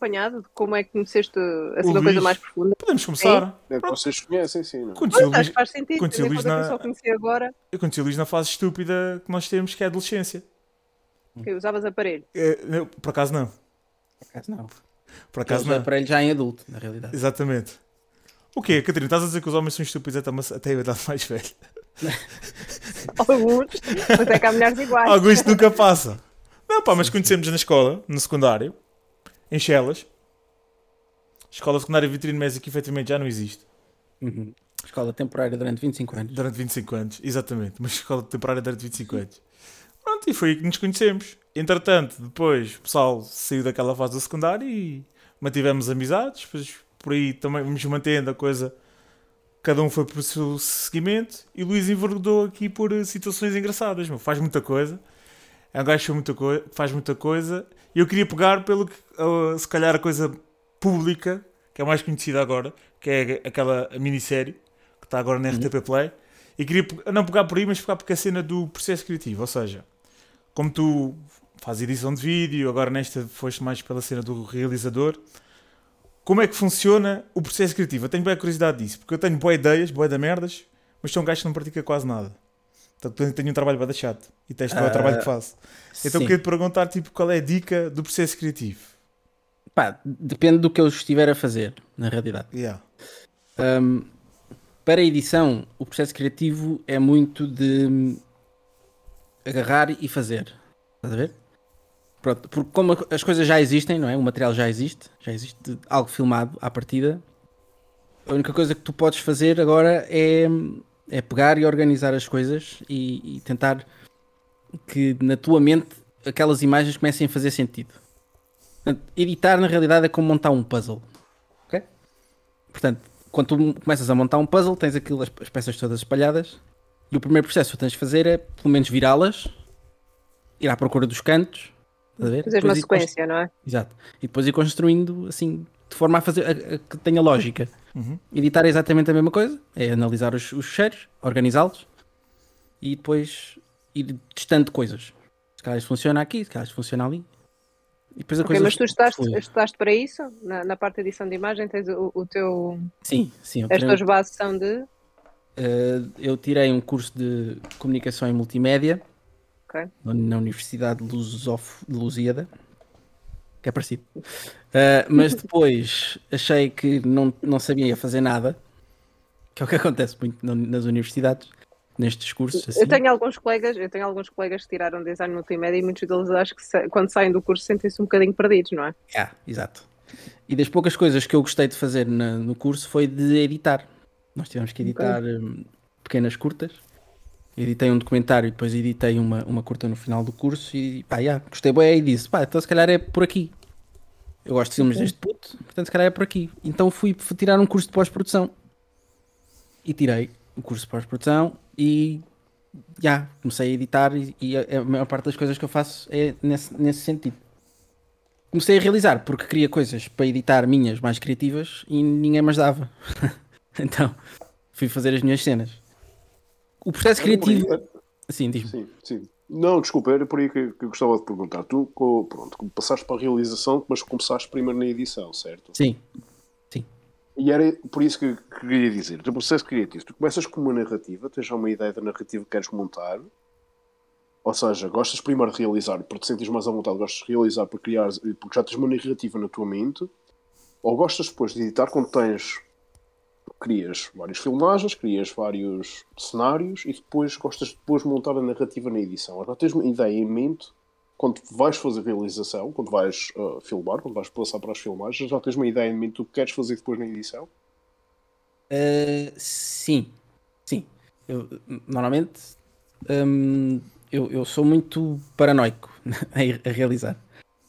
apanhado de como é que conheceste assim, uma coisa mais profunda? Podemos começar. É que vocês conhecem, sim. Não? é? Conheci Luís, que faz sentido. conheci em Luís na- eu só conheci agora eu conheci o Luís na fase estúpida que nós temos, que é a adolescência. que usavas aparelho. É, eu, por acaso não. Por acaso não. Por acaso não. Para ele já em adulto, na realidade. Exatamente. O quê, Catarina? Estás a dizer que os homens são estúpidos até, uma, até a idade mais velha? Alguns, mas é que há mulheres iguais. Algo isto nunca passa. Não, pá, mas conhecemos na escola, no secundário, em Chelas. Escola secundária Vitrine Mésia que efetivamente já não existe. Uhum. Escola temporária durante 25 anos. Durante 25 anos, exatamente. Uma escola temporária durante 25 anos. Pronto, e foi aí que nos conhecemos. Entretanto, depois o pessoal saiu daquela fase do secundário e mantivemos amizades. Depois por aí também vamos mantendo a coisa. Cada um foi por seu seguimento e o Luís envergodou aqui por eh, situações engraçadas. Meu. Faz muita coisa. É um gajo que faz muita coisa. E eu queria pegar pelo que, eh, se calhar, a coisa pública, que é mais conhecida agora, que é aquela minissérie que está agora na RTP Play. E queria não pegar por aí, mas pegar porque a cena do processo criativo. Ou seja, como tu fazes edição de vídeo, agora nesta foste mais pela cena do realizador, como é que funciona o processo criativo? Eu tenho bem curiosidade disso, porque eu tenho boas ideias, boas da merdas, mas sou um gajo que não pratica quase nada. Portanto, tenho- tenho um trabalho bem chato e teste bem o Ah, trabalho que faço. Então Sim. queria te perguntar tipo, qual é a dica do processo criativo. Pá, depende do que eu estiver a fazer, na realidade. Yeah. Um, para a edição, o processo criativo é muito de hum, agarrar e fazer. Estás a ver? Pronto, porque como as coisas já existem, não é? O material já existe, já existe algo filmado à partida. A única coisa que tu podes fazer agora é, é pegar e organizar as coisas e, e tentar que na tua mente aquelas imagens comecem a fazer sentido. Portanto, editar na realidade é como montar um puzzle. Ok? Portanto, quando tu começas a montar um puzzle, tens aquilo, as, as peças todas espalhadas, e o primeiro processo que tens de fazer é pelo menos virá-las, ir à procura dos cantos? Fazer uma sequência, não é? Exato. E depois ir construindo assim, de forma a fazer a- a que tenha lógica. Uhum. Editar é exatamente a mesma coisa, é analisar os, os cheiros, organizá-los e depois ir testando coisas. Se calhar funciona aqui, se calhar funciona ali. E depois a Ok, coisa mas tu estudaste, estudaste para isso? Na, na parte de edição de imagem tens o, o teu. Sim, sim. As tuas bases são de. Eh, eu tirei um curso de comunicação e multimédia Ok. na- na Universidade de, Lusof, de Lusíada, que é parecido. Eh, mas depois achei que não, não sabia fazer nada, que é o que acontece muito na- nas universidades, nestes cursos. Assim. Eu tenho alguns colegas, eu tenho alguns colegas que tiraram design multimédia e muitos deles acho que quando saem do curso sentem-se um bocadinho perdidos, não é? Ah, exato. E das poucas coisas que eu gostei de fazer na- no curso foi de editar. Nós tivemos que editar hum, pequenas curtas. Editei um documentário e depois editei uma, uma curta no final do curso e pá, já, gostei bem e disse, pá, então se calhar é por aqui. Eu gosto de filmes deste puto, portanto se calhar é por aqui. Então fui tirar um curso de pós-produção. E tirei o curso de pós-produção e já, comecei a editar e, e a, a maior parte das coisas que eu faço é nesse, nesse sentido comecei a realizar porque queria coisas para editar minhas mais criativas e ninguém mais dava. então fui fazer as minhas cenas. O processo criativo. Sim, diz-me. Sim, sim. Não, desculpa, era por aí que, que eu gostava de perguntar. Tu, pronto, passaste para a realização, mas começaste primeiro na edição, certo? Sim, E era por isso que que queria dizer. O processo criativo, tu começas com uma narrativa, tens já uma ideia da narrativa que queres montar, ou seja, gostas primeiro de realizar, porque te sentes mais à vontade, gostas de realizar para criar, porque já tens uma narrativa na tua mente, ou gostas depois de editar quando tens, crias várias filmagens, crias vários cenários e depois gostas de depois montar a narrativa na edição. Já tens uma ideia em mente quando vais fazer realização, quando vais uh, filmar, quando vais passar para as filmagens, já tens uma ideia em mente do que queres fazer depois na edição? Uh, sim, sim. Eu, normalmente hum, eu, eu sou muito paranoico a, realizar.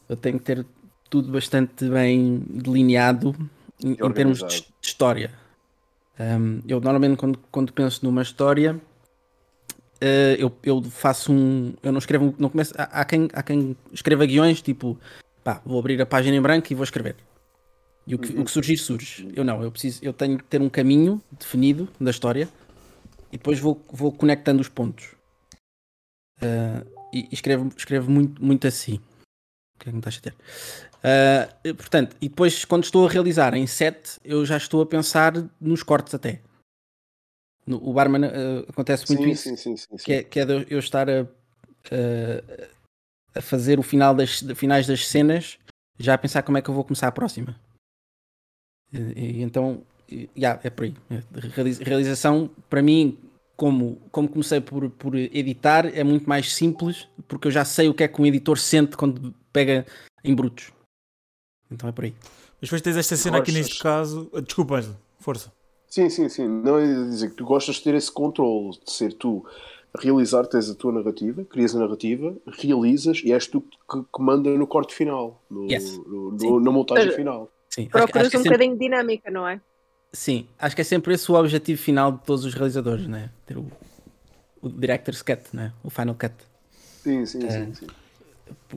Eu tenho que ter tudo bastante bem delineado em, em termos de história. Hum, eu normalmente quando, quando penso numa história uh, eu, eu faço um. Eu não escrevo. Não começo, há, há quem, há quem escreva guiões tipo pá, vou abrir a página em branco e vou escrever. E o que, o que surgir, surge. Eu não, eu preciso, eu tenho que ter um caminho definido da história e depois vou, vou conectando os pontos. Ah, e e escrevo, escrevo muito, muito assim. que é que me está a chatear. Uh, portanto, e depois quando estou a realizar em set, eu já estou a pensar nos cortes até. No, o barman uh, acontece muito Sim, isso, sim, sim, sim, sim. Que, é, que é de eu estar a, a- a fazer o final das finais das cenas, já a pensar como é que eu vou começar a próxima. E, e então, yeah, é por aí. É, reali- Realização, para mim, como, como comecei por, por editar, é muito mais simples, porque eu já sei o que é que um editor sente quando pega em brutos. Então é por aí. Mas depois tens esta cena aqui neste caso. Ah, Desculpa, Ângelo, força. Sim, sim, sim. Não é dizer que tu gostas de ter esse controle, de ser tu a realizar, tens a tua narrativa, crias a narrativa, realizas e és tu que, que manda no corte final, no, Yes. no- no- na montagem Mas- final. Sim, acho, Procuras acho é um sempre, bocadinho de dinâmica, não é? sim, acho que é sempre esse o objetivo final de todos os realizadores, né? Ter o, o Director's Cut, né? o Final Cut. Sim, sim, É. sim, sim.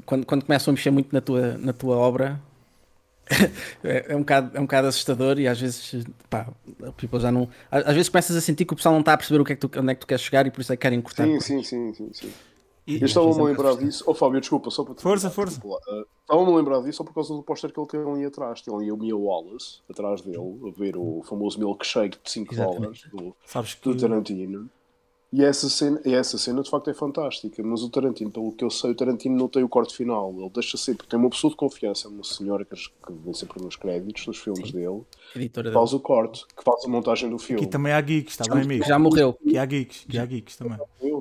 quando, quando começam a mexer muito na tua, na tua obra é, é um bocado, é um bocado assustador e às vezes pá, people já não. Às às vezes começas a sentir que o pessoal não está a perceber o que é que tu, onde é que tu queres chegar e por isso é que querem cortar. Sim, sim, sim, sim, sim. E- Eu estava-me a é lembrar disso. Oh, Fábio, desculpa, só para te Força, força. Uh, Estava-me a lembrar disso só por causa do póster que ele tem ali atrás. Tem ali o Mia Wallace atrás dele, a ver o famoso milkshake de 5 Exatamente. dólares do, Sabes que. do Tarantino. E essa, cena, e essa cena de facto é fantástica, mas o Tarantino, pelo que eu sei, o Tarantino não tem o corte final. Ele deixa sempre, tem uma pessoa de confiança, uma senhora que, que vem sempre nos créditos dos filmes dele, Editora que dele. faz o corte, que faz a montagem do filme. Aqui também há geeks, está bem, amigo? Já morreu. Que há geeks, que há geeks também. Eu,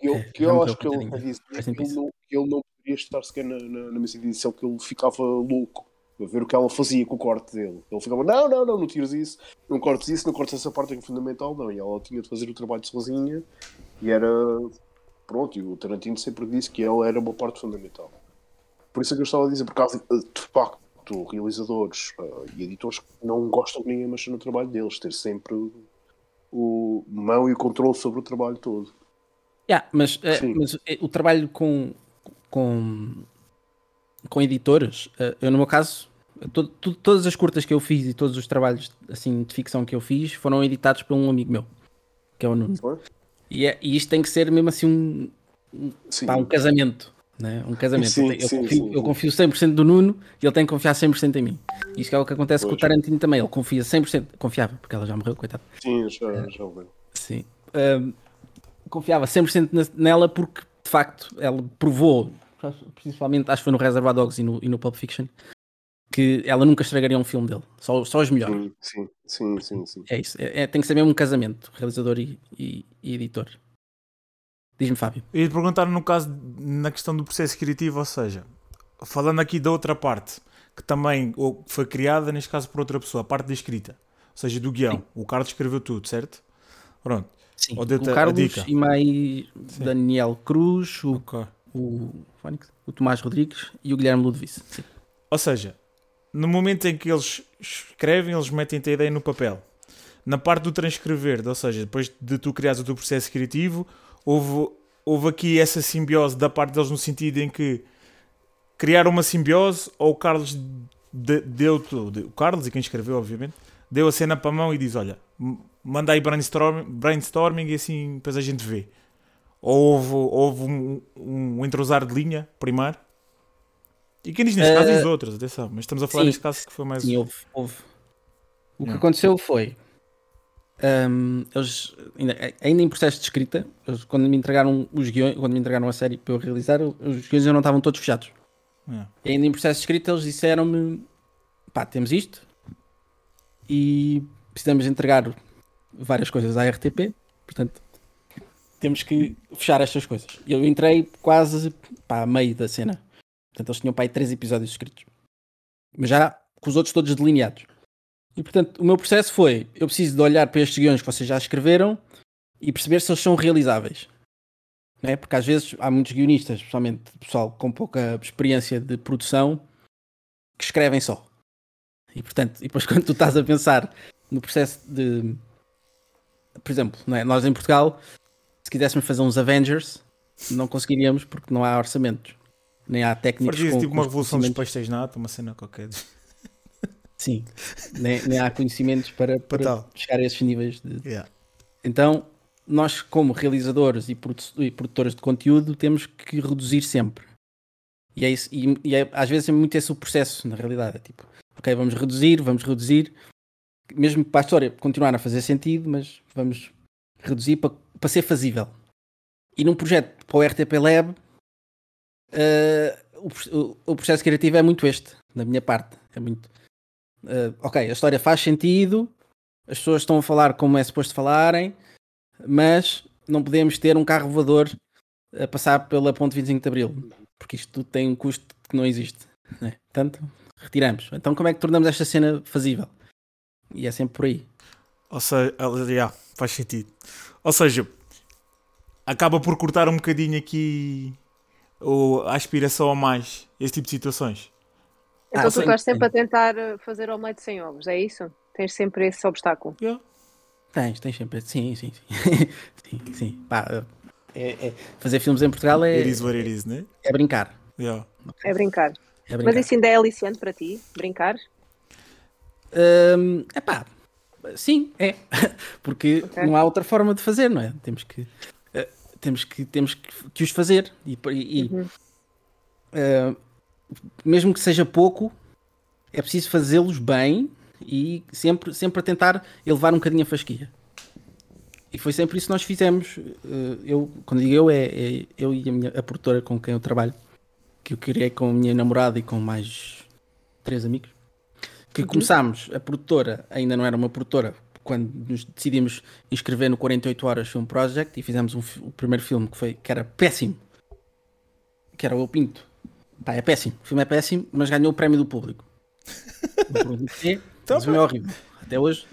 que eu, É, que eu morreu, acho que ele, que ele, não, que ele não poderia estar sequer na, na, na mesa de edição, que ele ficava louco a ver o que ela fazia com o corte dele. Ele ficava, não, não, não, não tires isso, não cortes isso, não cortes essa parte que é fundamental, não. E ela tinha de fazer o trabalho sozinha e era. Pronto, e o Tarantino sempre disse que ele era uma parte fundamental. Por isso é que eu estava a dizer, por causa de facto, realizadores ah, e editores que não gostam que ninguém mexa no trabalho deles, ter sempre o mão e o controle sobre o trabalho todo. Yeah, mas Sim. mas eh, o trabalho com, com, com editores, eh, eu no meu caso, to- to- todas as curtas que eu fiz e todos os trabalhos assim, de ficção que eu fiz foram editados por um amigo meu, que é o Nuno. E, é- e isto tem que ser mesmo assim um, Sim. pá, um casamento. Né? Um casamento. Sim, eu, sim, confio, sim, eu confio 100% do Nuno e ele tem que confiar 100% em mim. Isto é o que acontece com o Pois. Tarantino também. Ele confia 100%. Confiava, porque ela já morreu, coitado. Sim, já, já ouvi. Sim. Ahm, confiava 100% na- nela porque, de facto, ela provou, principalmente acho que foi no Reservoir Dogs e no, e no Pulp Fiction, que ela nunca estragaria um filme dele. Só, só os melhores. Sim, sim, sim, sim, sim. É isso. É, é- tem que ser mesmo um casamento, realizador e, e- e editor. Diz-me, Fábio. Eu ia perguntar no caso, na questão do processo criativo, ou seja, falando aqui da outra parte, que também foi criada, neste caso, por outra pessoa, a parte da escrita, ou seja, do guião. O Carlos escreveu tudo, certo? Pronto. Sim. O a Carlos dica. e mais Daniel Cruz, o, Ok. O, Fónix, o Tomás Rodrigues e o Guilherme Ludovice. Ou seja, no momento em que eles escrevem, eles metem a ideia no papel. Na parte do transcrever, ou seja, depois de tu criares o teu processo criativo, houve, houve aqui essa simbiose da parte deles no sentido em que criaram uma simbiose ou o Carlos de- deu de- o Carlos e quem escreveu, obviamente, deu a cena para a mão e diz: Olha, manda aí brainstorm, brainstorming e assim depois a gente vê. Ou houve, houve um, um entrosar de linha primeiro. E quem diz neste caso diz Eh, outros, atenção, mas estamos a falar sim. neste caso que foi mais. Sim, houve. houve. O que aconteceu foi. hum, eles, ainda, ainda em processo de escrita, eles, quando me entregaram os guiões, quando me entregaram a série para eu realizar, os guiões ainda não estavam todos fechados. Yeah. E ainda em processo de escrita, eles disseram-me: pá, temos isto e precisamos entregar várias coisas à RTP, portanto, temos que fechar estas coisas. Eu entrei quase pá, a meio da cena. Portanto, eles tinham para aí três episódios escritos. Mas já com os outros todos delineados. E portanto, o meu processo foi: eu preciso de olhar para estes guiões que vocês já escreveram e perceber se eles são realizáveis. Não é? Porque às vezes há muitos guionistas, especialmente pessoal com pouca experiência de produção, que escrevem só. E portanto, e depois quando tu estás a pensar no processo de. Por exemplo, é? nós em Portugal, se quiséssemos fazer uns Avengers, não conseguiríamos porque não há orçamentos. Nem há técnicos. Parecia com- tipo uma revolução dos pastéis nata, uma cena qualquer. Sim, nem, nem há conhecimentos para, para chegar a esses níveis de. Yeah. Então, nós, como realizadores e e produtores de conteúdo, temos que reduzir sempre. E, é isso, e, e é, às vezes é muito esse o processo, na realidade. É tipo, ok, vamos reduzir, vamos reduzir, mesmo para a história continuar a fazer sentido, mas vamos reduzir para, para ser fazível. E num projeto para o RTP Lab, uh, o, o, processo criativo é muito este, da minha parte. É muito. Uh, ok, a história faz sentido, as pessoas estão a falar como é suposto falarem, mas não podemos ter um carro voador a passar pela ponte 25 de Abril, porque isto tudo tem um custo que não existe. Né? Portanto, retiramos. Então, como é que tornamos esta cena fazível? E é sempre por aí. Ou seja, yeah, faz sentido. Ou seja, acaba por cortar um bocadinho aqui ou a aspiração a mais esse tipo de situações. Então ah, tu estás sempre a tentar eh, fazer omelete sem ovos, é isso? Tens sempre esse obstáculo? Yeah. Tens, tens sempre. Sim, sim, sim. sim, sim. Pá, é, é, fazer filmes em Portugal é. It is what it is, né? É brincar. Yeah. É, brincar. é brincar. Mas isso ainda é aliciante para ti? Brincar? Um, epá, sim, é. Porque okay. não há outra forma de fazer, não é? Temos que. Uh, temos que, temos que, que os fazer. E, e uhum. uh, mesmo que seja pouco, é preciso fazê-los bem e sempre, sempre a tentar elevar um bocadinho a fasquia. E foi sempre isso que nós fizemos. Eh, eu, quando digo eu, é, é eu e a, minha, a produtora com quem eu trabalho, que eu criei com a minha namorada e com mais três amigos, que uhum. começámos, a produtora ainda não era uma produtora, quando nos decidimos inscrever no 48 Horas Film Project e fizemos um, o primeiro filme que, foi, que era péssimo, que era o Pinto. Pá, é péssimo, o filme é péssimo, mas ganhou o prémio do público. então, mas é horrível. Até hoje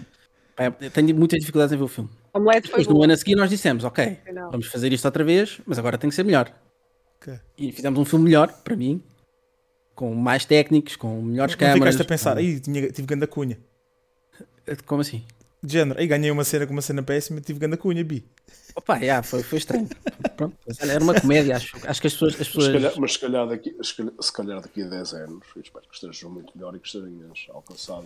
pá, tenho muitas dificuldades em ver o filme. Omelete Depois, no ano a seguir, nós dissemos: Ok, vamos fazer isto outra vez, mas agora tem que ser melhor. Okay. E fizemos um filme melhor, para mim, com mais técnicos, com melhores não câmaras. Ficaste a pensar, aí tive ganda cunha. Como assim? De género, aí ganhei uma cena com uma cena péssima, tive ganda cunha, bi. Opa, yeah, foi, foi estranho. Pronto, era uma comédia, acho. Acho que as pessoas. As pessoas... Mas, se calhar, mas se calhar, daqui, se calhar daqui a 10 anos, eu espero que estejas muito melhor e que estejas alcançado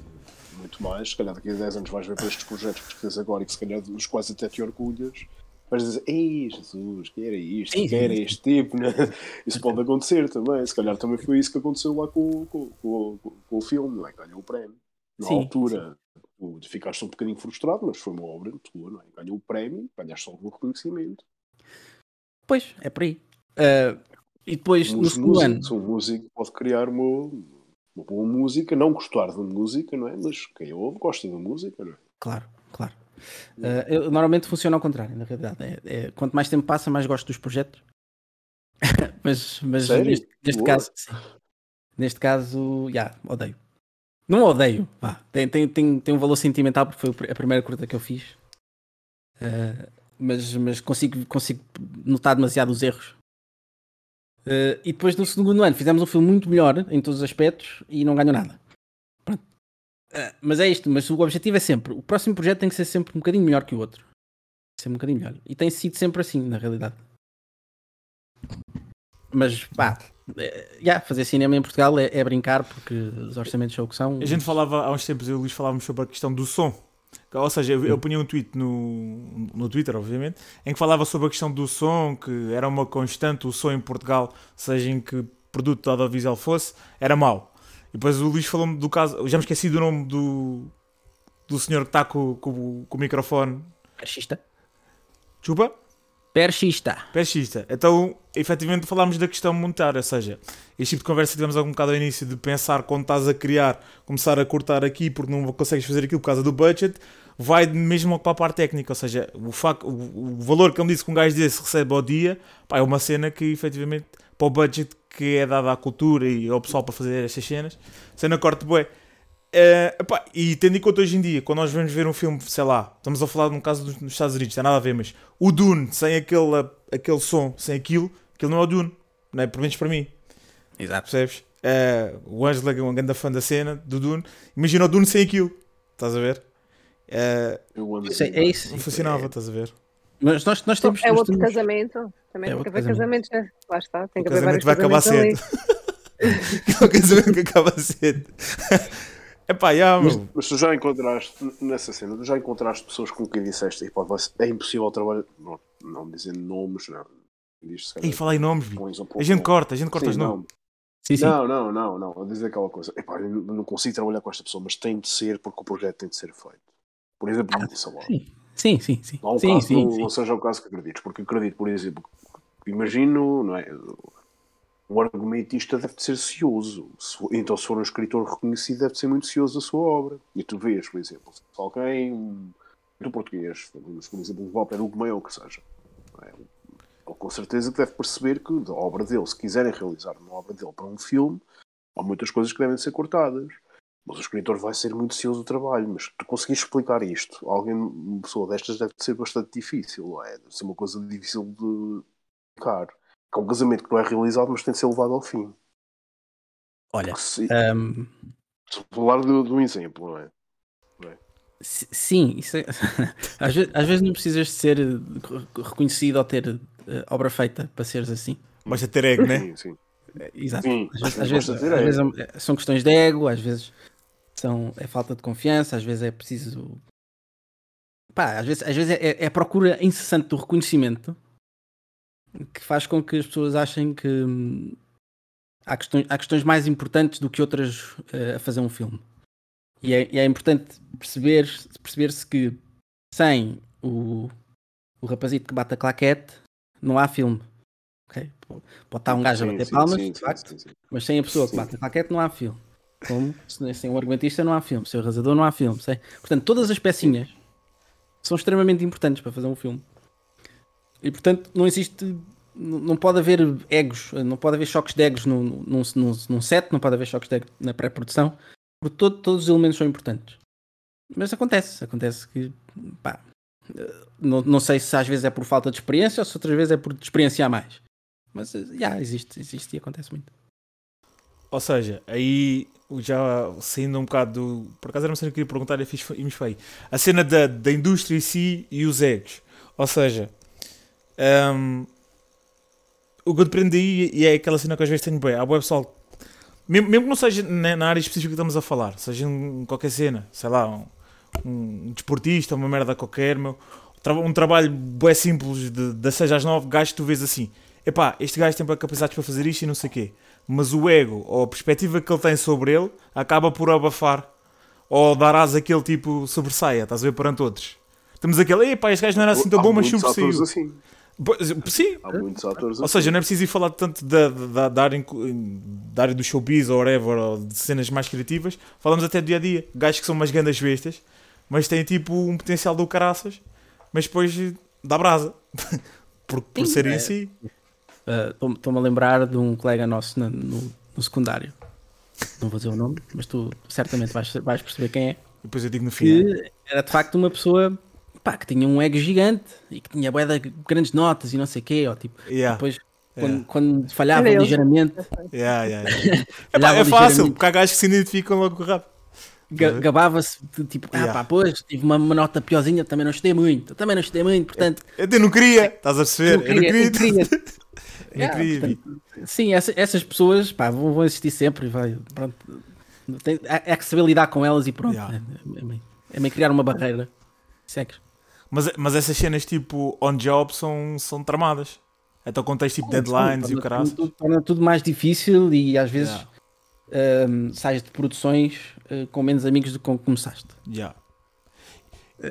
muito mais. Se calhar daqui a 10 anos vais ver para estes projetos que tens agora e que se calhar dos quais até te orgulhas. Vais dizer, ei Jesus, que era isto? Que era este tipo? Né? Isso pode acontecer também. Se calhar também foi isso que aconteceu lá com, com, com, com o filme, não é? Ganhou o prémio. Na sim, altura, sim. ficaste um bocadinho frustrado, mas foi uma obra tua, não é? Ganhou o prémio, ganhaste algum reconhecimento. Pois, é por aí. Uh, e depois, um no segundo ano... Um músico pode criar uma, uma boa música, não gostar da música, não é? Mas quem ouve gosta da música, não é? Claro, claro. Uh, eu, normalmente funciona ao contrário, na realidade. É, é, quanto mais tempo passa, mais gosto dos projetos. mas mas neste, neste caso, sim. Neste caso, já, yeah, odeio. Não odeio, vá. Tem, tem, tem, tem um valor sentimental porque foi a primeira curta que eu fiz. Uh, mas, mas consigo, consigo notar demasiado os erros. Uh, e depois no segundo ano fizemos um filme muito melhor em todos os aspectos e não ganhou nada. Uh, mas é isto, mas o objetivo é sempre, o próximo projeto tem que ser sempre um bocadinho melhor que o outro. Ser um bocadinho melhor. E tem sido sempre assim, na realidade. Mas pá, é, yeah, fazer cinema em Portugal é, é, brincar porque os orçamentos são o que são. A gente falava há uns tempos, eu e o Luís falávamos sobre a questão do som ou seja, eu, eu punha um tweet no, no Twitter, obviamente, em que falava sobre a questão do som, que era uma constante, o som em Portugal, seja em que produto audiovisual fosse, era mau. E depois o Luís falou-me do caso, já me esqueci do nome do, do senhor que está com, com, com o microfone. Perchista. Desculpa? Perchista. Perchista. Então, efetivamente, falámos da questão monetária, ou seja, este tipo de conversa que tivemos algum bocado ao início de pensar quando estás a criar, começar a cortar aqui porque não consegues fazer aquilo por causa do budget, vai mesmo para a parte técnica, ou seja, o, facto, o, valor que ele me disse que um gajo desse recebe ao dia, pá, é uma cena que efetivamente, para o budget que é dado à cultura e ao pessoal para fazer estas cenas, cena corte bué. Uh, epá, e tendo em conta hoje em dia, quando nós vamos ver um filme, sei lá, estamos a falar num caso dos, dos Estados Unidos, não tem nada a ver, mas o Dune, sem aquele, aquele som, sem aquilo, aquilo não é o Dune, não é? Pelo menos para mim. Exato. Percebes? Uh, o Ângelo é um grande fã da cena do Dune. Imagina o Dune sem aquilo, estás a ver? Uh, é, é isso. Não funcionava, é, estás a ver? Mas nós, nós temos. É outro temos... casamento. Também é tem que haver casamentos. Né? Lá está. Tem o que haver casamento vai acabar cedo. é o casamento que acaba cedo. Epá, yeah, mas, mas tu já encontraste, nessa cena, tu já encontraste pessoas com quem disseste e pode, é impossível trabalhar, não, não dizendo nomes, não. Diz, e fala em nomes, um a gente corta, a gente corta Sim, os nomes. Sim, sim. Não, não, não, não. Vou dizer aquela coisa. Epá, eu não não consigo trabalhar com esta pessoa, mas tem de ser porque o projeto tem de ser feito. Por exemplo, sei lá. Sim, sim, sim. sim. Não, é um sim, caso, sim, não, sim. não seja o caso que acredites, porque acredito, por exemplo, imagino, não é? Um argumentista deve de ser cioso. Então, se for um escritor reconhecido, deve de ser muito cioso da sua obra. E tu vês, por exemplo, se alguém, do português, por exemplo, um Walter Hugo Meio, que seja, é? ele com certeza deve perceber que da obra dele, se quiserem realizar uma obra dele para um filme, há muitas coisas que devem ser cortadas. Mas o escritor vai ser muito cioso do trabalho. Mas tu conseguires explicar isto, a alguém, uma pessoa destas deve ser bastante difícil, não é? Deve ser uma coisa difícil de Que é um casamento que não é realizado, mas tem de ser levado ao fim. Olha, Se, hum, se falar de, de um exemplo, não é? si- sim, isso é- às, vezes, às vezes não precisas de ser eh, reconhecido ou ter eh, obra feita para seres assim. Basta ter ego, né? Sim, sim. Exato. Sim, Às vezes, sim, às vezes- às vezes é- são questões de ego, às vezes são, é falta de confiança, às vezes é preciso. Pá, às vezes, às vezes é, é a procura incessante do reconhecimento que faz com que as pessoas achem que hum, há, questões, há questões mais importantes do que outras eh, a fazer um filme. E é, e é importante perceber, perceber-se que sem o, o rapazito que bate a claquete não há filme. ok? Pode estar um gajo a Sim, bater sim, palmas, sim, de facto, mas sem a pessoa que bate a claquete não há filme. Como se- sem um argumentista não há filme, sem o arrasador não há filme. Sem... Portanto, todas as pecinhas são extremamente importantes para fazer um filme. E portanto, não existe. Não pode haver egos, não pode haver choques de egos num, num, num, set, não pode haver choques de egos na pré-produção, porque todo- todos os elementos são importantes. Mas acontece, acontece que pá, não, não sei se às vezes é por falta de experiência ou se outras vezes é por experienciar mais. Mas eh, já existe, existe e acontece muito. Ou seja, aí já saindo um bocado do. Por acaso era uma cena que eu queria perguntar e fiz e me feio. A cena da, da indústria em si e os egos. Ou seja, hum, o que eu dependo aí e é aquela cena que às vezes tenho bem. Há web pessoal, mesmo, mesmo que não seja na, área específica que estamos a falar, seja em qualquer cena, sei lá, um, um desportista, uma merda qualquer, meu, um trabalho bem simples de, das 6 às 9, gajo que tu vês assim, epá, este gajo tem capacidades para fazer isto e não sei o quê. Mas o ego ou a perspectiva que ele tem sobre ele acaba por abafar ou dar asa àquele tipo sobressaia, estás a ver perante outros. Temos aquele, epá, este gajo não era assim tão bom, mas sobressaiu. assim. Sim, Há muitos atores ou assim. seja, não é preciso ir falar tanto da, da, da, área, da área do showbiz ou whatever, ou de cenas mais criativas. Falamos até do dia a dia. Gajos que são umas grandes bestas, mas têm tipo um potencial do caraças, mas depois dá brasa. por por Sim, serem é. assim. Uh, Estou-me estou-me a lembrar de um colega nosso na- no, no secundário. Não vou dizer o nome, mas tu certamente vais, vais perceber quem é. E depois eu digo no fim. Que era de facto uma pessoa pá, que tinha um ego gigante e que tinha bué de grandes notas e não sei o quê. Ou, tipo, Yeah, depois, yeah. quando, quando falhava ligeiramente, yeah, yeah, yeah. Epá, falhava é fácil, porque há gajos que se identificam logo rápido. ga- gabava-se de tipo, ah Yeah. pá, pois, tive uma, uma nota piorzinha, também não estudei muito, também não estudei muito, portanto, Eu até não queria, estás a perceber? Eu não queria. eu queria. Eu não Yeah, queria. portanto, Sim, essa- essas pessoas pá, vão, vão existir sempre. Vai, pronto, tem, é, é que saber lidar com elas e pronto. Yeah. É, é meio, é meio criar uma barreira. Segues. Mas, mas essas cenas tipo on-job são, são tramadas. Então quando tens tipo deadlines e o torna, caralho. torna tudo mais difícil e às vezes Yeah. hum, sais de produções uh, com menos amigos do que com que começaste. Yeah.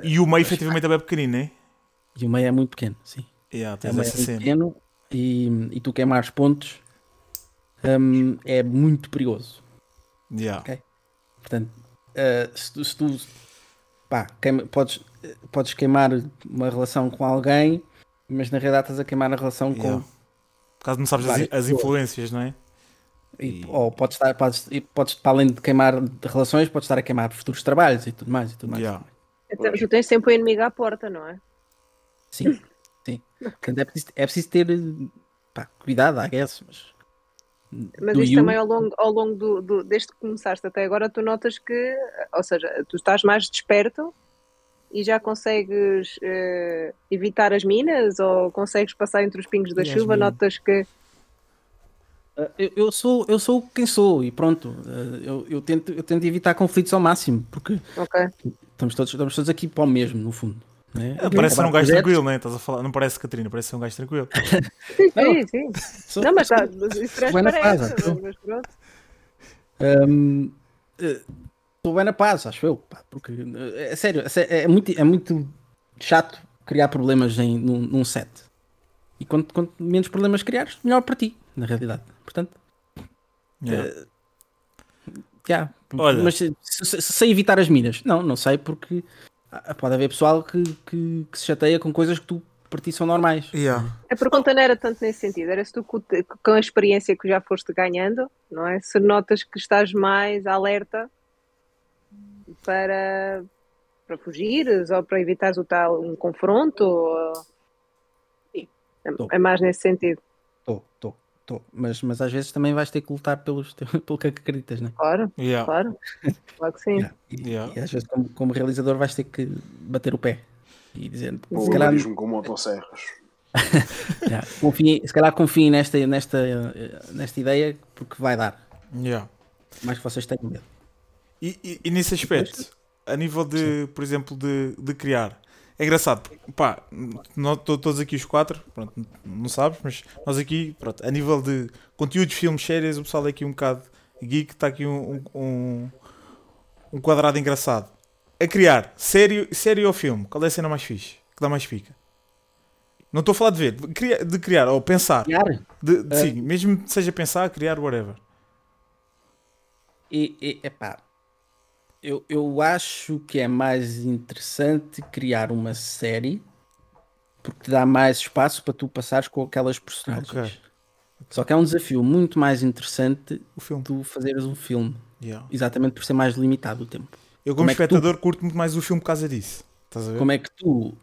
E o meio efetivamente é bem pequenino, né? E o meio é muito pequeno, sim. Yeah, É tens um meio essa cena. pequeno e, e tu queimares pontos hum, é muito perigoso. Yeah. Ok. Portanto, uh, se tu, se tu, pá, queima- podes, podes queimar uma relação com alguém, mas na realidade estás a queimar a relação com. Yeah. Por causa não sabes as, as influências, não é? E, E- Ou podes estar, podes, e podes, para além de queimar de relações, podes estar a queimar futuros trabalhos e tudo mais. E tudo mais. Yeah. Então, tu tens sempre o inimigo à porta, não é? Sim, sim. Portanto, é preciso, é preciso ter pá, cuidado, I guess, mas. Mas do isto you- também ao longo, ao longo do, do- desde que começaste até agora, tu notas que, ou seja, tu estás mais desperto e já consegues eh, evitar as minas ou consegues passar entre os pingos da E chuva, notas que Uh, Eu, eu sou, eu sou quem sou e pronto. Uh, Eu, eu, tento, eu tento evitar conflitos ao máximo, porque ok, estamos todos, estamos todos aqui para o mesmo, no fundo. Né? Ah, parece ser um gajo tranquilo, né? Estás a falar, não parece Catarina, parece ser um gajo tranquilo. Sim, Não. sim, sim. Sou- Não, mas sou- tá, isso transparece. acho. mas pronto. Hum, eh, Estou bem na paz, acho eu. pá, porque, eh, é sério, é é muito, é muito chato criar problemas em, num, num set. E quanto, quanto menos problemas criares, melhor para ti, na realidade. Portanto, Yeah. já. Olha. Mas se, se- se sei evitar as minas? Não, não sei, porque ah, pode haver pessoal que, que, que se chateia com coisas que tu para ti são normais. Yeah. A pergunta não era tanto nesse sentido, era se tu com a experiência que já foste ganhando, não é? Se notas que estás mais alerta para, para fugires ou para evitares o tal um confronto. ou- Sim, é, é mais nesse sentido, Estou, estou, estou. Mas, mas às vezes também vais ter que lutar pelos, pelo que acreditas, né? claro, Yeah. claro. Claro que sim. Yeah. E, Yeah. e às vezes, como, como realizador, vais ter que bater o pé e dizer, O se calhar, com motosserras. yeah, confiem- se calhar confiem nesta, nesta, eh, nesta ideia porque vai dar. Yeah. Mais que vocês tenham medo. E, e- e nesse aspecto, a nível de, por exemplo, de, de criar, é engraçado, pá, to- todos aqui os quatro, pronto, não sabes, mas nós aqui, pronto, a nível de conteúdos, filmes, séries, o pessoal é aqui um bocado geek, está aqui um, um, um quadrado engraçado. A criar, sério, sério ou filme, qual é a cena mais fixe? Que dá mais pica? Não estou a falar de ver, de criar, de criar ou pensar. Criar, De, de- sim, mesmo que seja pensar, criar, whatever. e, e, epá, eu, eu acho que é mais interessante criar uma série porque te dá mais espaço para tu passares com aquelas personagens. Ok. Só que é um desafio muito mais interessante O filme. tu fazeres um filme, Yeah. exatamente por ser mais limitado o tempo. Eu, como, Como é que tu- espectador, curto muito mais o filme por causa disso. Como é que tu,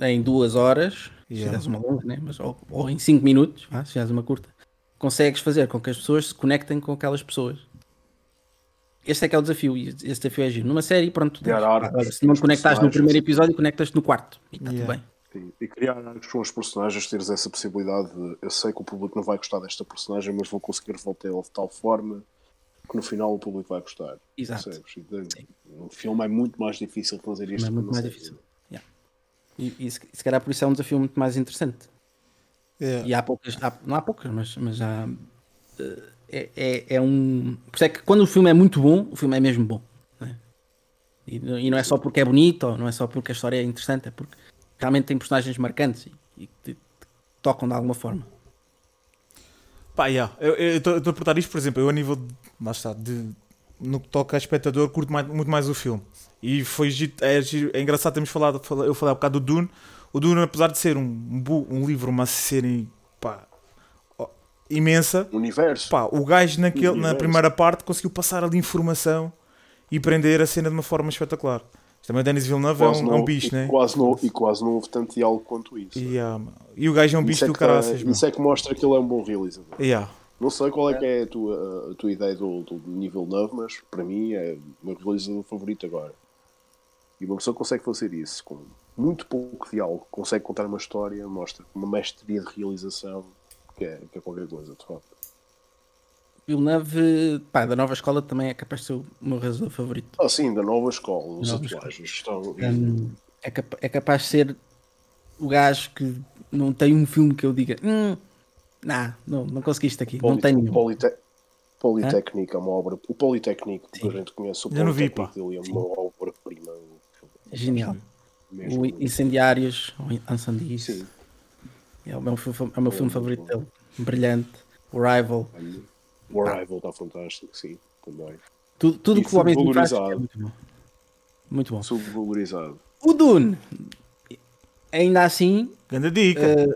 em duas horas, se Yeah. fizeres uma longa, né? Mas, ou, ou em cinco minutos, vá, se fizeres uma curta, consegues fazer com que as pessoas se conectem com aquelas pessoas. Este é que é o desafio, e esse desafio é giro. Numa série, pronto, tens- arcos, agora, se não conectares no primeiro episódio, conectas-te no quarto. E está Yeah. tudo bem. Sim, E criar arcos com os personagens, teres essa possibilidade de eu sei que o público não vai gostar desta personagem, mas vou conseguir revoltá-lo de tal forma que no final o público vai gostar. Exato. Então, No filme é muito mais difícil fazer isto. É muito mais série. difícil. Yeah. E, e se, se calhar por isso é um desafio muito mais interessante. Yeah. E há poucas, há- não há poucas, mas, mas há. eh, É, é, é um. Por isso é que quando o filme é muito bom, o filme é mesmo bom. né? E, e não é só porque é bonito, ou não é só porque a história é interessante, é porque realmente tem personagens marcantes e, que tocam de alguma forma. Pá, yeah. eu estou a portar isto, por exemplo, eu a nível de, lá está, de, no que toca a espectador, curto mais- muito mais o filme. E foi é, é engraçado termos falado, fala- eu falei há bocado do Dune. O Dune, apesar de ser um, um, um livro, uma série pá, imensa, Universo. pá, o gajo naquele, na Universo. primeira parte conseguiu passar ali informação e prender a cena de uma forma espetacular. Também o Denis Villeneuve é um, é não- um bicho, e né? Quase não, e quase não houve tanto diálogo quanto isso. E, ah, e o gajo é um bicho é do caraças, meu. isso é que mostra que ele é um bom realizador. Yeah. Não sei qual é que é a tua, a tua ideia do, do nível 9, mas para mim é o meu realizador favorito agora. E uma pessoa consegue fazer isso com muito pouco diálogo, consegue contar uma história, mostra uma mestria de realização que é, que é qualquer coisa, de facto. Villeneuve, pá, da nova escola também é capaz de ser o meu realizador favorito. Ah, sim, da nova escola, os Nova atuais estão. Hum, é, capa- é capaz de ser o gajo que não tem um filme que eu diga, hum, nah, não, não conseguiste aqui, não tenho nenhum. Polite- Politécnico é uma obra. O Politécnico, que a gente conhece, o Eu não vi, Politécnico dele é uma obra-prima. Genial. Mesmo. O Incendiários, ou Incendies, Sim. É o meu, filme- é o meu filme favorito dele. Brilhante. O Rival. O Arrival está fantástico, sim, também. Tudo, tudo E que o homem faz é muito bom. Muito bom. Subvalorizado. O Dune, ainda assim, Grande dica. eh,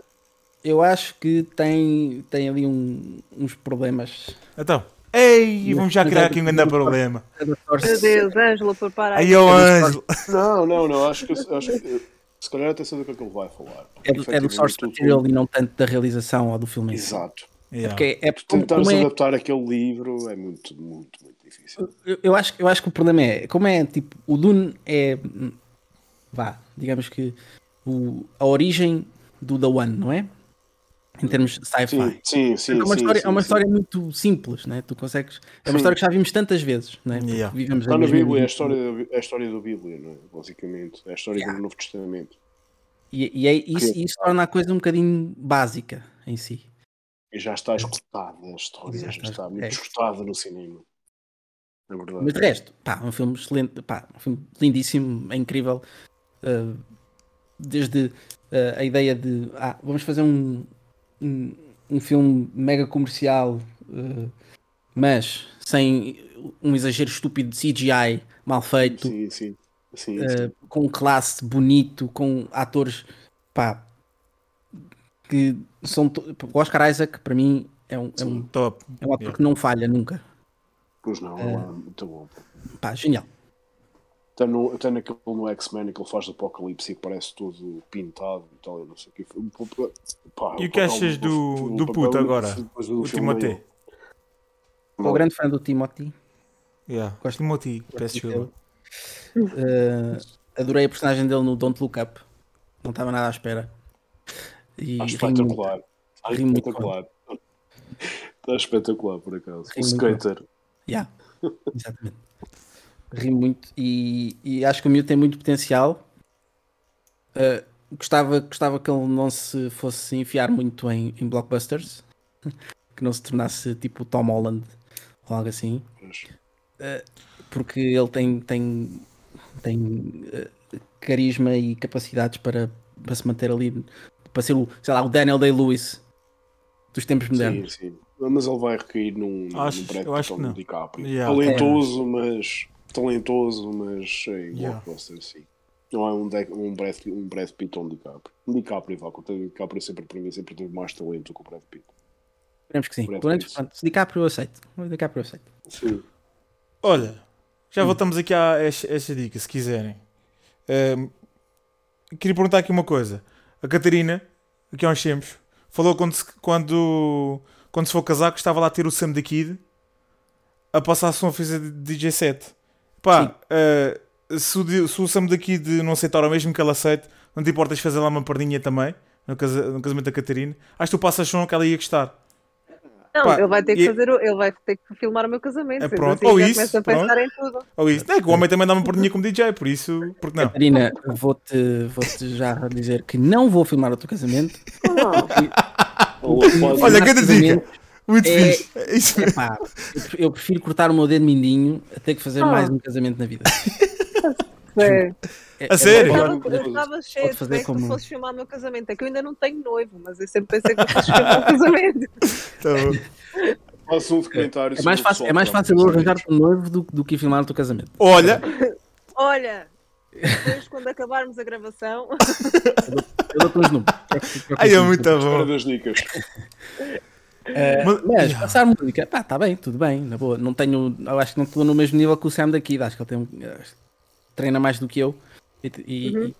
eu acho que tem, tem ali um- uns problemas. Então, ei, vamos já criar aqui um grande problema. Meu Deus, Ângela, prepara Aí é o Ângelo. Não, não, não, acho que, acho que se calhar até sei do que é que ele vai falar. É do, é do source material tudo- e não tanto da realização ou do filme. Exato. É Yeah. porque é como, Tentares como é, adaptar aquele livro é muito, muito, muito difícil. eu, eu acho, eu acho que o problema é como é tipo o Dune é vá, digamos que o, a origem do The One, não é? Em termos de sci-fi. Sim, sim, sim. É uma, sim, história, sim, é uma sim. história muito simples, né? Tu consegues. É uma Sim. história que já vimos tantas vezes, né? Yeah. Vivemos Está na Bíblia, é a 2020. história, da- é a história da Bíblia, não é? basicamente. É a história Yeah. do Novo Testamento. E, e é, isso, isso torna a coisa um bocadinho básica em si. E já está escutada a história, já, Já está, está- muito é. escutada no cinema. É verdade. Mas de resto, pá, um filme excelente, pá, um filme lindíssimo, é incrível. Uh, desde uh, a ideia de ah, vamos fazer um, um, um filme mega comercial, uh, mas sem um exagero estúpido de CGI mal feito, Sim, sim. sim, uh, sim. com classe bonito, com atores pá, que são. O Oscar Isaac, para mim, é um, é um, Top. é um ator Yeah. que não falha nunca. Pois não, é muito bom. Pá, genial. Até, no, até naquele no X-Men que ele faz do Apocalipse e parece todo pintado e tal, eu não sei o que. Pá, E o que achas do, do puto agora? O Timothée. Sou grande fã do Timothy. Yeah. Gosto- Timothy, peço desculpa. Uh, adorei a personagem dele no Don't Look Up. Não estava nada à espera. E muito. espetacular. Está espetacular. Está espetacular, por acaso. O skater. Yeah, exatamente. Ri muito e, e acho que o miúdo tem muito potencial. Uh, gostava, gostava que ele não se fosse enfiar muito em, em blockbusters, que não se tornasse tipo o Tom Holland ou algo assim, porque ele tem, tem, tem uh, carisma e capacidades para, para se manter ali, para ser o, sei lá, o Daniel Day-Lewis dos tempos Sim, modernos. sim. Mas ele vai recair num, Acho- num eu acho que não. DiCaprio. Yeah. Talentoso, mas talentoso, mas em Yeah. blockbuster, sim. Não é um, de, um, Brad, um Brad Pitt ou um DiCaprio. Um DiCaprio, vá, o DiCaprio sempre para mim sempre teve mais talento que o Brad Pitt. Esperemos que sim. Brad Pelo menos, Pitt. pronto, se DiCaprio eu aceito. DiCaprio aceito. Sim. Olha, já voltamos aqui a esta, esta dica, se quiserem. Ahm, queria perguntar aqui uma coisa. A Catarina, aqui há uns tempos, falou quando se, quando, quando se for casar que estava lá a ter o Sam da Kid a passar a fazer de DJ set. Pá, ah, se, o, di- se o Sam da Kid não aceitar ou mesmo que ela aceite, não te importas fazer lá uma pardinha também no, casa- no casamento da Catarina? Acho que tu passas som que ela ia gostar. Não, Pá, ele vai ter que e- fazer, o- ele vai ter que filmar o meu casamento. É, pronto. assim, Ou isso, começa a pensar em tudo. Ou isso. Não é que o homem também dá uma pardinha como DJ, por isso, porque não? Catarina, vou-te vou já dizer que não vou filmar o teu casamento. Pode- Olha, casamento, dica. Muito É- fixe. É isso mesmo. epá, eu prefiro- cortar o meu dedo mindinho a ter que fazer Ah. mais um casamento na vida. É. É- A é sério? Eu estava- eu estava cheio de fazer que como- fosses filmar o meu casamento. É que eu ainda não tenho noivo, mas eu sempre pensei que tu fosses filmar o casamento. Tá bom. Faça um documentário É mais fácil, é mais fácil eu arranjar-te um noivo do, do que filmar o teu casamento. Olha, Olha, depois quando acabarmos a gravação, Eu dou-te uns números. aí é muito bom. das dicas. Mas- Mas passar música, pá, está bem, tudo bem, na boa. Não tenho, eu acho que não estou no mesmo nível que o Sam daqui, acho que ele tem um, treina mais do que eu e, e- e-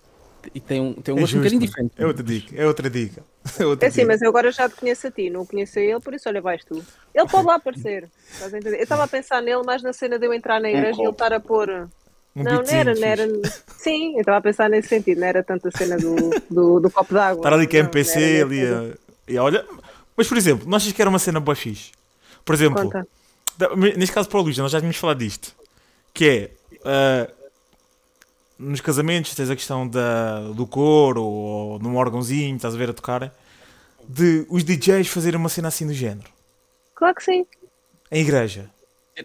e tem um, tem um É gosto um justo, bocadinho mano. diferente. É outra dica, é outra dica. É outra é dica. mas eu agora já te conheço a ti, não conheço a ele, por isso olha, vais tu. Ele pode lá aparecer. Estás a entender? Eu estava a pensar nele mais na cena de eu entrar na igreja e ele estar a pôr. Um não, não era, não era. Sim, eu estava a pensar nesse sentido, não era tanto a cena do, do, do copo d'água. Estar ali a Não, MPC, ali e olha... Mas, por exemplo, não achas que era uma cena boa fixe? Por exemplo, Conta. da- neste caso para o Luís, nós já tínhamos falado disto. Que é... ah, nos casamentos tens a questão da, do coro ou num órgãozinho, estás a ver a tocar, de os DJs fazerem uma cena assim do género. Claro que sim. Em igreja.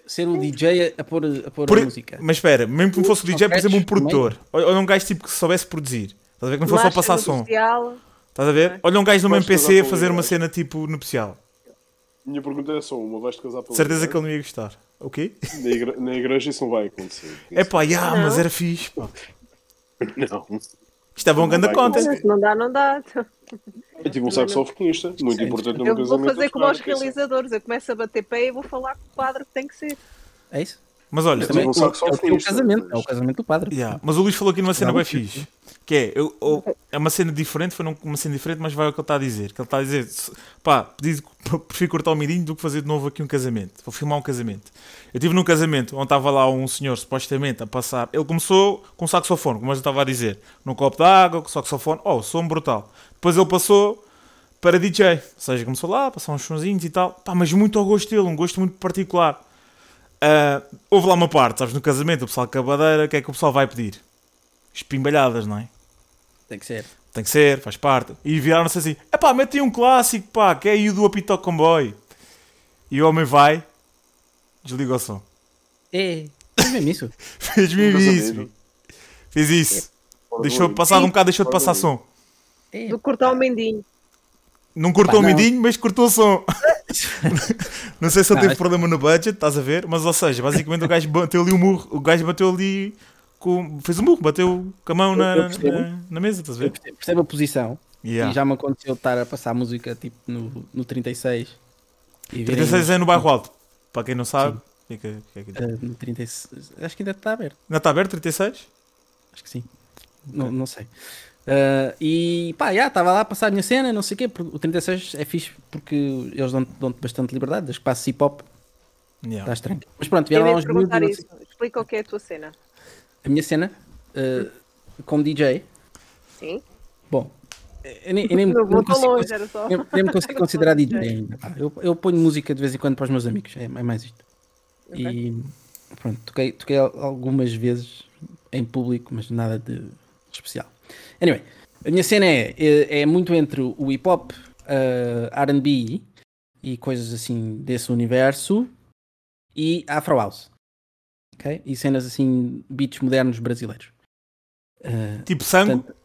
Ser o DJ a, pôr, a pôr Por- a música. Mas espera, mesmo que não fosse o DJ, por exemplo, um produtor. Ou, ou um gajo tipo que soubesse produzir. Estás a ver? Que não fosse só passar som. nupcial. Estás a ver? Olha um gajo numa MPC fazer uma cena tipo nupcial. Minha pergunta é só uma: vais-te casar pela Certeza que ele não ia gostar. Ok? na, igre- na igreja isso não vai acontecer. É pá, já, Não. mas era fixe. Pá. Não. Isto é bom vai conta. Se não dá, não dá. Eu tive um saxofonista, muito importante no meu Eu vou casamento. fazer a como aos realizadores. Eu começo a bater pé e vou falar com o padre que tem que ser. É isso? Mas olha, Também, um o, saco só é o finista, casamento, é o casamento do padre. já, mas o Luís falou aqui numa cena Não, bem sim, fixe. Que é, eu, eu- é uma cena diferente, foi uma cena diferente, mas vai ao que ele está a dizer. Que ele está a dizer, pá, pedi- prefiro cortar o mirinho do que fazer de novo aqui um casamento. Vou filmar um casamento. Eu estive num casamento onde estava lá um senhor supostamente a passar. Ele começou com saxofone, como eu estava a dizer, num copo de água, com saxofone. Oh, som brutal. Depois ele passou para DJ, ou seja, começou lá a passar uns sonzinhos e tal, pá, mas muito ao gosto dele, um gosto muito particular. Ah, houve lá uma parte, sabes, no casamento, o pessoal com a badeira, o que é que o pessoal vai pedir? Espimbalhadas, não é? Tem que ser. Tem que ser, faz parte. E viraram-se assim: epá, mete aí um clássico, pá, que é aí o do Apito Comboio. E o homem vai, desliga o som. É, é mesmo isso. Fez mesmo isso. Fez isso. Do Deixou olho. passar um bocado, deixou de passar som. É, Do cortar o mendinho. Não cortou Pá, o não. mindinho, mas cortou o som. não sei se ele teve mas- problema no budget, estás a ver? Mas ou seja, basicamente o gajo bateu ali o murro, o gajo bateu ali com. fez um murro, bateu com a mão na, na, na mesa, estás a ver? percebo a posição. Yeah. E já me aconteceu estar a passar música tipo no, no 36. E verem 36 é no bairro alto. Para quem não sabe, fica, fica aqui. Ah, no 36. Acho que ainda está aberto. Ainda está aberto 36? Acho que sim. Não, não sei. Ah, e pá, já estava lá a passar a minha cena, não sei o quê. porque O 36 é fixe porque eles dão- dão-te bastante liberdade. Desde que passes hip hop, Yeah. está estranho. Mas pronto, vieram lá uns perguntar isso. Explica o que é a tua cena. A minha cena, ah, como DJ, Sim? bom, eu nem, eu nem, Não nem consigo, longe, nem, nem me consigo considerar DJ ainda. Eu, eu ponho música de vez em quando para os meus amigos, é, é mais isto. Ok. E pronto, toquei, toquei al- algumas vezes em público, mas nada de especial. Anyway, a minha cena é, é, é muito entre o hip hop, uh, RB e coisas assim desse universo e Afro House. Ok? E cenas assim, beats modernos brasileiros. Uh, Tipo sangue? portanto,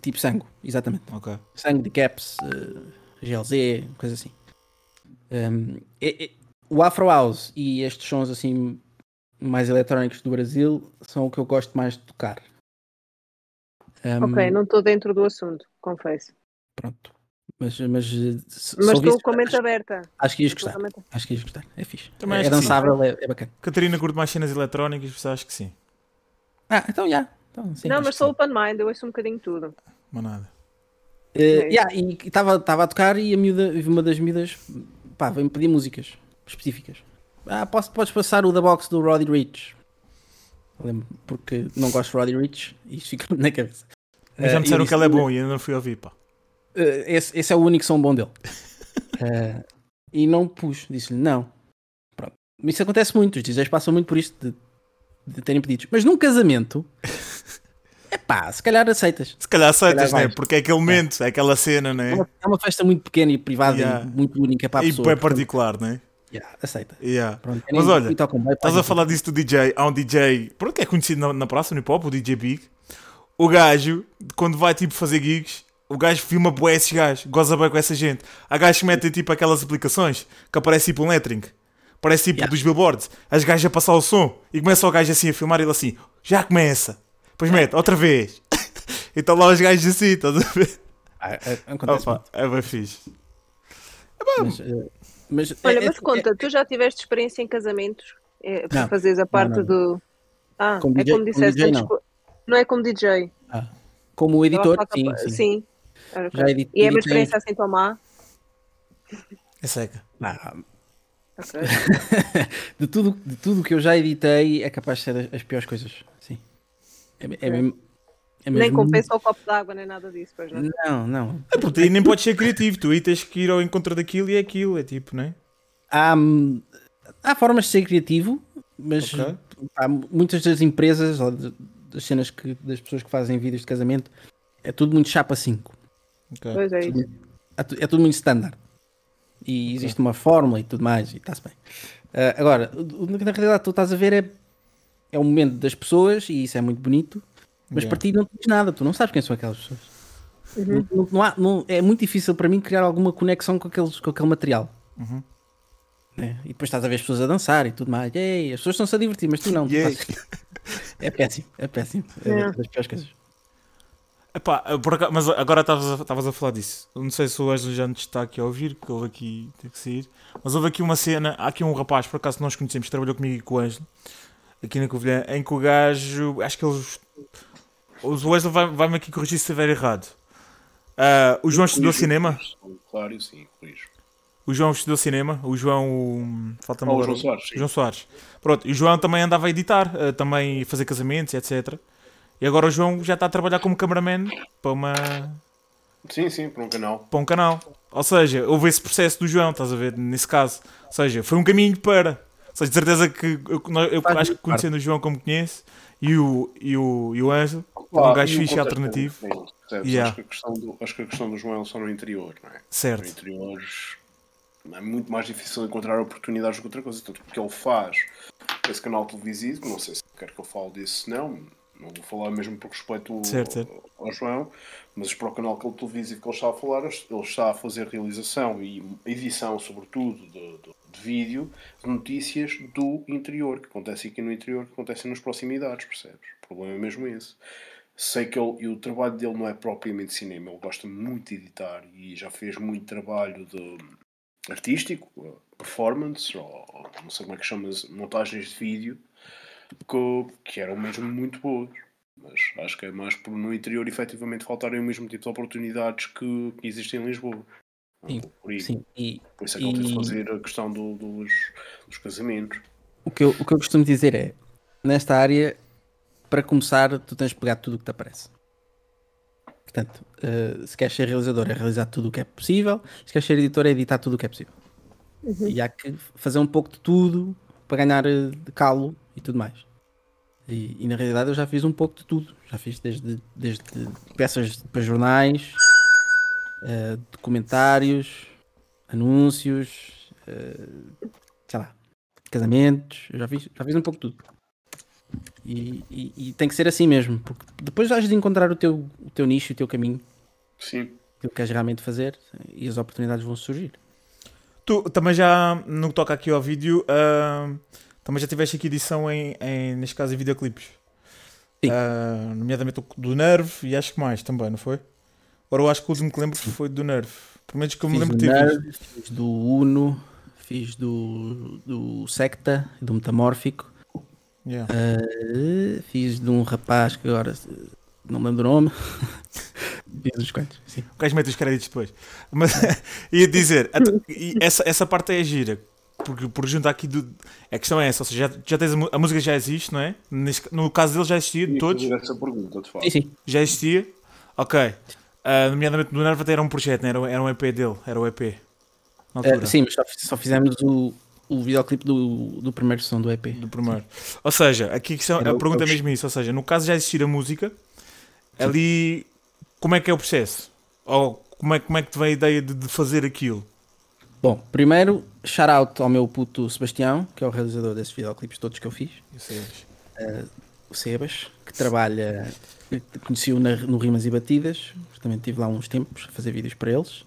tipo sangue, exatamente. Ok. Sangue de Caps, eh, GLZ, coisa assim. Um, é- é- o Afro House e estes sons assim mais eletrónicos do Brasil são o que eu gosto mais de tocar. Um, Ok, não estou dentro do assunto, confesso. Pronto. Mas, mas, eh, se- Mas estou com a mente acho, aberta. acho que ias gostar. Acho que ias gostar. É fixe. Também é sim. dançável, é, é bacana. Catarina curte mais cenas eletrónicas, mas acho que sim. Ah, então já. Então, sim, Não, mas sou sim. open mind, eu ouço um bocadinho de tudo. Mas nada. Eh, É yeah, e estava a tocar e a miúda, uma das miúdas pá, veio-me pedir músicas específicas. Ah, posso, podes passar o da box do Roddy Rich. Lembro, porque não gosto de Roddy Rich e isto fica na cabeça. Mas já Eh, me disseram e que ele é bom e ainda não fui ouvir, pá. Eh, esse, esse é o único som bom dele. Eh, e não pus, disse-lhe não. Pronto. Isso acontece muito, os DJs passam muito por isto de, de terem pedidos. Mas num casamento, é pá, se calhar aceitas. Se calhar aceitas, calhar né? Porque é aquele momento, é aquela cena, né? É uma, é uma festa muito pequena e privada Yeah. e muito única para a E pessoa. bem portanto, particular, né? yeah, aceita. Yeah. Pronto, Mas olha, e bem, Estás a falar disso do DJ, há um DJ, pronto, que é conhecido na, na praça, no hip hop, o DJ Big. O gajo, quando vai tipo fazer gigs, o gajo filma bué esses gajos, goza bem com essa gente. Há gajos que metem tipo aquelas aplicações que aparece tipo um lettering, parece tipo Yeah. dos billboards. As gajas a passar o som e começa o gajo assim a filmar e ele assim, já começa. Depois mete, outra vez. e estão lá os gajos assim, estás a ver? Ah, ah, acontece Opa, é bem fixe. muito, mas, eh, mas, Olha, é- mas é- conta, tu já tiveste experiência em casamentos? É, para Não. fazeres a parte não. do. Ah, Como é DJ como disseste como DJ, antes. não. Não é como DJ. ah, como editor, sim, sim. sim. Ah, ok. Já edit- E é uma editei- experiência assim tão má? É seca. Ah, Ok. de tudo de tudo que eu já editei é capaz de ser as, as piores coisas. Sim. É, é mesmo, é Nem mesmo compensa o copo de água, nem nada disso, pois não. Não, não. É porque aí nem podes ser criativo, tu aí tens que ir ao encontro daquilo e é aquilo, é tipo, né? Há, hum, há formas de ser criativo, mas Ok. há muitas das empresas ou de- das cenas que das pessoas que fazem vídeos de casamento é tudo muito chapa 5. Ok. Pois é isso. É é tudo muito standard. E existe uma fórmula e tudo mais, e está-se bem. Ah, agora, o- o que na realidade tu estás a ver é, é o momento das pessoas, e isso é muito bonito, mas Yeah. para ti não tens nada, tu não sabes quem são aquelas pessoas. Uhum. Não, não- não há- não- é muito difícil para mim criar alguma conexão com, aqueles, com aquele material. Uhum. né? E depois estás a ver as pessoas a dançar e tudo mais. Ei, as pessoas estão-se a divertir, mas tu não. tu É péssimo, é péssimo. É Yeah. das piores coisas. Epá, acaso- mas agora estavas a, a falar disso. Não sei se o Wesley já nos está aqui a ouvir, porque houve aqui, teve que sair. Mas houve aqui uma cena, há aqui um rapaz, por acaso nós conhecemos, que trabalhou comigo e com o Wesley, aqui na Covilhã, em que o gajo, acho que eles. O Wesley vai- vai-me aqui corrigir se estiver errado. Ah, o João estudou cinema? Claro, sim, corrijo. O João estudou cinema? O João. o- Falta-me Ah, o João Soares, sim. João Soares. Pronto, e o João também andava a editar, eh, também a fazer casamentos, etc. E agora o João já está a trabalhar como cameraman para, uma, Sim, sim, para um canal. para um canal. Ou seja, houve esse processo do João, estás a ver, nesse caso. Ou seja, foi um caminho para. Ou seja, de certeza que eu, eu acho que conhecendo o João como conheço e o, e o, e o Ângelo, é um gajo e fixe alternativo. Percebes? Yeah. Acho, que a questão do, acho que a questão do João é só no interior, não é? No Certo. interior é muito mais difícil encontrar oportunidades do que outra coisa. Tanto porque ele faz esse canal televisivo, não sei se quer que eu fale disso, não. Não vou falar mesmo por respeito Certo, certo. ao, João, mas para o canal que ele televisivo que ele está a falar, ele está a fazer realização e edição, sobretudo, de, de- de vídeo de notícias do interior, que acontece aqui no interior, que acontecem nas proximidades, percebes? O problema é mesmo esse. Sei que ele, o trabalho dele não é propriamente cinema, ele gosta muito de editar e já fez muito trabalho de artístico, performance, ou, não sei como é que chamas, montagens de vídeo, que eram mesmo muito boas. Mas acho que é mais por no interior efetivamente faltarem o mesmo tipo de oportunidades que, que existem em Lisboa. Sim, Por, aí. Sim, e por isso é que teve de E- fazer a questão do- dos, dos casamentos. o que, eu, o que eu costumo dizer é: nesta área, para começar, tu tens de pegar tudo o que te aparece. Portanto, eh, se queres ser realizador, é realizar tudo o que é possível, se queres ser editor, é editar tudo o que é possível. E há que fazer um pouco de tudo para ganhar eh, de calo e tudo mais. E, e na realidade eu já fiz um pouco de tudo. Já fiz desde, desde peças para jornais, eh, documentários, anúncios, eh, sei lá, casamentos. Eu já fiz, já fiz um pouco de tudo. E, e- e tem que ser assim mesmo, porque depois has de encontrar o teu, o teu nicho, o teu caminho, Sim. aquilo que queres realmente fazer e as oportunidades vão surgir. Tu também já, no que toca aqui ao vídeo, ah, também já tiveste aqui edição em, em neste caso, em videoclipes. Sim. Ah, nomeadamente o do Nerve e acho que mais também, não foi? Agora eu acho que o último que lembro foi do Nerve. Pelo menos que eu me Fiz lembro visto. Nerve, fiz do Uno, fiz do, do Secta, do Metamórfico, Yeah. eh, fiz de um rapaz que agora não me lembro do nome. fiz uns quantos, sim. O gajo mete os créditos depois. Mas ia dizer, essa, essa parte é gira. Porque por juntar aqui do. A questão é essa, ou seja, já, já tens a, a música já existe, não é? Neste- no caso dele já existia, de todos. essa pergunta, de facto. Sim, sim. Já existia. Ok. Ah, nomeadamente do Nerve até era um projeto, não era, era um EP dele, era o EP. Eh, altura. sim, mas só, só fizemos o, o videoclipe do, do primeiro som do EP. do primeiro. Ou seja, aqui a, questão, Era a pergunta é mesmo isso. Ou seja, no caso já existir a música, ali como é que é o processo? Ou como é, como é que te vem a ideia de, de fazer aquilo? Bom, primeiro, shout out ao meu puto Sebastião, que é o realizador desses videoclipes todos que eu fiz. É- o Sebas, que trabalha, conheci-o no Rimas e Batidas, também estive lá uns tempos a fazer vídeos para eles.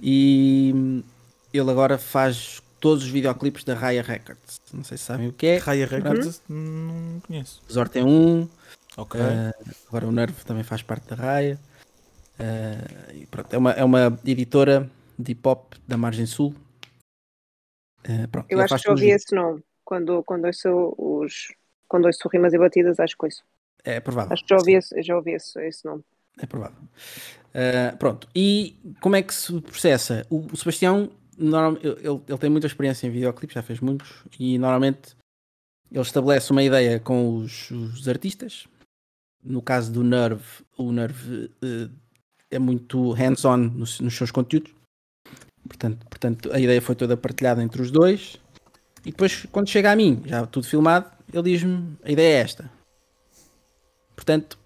E ele agora faz todos os videoclipes da Raya Records. Não sei se sabem o que é. Raya Records? Não conheço. Resort tem um, Ok. eh, agora o Nervo também faz parte da Raya. E pronto, é, uma, é uma editora de hip hop da Margem Sul. Eh, pronto, Eu acho que já ouvi esse nome. Quando, quando ouço os. Quando ouço rimas e batidas, acho que ouço. É provável. Acho que já ouvi esse, já ouvi esse, esse nome. É provável. Uh, pronto. E como é que se processa? O, o Sebastião, normal- ele, ele- ele tem muita experiência em videoclipes, já fez muitos, e normalmente ele estabelece uma ideia com os, os artistas. No caso do Nerve, o Nerve uh, é muito hands-on nos, nos seus conteúdos. Portanto, portanto, a ideia foi toda partilhada entre os dois. E depois, quando chega a mim, já tudo filmado, ele diz-me: a ideia é esta. Portanto,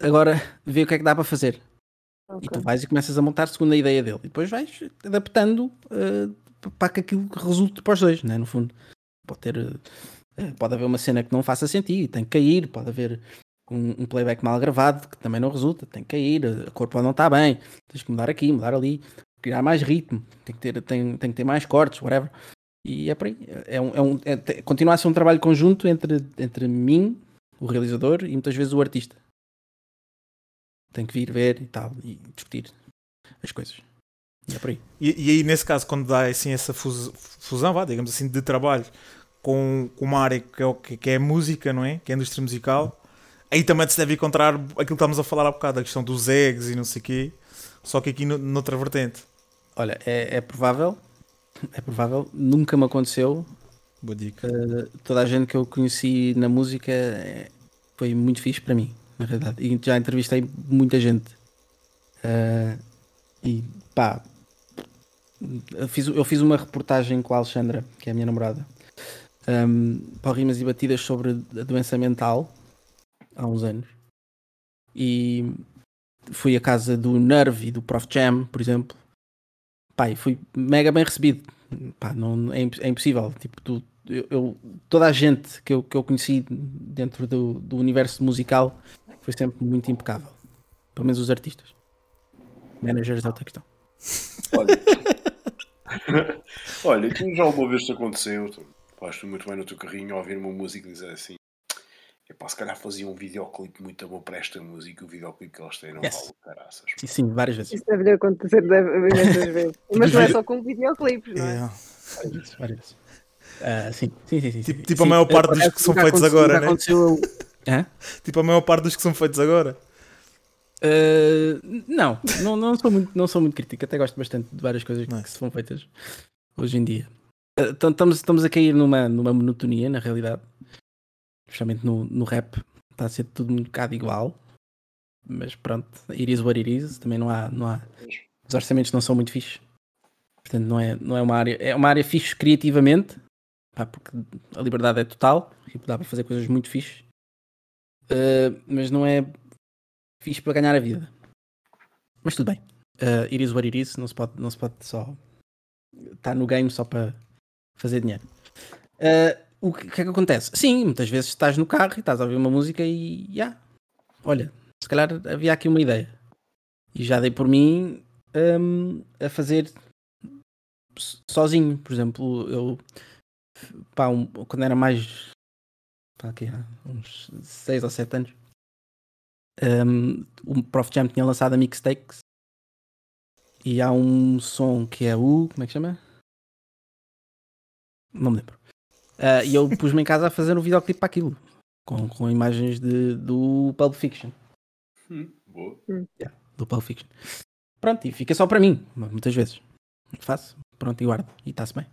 agora vê o que é que dá para fazer. Ok. E tu vais e começas a montar segundo a ideia dele. E depois vais adaptando eh, para que aquilo que resulte para os dois, né? no fundo. Pode ter. eh, pode haver uma cena que não faça sentido, tem que cair. Pode haver um, um playback mal gravado que também não resulta, tem que cair. A cor pode não estar bem, tens que mudar aqui, mudar ali, criar mais ritmo, tem que ter, tem, tem que ter mais cortes, whatever. E é por aí. É um, é um, é, continua a ser um trabalho conjunto entre, entre mim, o realizador, e muitas vezes o artista. Tem que vir ver e tal, e discutir as coisas. E é por aí. E, e aí, nesse caso, quando dá assim, essa fus- fusão, vá, digamos assim, de trabalho com, com uma área que é, que é a música, não é? Que é a indústria musical, aí também se deve encontrar aquilo que estávamos a falar há bocado, a questão dos eggs e não sei o quê, só que aqui no, noutra vertente. Olha, é, é provável, é provável, nunca me aconteceu. Boa dica. Uh, toda a gente que eu conheci na música é- foi muito fixe para mim, na realidade. E já entrevistei muita gente. Uh, e pá, eu fiz, eu fiz uma reportagem com a Alexandra, que é a minha namorada, um, para o Rimas e Batidas sobre a doença mental há uns anos. E fui à casa do Nerve e do Prof Jam, por exemplo. Pá, e fui mega bem recebido. Pá, não, é, é impossível. Tipo, tu, eu, eu- toda a gente que eu, que eu conheci dentro do, do universo musical foi sempre muito impecável. Pelo menos os artistas. Managers é outra questão. Olha, olha, tu já uma vez te aconteceu, tu vais muito bem no teu carrinho a ouvir uma música e dizer assim. Epá, se calhar fazia um videoclipe muito bom para esta música, o videoclipe que eles têm não Yes. vale caraças. Sim, sim, várias vezes. Isso deve acontecer imensas vezes. Mas não é só com videoclipes, não é? Yeah. Várias vezes, várias vezes. Ah, sim, sim, sim. sim, Tipo- sim. tipo a Sim, maior parte por dos que são feitos agora, né? aconteceu- Hã? Tipo a maior parte dos que são feitos agora. Uh, não, não, não, sou muito, não sou muito crítico, até gosto bastante de várias coisas que Nice. se são feitas hoje em dia. Uh, então estamos, estamos a cair numa, numa monotonia, na realidade, especialmente no, no rap, está a ser tudo um bocado igual, mas pronto, it is what it is, também não há, não há os orçamentos não são muito fixes, portanto não é, não é uma área, é uma área fixe criativamente, pá, porque a liberdade é total, tipo, dá para fazer coisas muito fixes, Uh, mas não é fixe para ganhar a vida. Mas tudo bem. Uh, it what it is. Não se pode, não se pode só estar no game só para fazer dinheiro. Uh, o que, que é que acontece? Sim, muitas vezes estás no carro e estás a ouvir uma música e já. olha, se calhar havia aqui uma ideia. E já dei por mim um, a fazer so- sozinho. Por exemplo, eu pá, um- quando era mais pá, aqui, há uns 6 ou 7 anos um, o Prof Jam tinha lançado a Mixtakes e há um som que é o. Como é que chama? Não me lembro. Ah, e eu pus-me em casa a fazer um videoclipe para aquilo com, com imagens de, do Pulp Fiction. Hum, boa. Do Pulp Fiction. Pronto, e fica só para mim, muitas vezes. Faço, pronto, e guardo. E está-se bem.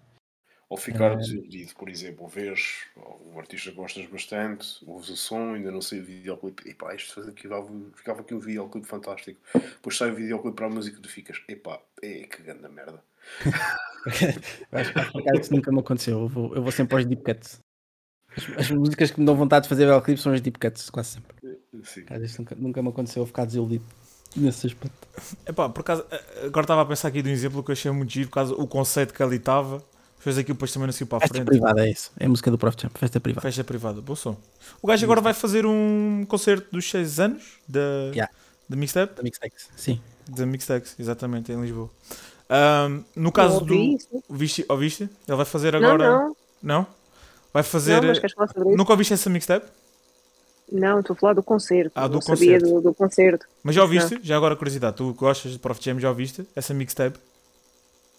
Ou ficar É. desiludido, por exemplo, vês um artista que gostas bastante, ouves o som, ainda não sei o videoclipe, epá, isto faz aqui, ficava aqui um videoclipe fantástico. Depois sai o videoclipe para a música e tu ficas, epá, é que grande merda. Eu acho que por acaso isso nunca me aconteceu. Eu vou, eu vou sempre aos deep cuts. As, as músicas que me dão vontade de fazer videoclipes são as deep cuts, quase sempre. Sim. Por acaso isso nunca, nunca me aconteceu eu ficar desiludido nesse aspecto. Epá, por acaso, eh, agora estava a pensar aqui de um exemplo que eu achei muito giro, por causa o conceito que ali estava, fez aquilo depois também não para a Festa frente. privada é isso. É a música do Prof Jam, festa privada. Festa privada, bom som. O gajo agora vai fazer um concerto dos 6 anos da, Yeah. da Mixtape, Da Mixtakes. Sim. da Mixtax, exatamente, em Lisboa. Ahm, no caso Não do. isso. Viste, ouviste? Ele vai fazer Não, agora. não, Não? Vai fazer. não, mas queres falar sobre isso? Nunca ouviste essa mixtape? Não, estou a falar do concerto. Ah, do não sabia concerto. do, do concerto. Mas já ouviste? Já agora curiosidade, tu gostas de Prof Jam, já ouviste essa mixtape?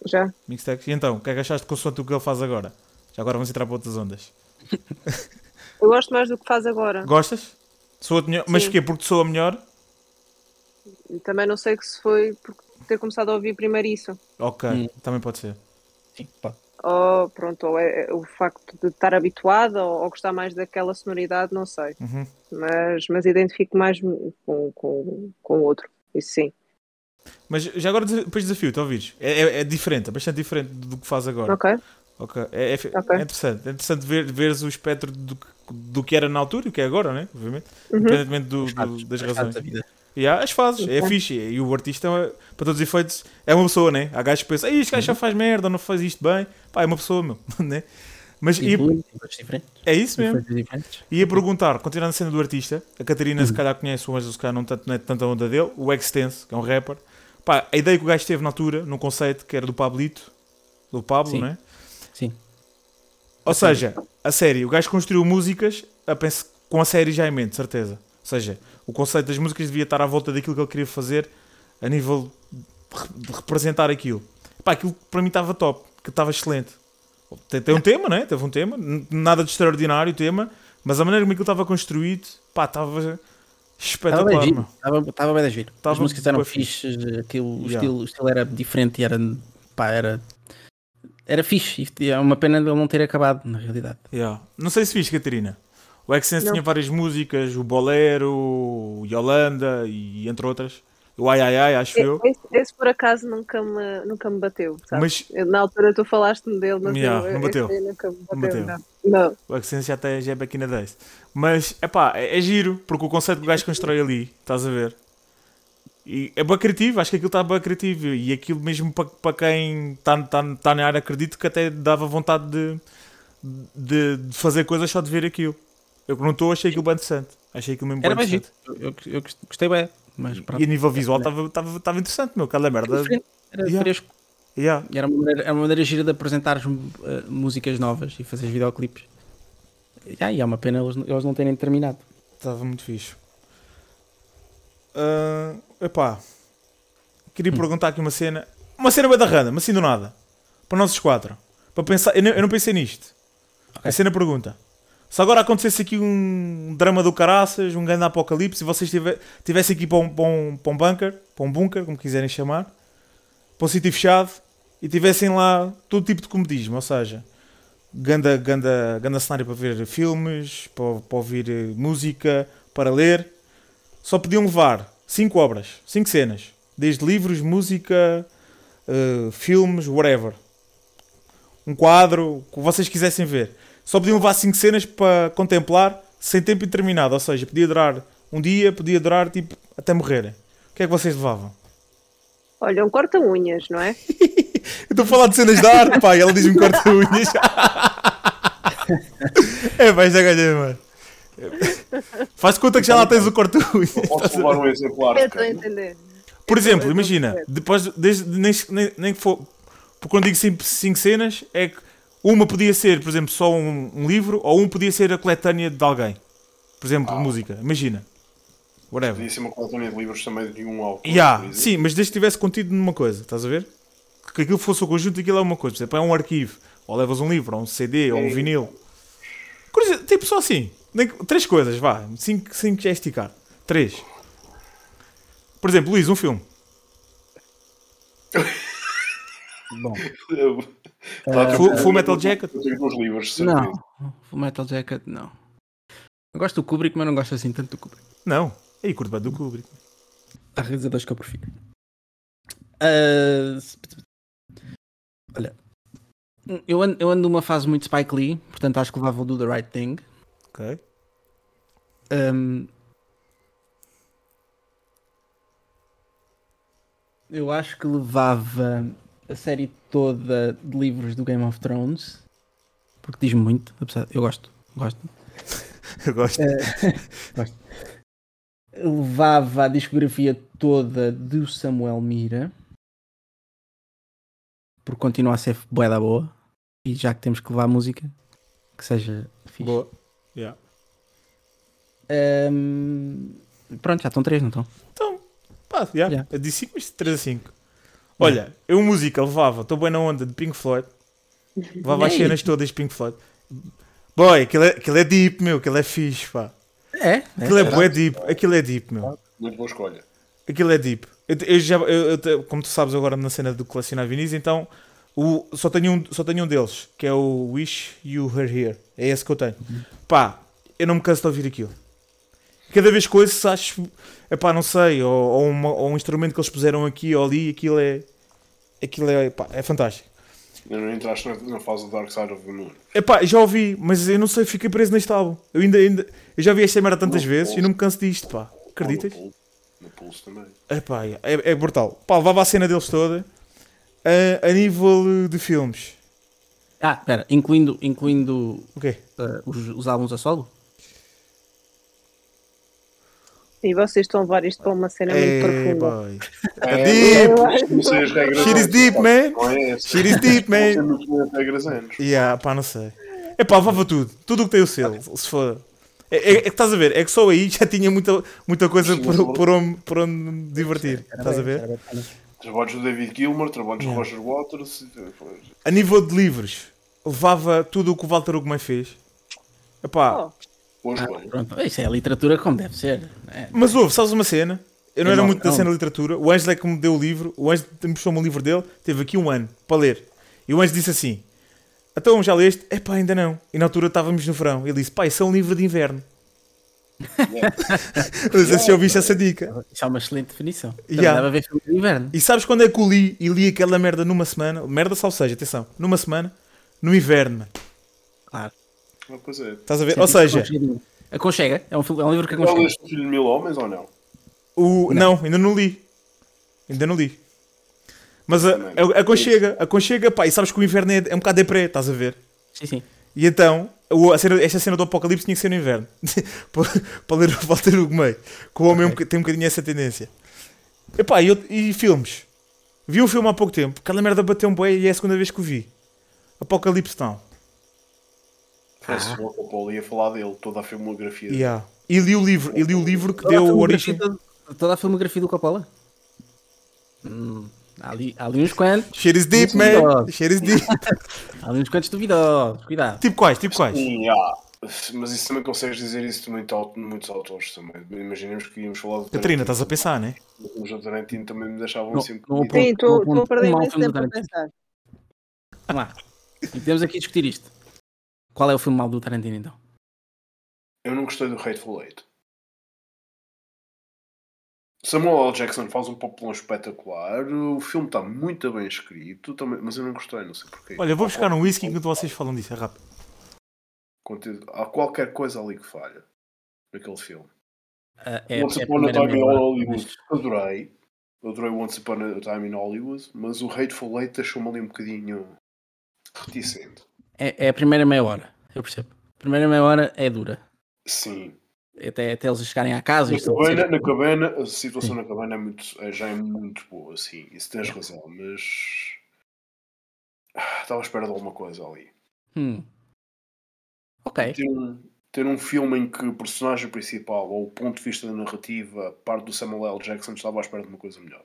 Já. Mixtape? E então, o que é que achaste consoante o que ele faz agora? Já agora vamos entrar para outras ondas. Eu gosto mais do que faz agora. Gostas? Soa-te melhor? Mas porquê? Porque soa melhor? E Também não sei que se foi por ter começado a ouvir primeiro isso. Ok, Hum. também pode ser. Sim, pode. Ou pronto, ou é é o facto de estar habituado ou, ou gostar mais daquela sonoridade, não sei. Uhum. Mas, mas identifico mais com, com, com o outro. Isso sim. Mas já agora depois desafio, tu ouvires? É, é, é diferente, é bastante diferente do que faz agora. Ok. Ok. É, é, Ok. é interessante. É interessante ver, veres o espectro do, que- do que era na altura e o que é agora, né? Obviamente. Uhum. Independentemente do- do- das razões. da vida. E há as fases, é fixe. E o artista, para todos os efeitos, é uma pessoa, né? Há gajos que pensam, "Ei, este gajo já Uhum. faz merda, não faz isto bem. Pá, é uma pessoa, meu. né? Mas E diferentes. é isso mesmo. Diferentes. Ia perguntar, continuando a cena do artista, a Catarina se Uhum. calhar conhece, mas se calhar não, tanto, não é tanta onda dele, o Extense, que é um rapper. Pá, a ideia que o gajo teve na altura, num conceito que era do Pablito, do Pablo, Sim. né? Sim. Ou seja, a série, o gajo construiu músicas a com a série já em mente, certeza. Ou seja, o conceito das músicas devia estar à volta daquilo que ele queria fazer a nível de re- de representar aquilo. Pá, aquilo para mim estava top, que estava excelente. Tem, tem um tema, né? Teve um tema, nada de extraordinário o tema, mas a maneira como aquilo estava construído, pá, estava Estava bem espetacular, giro. Estava, estava bem da giro. As músicas eram bué fixes, aquilo, o, Yeah. estilo, o estilo era diferente e era, pá, era, era fixe. E é uma pena ele não ter acabado, na realidade. Yeah. Não sei se viste, Catarina. O Excense tinha várias músicas, o Bolero, o Yolanda e entre outras. O Ai Ai Ai, acho eu. Esse, esse, por acaso nunca me, nunca me bateu, sabes? Mas na altura tu falaste-me dele, mas Yeah, eu, não bateu. esse nunca me bateu. bateu. Não. não. o Excense já, está, já é back in the days. Mas, epá, é, é giro, porque o conceito que o gajo constrói ali, estás a ver? E é bem criativo, acho que aquilo está bem criativo. E aquilo mesmo para, para quem está tá, tá na área, acredito que até dava vontade de, de, de fazer coisas só de ver aquilo. Eu que não estou, achei aquilo bem interessante. Achei aquilo mesmo bem Era interessante. giro. Eu, eu gostei bem. Mas pronto. E a nível visual estava interessante, meu. Aquela merda. Era Yeah. fresco. Yeah. E Era uma maneira, era uma maneira gira de apresentar músicas novas e fazer videoclipes. Yeah, e é uma pena eles, eles não terem terminado. Estava muito fixe. Ah, epá, queria perguntar aqui uma cena. Uma cena bem da random, assim do nada. Para nós os quatro. Para pensar, eu não, eu não pensei nisto. A cena pergunta: se agora acontecesse aqui um drama do caraças, um grande apocalipse, e vocês tive- tivessem aqui para um, para, um, para um bunker, para um bunker, como quiserem chamar, para um sítio fechado, e tivessem lá todo tipo de comodismo, ou seja, ganda, ganda, ganda cenário para ver filmes, para, para ouvir eh, música, para ler. Só podiam levar cinco obras, cinco cenas, desde livros, música, eh, filmes, whatever. Um quadro, o que vocês quisessem ver. Só podiam levar cinco cenas para contemplar sem tempo determinado, ou seja, podia durar um dia, podia durar tipo até morrerem. O que é que vocês levavam? Olha, um corta-unhas, não é? Eu estou a falar de cenas de arte, e ela diz-me corta-unhas. é, pá, já ganhei, mano. Faz conta que já lá tens o corta-unhas. Posso levar um exemplar? Eu estou a entender. Por exemplo, imagina, depois, desde, nem, nem, nem que for. Porque quando digo cinco, cinco cenas, é que uma podia ser, por exemplo, só um, um livro, ou um podia ser a coletânea de alguém. Por exemplo, Ah. música. Imagina. Whatever. Podia ser uma coletânea de livros também de um autor. Yeah, sim, mas desde que tivesse contido numa coisa, estás a ver? Que aquilo fosse o conjunto, aquilo é uma coisa. Por exemplo, é um arquivo. Ou levas um livro, ou um CD, ou um Sim. vinil. Tipo só assim. Três coisas, vá. Cinco, cinco já é esticar. Três. Por exemplo, Luís, um filme. Bom, Eh, Tá, Full- Metal Jacket? Livros, não. Full Metal Jacket, não. Eu gosto do Kubrick, mas não gosto assim tanto do Kubrick. Não. Aí curto bem do Kubrick. Há realizadores que eu prefiro. Se- olha, eu ando, eu ando numa fase muito Spike Lee, portanto acho que levava o Do the Right Thing. Ok. Ahm, eu acho que levava a série toda de livros do Game of Thrones, porque diz muito, apesar, eu gosto, gosto. Eu gosto. Levava a discografia toda do Samuel Mira, porque continua a ser bué da boa, e já que temos que levar música, que seja fixe. Boa. Yeah. Ahm, pronto, já estão três, não estão? Então, pá, yeah. Yeah. Eu disse 5, mas 3 a 5. Olha, eu música levava, estou bem na onda de Pink Floyd. Levava as cenas todas de Pink Floyd. Boy, aquilo é, aquilo é deep, meu, aquilo é fixe, pá. É, é. Aquilo é, bué deep, aquilo é deep, meu. Muito boa escolha. Aquilo é deep. Eu, eu já, eu- eu como tu sabes agora na cena do colecionar vinis, então o, só, tenho um, só tenho um deles, que é o Wish You Were Here. É esse que eu tenho. Pá, eu não me canso de ouvir aquilo. Cada vez que ouço, acho, epá, não sei, ou, ou, uma- ou um instrumento que eles puseram aqui ou ali, aquilo é, aquilo é, pá, é fantástico. Eu não entraste na, na fase do Dark Side of the Moon. Epá, já ouvi, mas eu não sei, fiquei preso neste álbum. Eu ainda, ainda eu já vi esta merda tantas Não, vezes e não. me canso disto, pá. Acreditas? No Pulse, no Pulse também. Epá, é, é brutal. Pá, levava a cena deles toda. A, a nível de filmes. Ah, espera, incluindo, incluindo O quê? uh, os, os álbuns a solo? E vocês estão a levar isto para uma cena muito É, profunda. boy. É, deep. Não sei as regras. Shit is deep, pá. man. Não é. Shit is deep, Não sei man. muito bem as regras antes. Yeah, pá, não sei. Epá, levava tudo. Tudo o que tem o selo. Se for. É, é, é que estás a ver, é que só aí já tinha muita, muita coisa por, por, onde, por onde me divertir. Estás a ver? Trabalhos do David Gilmour, trabalhos do Roger Waters. A nível de livros, levava tudo o que o Walter Ugumem fez. Epá, Oh, Ah, pronto, isso é a literatura como deve ser. É. Mas houve, sabes uma cena? Eu não Eu era não- muito da não. cena de literatura. O Ângelo é que me deu o livro. O Ângelo me mostrou-me o livro dele. Teve aqui um ano para ler. E o Ângelo disse assim: Então já leste? É pá, ainda não. E na altura estávamos no verão. Ele disse: Pá, isso é um livro de inverno. Não sei se já ouviste essa dica. Isso é uma excelente definição. Yeah. Haver filme de inverno. E sabes quando é que eu li e li aquela merda numa semana? Merda, só seja, atenção, numa semana, no inverno. Claro. Pois é. Estás a ver? Ou seja, Aconchega. É um, é um livro que Já aconchega. leste o Filho de Mil Homens ou não? o... não. ainda não li. Ainda não li. Mas a, a, aconchega, aconchega, pá, e sabes que o inverno é, é um bocado deprê, estás a ver? Sim, sim. E então, o- a cena- esta cena do apocalipse tinha que ser no inverno. para, ler o Walter Ugumei. Que o homem é um boca- tem um bocadinho essa tendência. Epá, e, eu- e filmes? Vi um filme há pouco tempo. Aquela merda bateu um bué e é a segunda vez que o vi. Apocalipse Now. Parece que o Coppola ia falar dele, toda a filmografia. dele. Yeah. E li o livro, e li o livro que Toda deu origem. do- Toda a filmografia do Coppola? Hum, há, ali, ali uns quantos. Shit is deep, man. Duvidoso. Shit is deep. Há ali uns quantos duvidosos. Cuidado. tipo quais, tipo quais? Sim, há. Mas isso também consegues dizer isso de muito muitos autores também. Imaginemos que íamos falar do Catarina, estás a pensar, né? Os do Tarantino também me deixavam Não- assim um não. Sim, estou a perder um do tempo a pensar. Vamos lá. E temos aqui a discutir isto. Qual é o filme mal do Tarantino então? Eu não gostei do Hateful Eight. Samuel L. Jackson faz um papelão espetacular. O filme está muito bem escrito, também, mas eu não gostei, não sei porquê. Olha, vou buscar um whisky enquanto vocês falam disso, é rápido. Contido- Há qualquer coisa ali que falha naquele filme. Ah, é, Once é a Upon a primeira Time in Hollywood, adorei. Adorei Once Upon a Time in Hollywood, mas o Hateful Eight deixou-me ali um bocadinho reticente. É, é a primeira meia hora, eu percebo. A primeira meia hora é dura. Sim. Até, até eles chegarem à casa Na cabana, na cabana, a situação na cabana é muito, é- já é muito boa, sim, isso tens razão, mas Ah, estava à espera de alguma coisa ali. Hum. Ok. Ter um, ter um filme em que o personagem principal, ou o ponto de vista da narrativa, parte do Samuel L. Jackson, estava à espera de uma coisa melhor.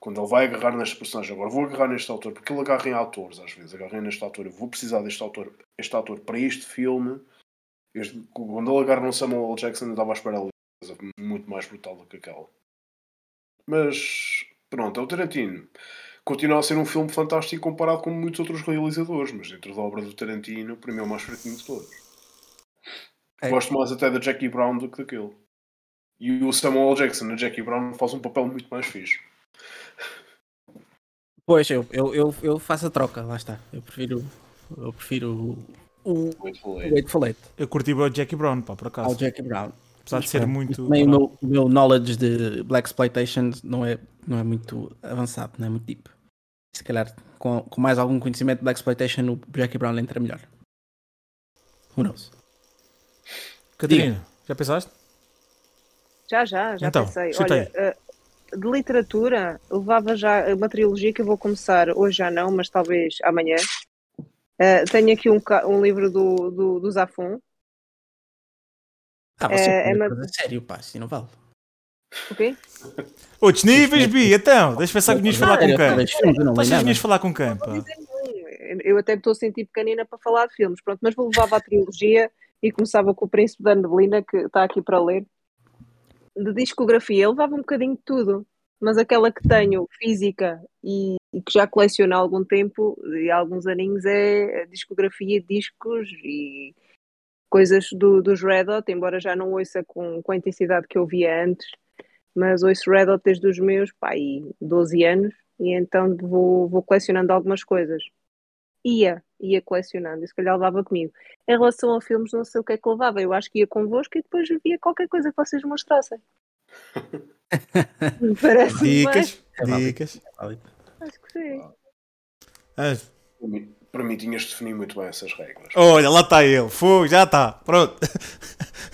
Quando ele vai agarrar neste personagem, agora vou agarrar neste autor, porque ele agarra em autores às vezes, agarra neste autor, eu vou precisar deste autor, este autor para este filme. Este- quando ele agarra no Samuel L. Jackson, eu estava à espera de uma coisa muito mais brutal do que aquela. Mas pronto, é o Tarantino. Continua a ser um filme fantástico comparado com muitos outros realizadores, mas dentro da obra do Tarantino, para mim é o mais fraquinho de todos. É. Gosto mais até da Jackie Brown do que daquele. E o Samuel L. Jackson na Jackie Brown faz um papel muito mais fixe. Pois, eu, eu, eu, eu faço a troca, lá está. Eu prefiro, eu prefiro o, o Eight Eu curti bem o Jackie Brown, pá, por ao acaso. Jackie Brown. Apesar de ser muito. Também o meu, meu knowledge de Black Exploitation não é, não é muito avançado, não é muito deep. Se calhar com, com mais algum conhecimento de Black Exploitation o Jackie Brown entra melhor. Who knows? Catarina, já pensaste? Já, já, já Então, pensei. Olha, eh, de literatura, levava já uma trilogia que eu vou começar hoje já não, mas talvez amanhã. Eh, tenho aqui um, um livro do, do, do Zafon. Ah, você É- é, uma... sério, pá, assim não vale. Ok? Outros níveis, Bi, então. Deixa pensar que vinhas falar com quem. nada. vinhas falar com quem, pá? Eu até estou a sentir pequenina para falar de filmes, pronto, mas vou levava a trilogia e começava com o Príncipe da Neblina, que está aqui para ler. De discografia, eu levava um bocadinho de tudo, mas aquela que tenho física e, e que já coleciono há algum tempo e há alguns aninhos é discografia discos e coisas do, dos Red Hot, embora já não ouça com, com a intensidade que eu via antes, mas ouço Red Hot desde os meus, pá, aí 12 anos, e então vou, vou colecionando algumas coisas. Ia, ia colecionando, e se calhar levava comigo. Em relação a filmes, não sei o que é que levava, eu acho que ia convosco e depois via qualquer coisa que vocês mostrassem. Parece Dicas, É válido. dicas. Acho que sim. Ah, Para mim, tinhas de definir muito bem essas regras. Olha, lá está ele. Fogo, já está. Pronto.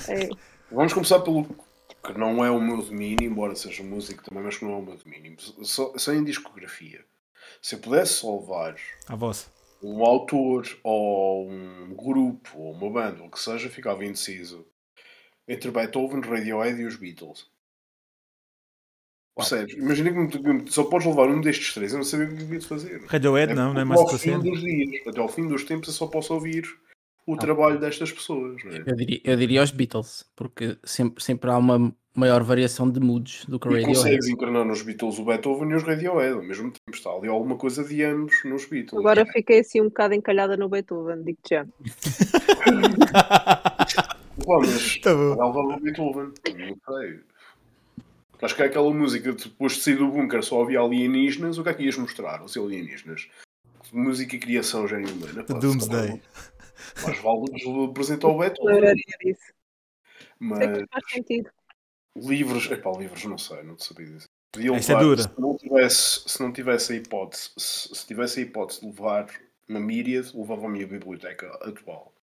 É, Vamos começar pelo que não é o meu domínio, embora seja músico também, mas que não é o meu domínio. Só, só em discografia. Se eu pudesse só levar A vossa. Um autor ou um grupo ou uma banda, ou o que seja, ficava indeciso entre Beethoven, Radiohead e os Beatles. Percebes? Imagina que só podes levar um destes três, eu não sabia o que havia de fazer. Radiohead não, não é até mais ao a tua fim dos dias, até ao fim dos tempos eu só posso ouvir o trabalho destas pessoas. Não é? Eu diria, eu diria os Beatles, porque sempre, sempre há uma maior variação de moods do que o E Radiohead. consegues encarnar nos Beatles o Beethoven e os Radiohead ao mesmo tempo. Está ali alguma coisa de ambos nos Beatles. agora fiquei assim um bocado encalhada no Beethoven, digo-te já. Mas Tá o Beethoven. Não sei. Acho que é aquela música de depois de sair do bunker só havia alienígenas. O que é que ias mostrar aos alienígenas? Música e criação gênio humana. Doomsday. Mas vale apresentar o Beethoven. Mas Sei que faz sentido. Livros, epá, livros não sei, não te sabia dizer. Podia Esta é levar- dura. Se não tivesse, se não tivesse a hipótese, se, se tivesse a hipótese de levar uma Myriad, levava a minha biblioteca atual.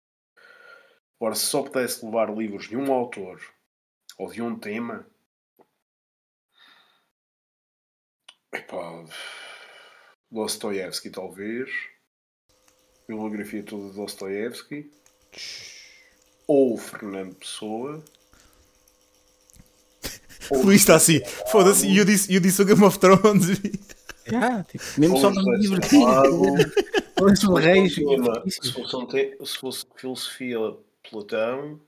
Agora, se só pudesse levar livros de um autor ou de um tema, epá, Dostoevsky talvez, bibliografia toda de Dostoevsky, ou Fernando Pessoa. O Luís está assim, foda-se, e eu disse, eu disse o Game of Thrones. Ah, tipo, mesmo só para me divertir. Os reis. Se, fosse um te- se fosse filosofia Platão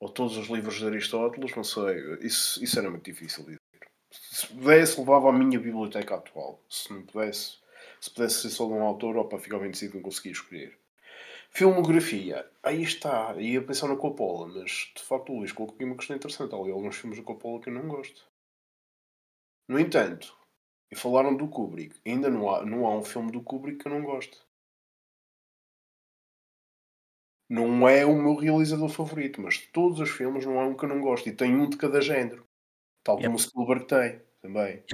ou todos os livros de Aristóteles, não sei, isso, isso era muito difícil de dizer. Se pudesse, levava a minha biblioteca atual. Se não pudesse, se pudesse ser só de um autor, opa, ficava indeciso, não conseguia escolher. Filmografia, aí está, ia pensar na Coppola, mas de facto o Luís colocou aqui uma questão interessante. Há ali alguns filmes da Coppola que eu não gosto. No entanto, e falaram do Kubrick. Ainda não há, não há um filme do Kubrick que eu não gosto. Não é o meu realizador favorito, mas de todos os filmes não há um que eu não gosto. E tem um de cada género. Tal como o Spielberg tem, também.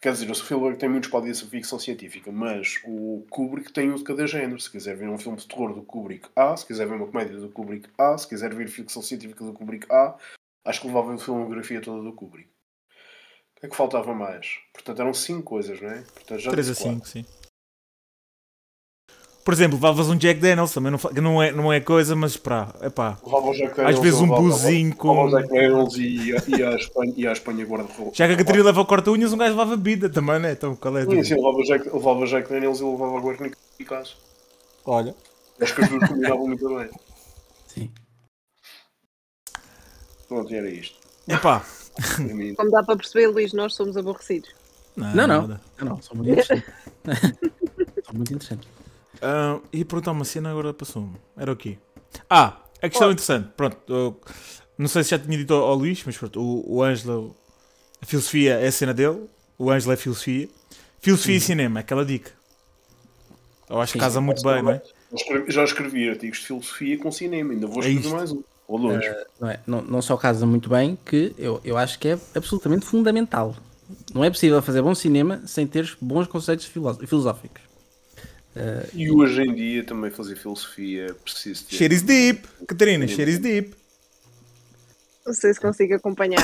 Quer dizer, o Spielberg tem muitos códigos de ficção científica, mas o Kubrick tem um de cada género. Se quiser ver um filme de terror do Kubrick A, se quiser ver uma comédia do Kubrick A, se quiser ver ficção científica do Kubrick A, acho que levava a filmografia toda do Kubrick. O que é que faltava mais? Portanto, eram cinco coisas, não é? Portanto, já 3 a disse quatro. 5, sim. Por exemplo, levavas um Jack Daniels, também não, não, é, não é coisa, mas pá, é pá. Levava Às vezes um levava- buzinho levava o com. Jack Daniels e, e, a Espanha, e a Espanha guarda-roupa. Já que a Catarina leva o corta-unhas, um gajo levava bebida também, né? Então qual é a Sim, sim, levava o Jack, levava o Jack Daniels e levava a Guarnica Picasso. Olha. Acho que as duas combinavam muito bem. Sim. Pronto, era isto. Epá. Como dá para perceber, Luís, nós somos aborrecidos. Não, não. nada. Não, não, são muito interessantes. são muito interessantes. Ah, ia perguntar uma cena, agora passou-me. Era o quê? Ah, a questão interessante. Pronto, eu não sei se já tinha dito ao, ao Luís, mas pronto, o, o Ângelo, a filosofia é a cena dele, o Ângelo é filosofia. Filosofia e cinema, aquela dica. Eu acho que Sim, casa muito bem, não é? Já escrevi, artigos de filosofia com cinema, ainda vou É escrever isto. mais um. Ou dois. Não, é? não, não só casa muito bem, que eu, eu acho que é absolutamente fundamental. Não é possível fazer bom cinema sem ter bons conceitos filosó- filosóficos. E hoje em dia também fazer filosofia preciso ter. Share is deep, Catarina, share is deep. Não sei se consigo acompanhar.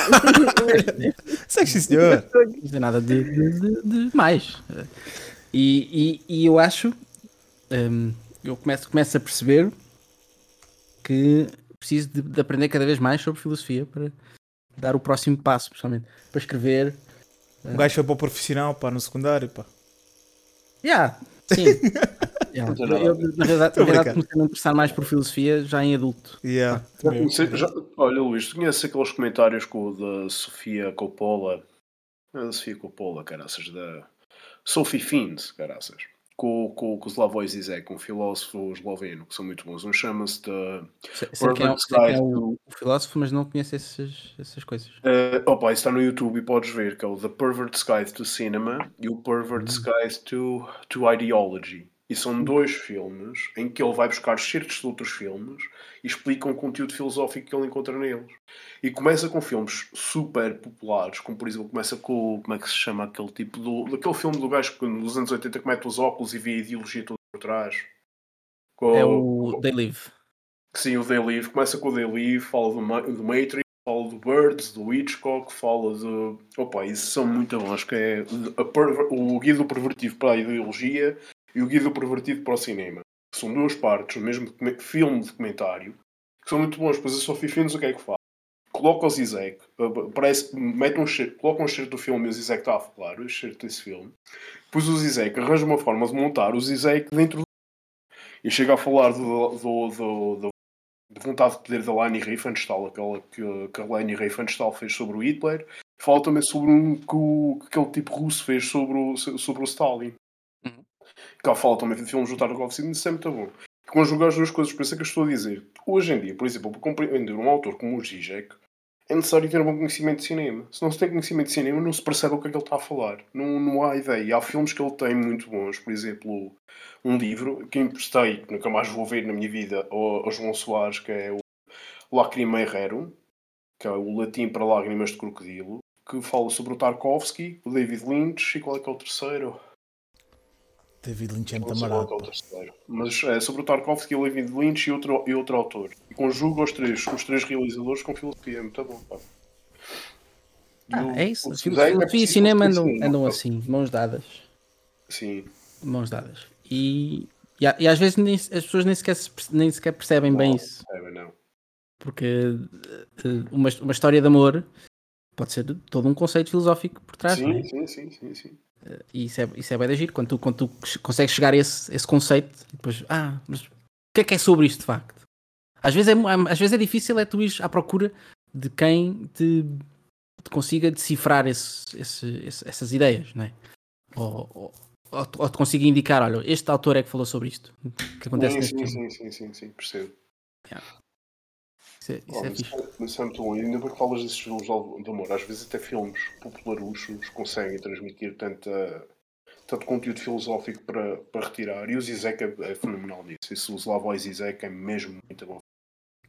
Sei que sim, senhor. Não tem nada de, de- de- de mais. E, e- e eu acho, hum, eu começo, começo a perceber que preciso de, de aprender cada vez mais sobre filosofia para dar o próximo passo, principalmente para escrever. Um gajo foi para o profissional, pá, no secundário, pá. Yeah, sim. Yeah. Eu, a na verdade, na comecei a me interessar mais por filosofia já em adulto. Yeah, eu. comecei- já- olha, Luís, tu conheces aqueles comentários com o da Sofia Coppola? Não é da Sofia Coppola, caraças, da Sophie Fiends, caraças. Com, com, com o Slavoj Zizek, um filósofo esloveno, que são muito bons. Um chama-se da. Sei, sei quem é, sei é o, filósofo, mas não conheço essas, essas coisas. Uh, opa, isso está no YouTube e podes ver, que é o The Pervert's Guide to Cinema e o Pervert's Guide to, to Ideology. E são dois filmes em que ele vai buscar certos de outros filmes e explica um conteúdo filosófico que ele encontra neles. E começa com filmes super populares, como por exemplo, começa com, como é que se chama aquele tipo, do, daquele filme do gajo que nos anos 80 que mete os óculos e vê a ideologia toda por trás. Com- É o They Live. Sim, o They Live. Começa com o They Live, fala do, do Matrix, fala do Birds, do Hitchcock, fala de. Opa, isso são muito bons. Que é perver- o Guia do Pervertido para a Ideologia e o Guia do Pervertido para o Cinema. São duas partes, o mesmo filme documentário, que são muito bons. Depois a Sophie Fiends o que é que faz? Coloca o Zizek, uh, parece, mete um cheiro, coloca um cheiro do filme e o Zizek está a falar, o cheiro desse filme. Depois o Zizek arranja uma forma de montar o Zizek dentro do e chega a falar do, do, do, do- da vontade de poder da Leni Riefenstahl, aquela que, que a Leni Riefenstahl fez sobre o Hitler. Fala também sobre um que, o, que aquele tipo russo fez sobre o, sobre o Stalin. Cá fala também de filmes do Tarkov, isso é muito bom. Conjugar as duas coisas, por isso é que eu estou a dizer. Hoje em dia, por exemplo, para compreender um autor como o Zizek, é necessário ter um bom conhecimento de cinema. Se não se tem conhecimento de cinema, não se percebe o que é que ele está a falar. Não, não há ideia. Há filmes que ele tem muito bons, por exemplo, um livro que emprestei, que nunca mais vou ver na minha vida, ao, ao João Soares, que é o Lacrima Rerum, que é o latim para lágrimas de crocodilo. que fala sobre o Tarkovsky, o David Lynch e qual é que é o terceiro? O amarado. terceiro. Mas é sobre o Tarkovsky, o David Lynch e outro, e outro autor. E conjuga os três, os três realizadores com filosofia. É muito bom, pá. Ah, o- é isso. o Fil- desenho é Filosofia e cinema andam, cinema, andam assim, mãos dadas. Sim. Mãos dadas. E, e, e às vezes nem- as pessoas nem sequer, nem sequer percebem bem Não, isso. É, não. Porque eh, uma, uma história de amor pode ser todo um conceito filosófico por trás. não é? Sim, sim, sim, sim, sim. E isso é, isso é bem de agir. Quando tu, quando tu consegues chegar a esse, esse conceito, e depois, ah, mas o que é que é sobre isto de facto? Às vezes é, às vezes é difícil é tu ires à procura de quem te, te consiga decifrar esse, esse- essas ideias, não é? Ou, ou, ou te- ou te consiga indicar, olha, este autor é que falou sobre isto. Que acontece Sim, sim, sim, sim, sim, sim, percebo. Isso é, isso Oh, é mas fixe. é- muito bom. E ainda bem que falas desses filmes de amor. Às vezes até filmes popularuchos conseguem transmitir tanta, tanto conteúdo filosófico para, para retirar. E o Zizek é, é fenomenal nisso. Esse o Slavoj Zizek é mesmo muito bom.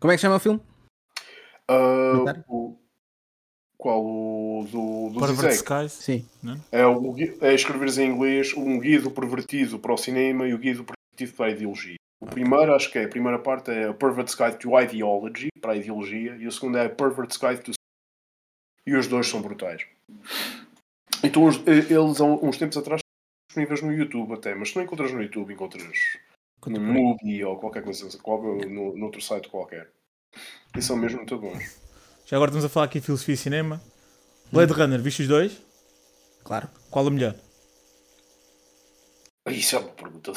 Como é que chama o filme? Comentário? o, qual? O do, do Pervert Zizek? Skies. Sim. É, o, é escreveres em inglês um guia do pervertido para o cinema e o guia do pervertido para a ideologia. O primeiro, acho que é, a primeira parte é a Pervert's Guide to Ideology, para a ideologia, e o segundo é a Pervert's Guide to E os dois são brutais. Então, eh, eles, há uns tempos atrás, disponíveis no YouTube até, mas se não encontras no YouTube, encontras no Mubi ou qualquer coisa, qualquer, no, no outro site qualquer. E são mesmo muito bons. Já agora estamos a falar aqui de filosofia e cinema. Blade Runner, viste os dois? Claro. Qual a melhor? Isso é uma pergunta.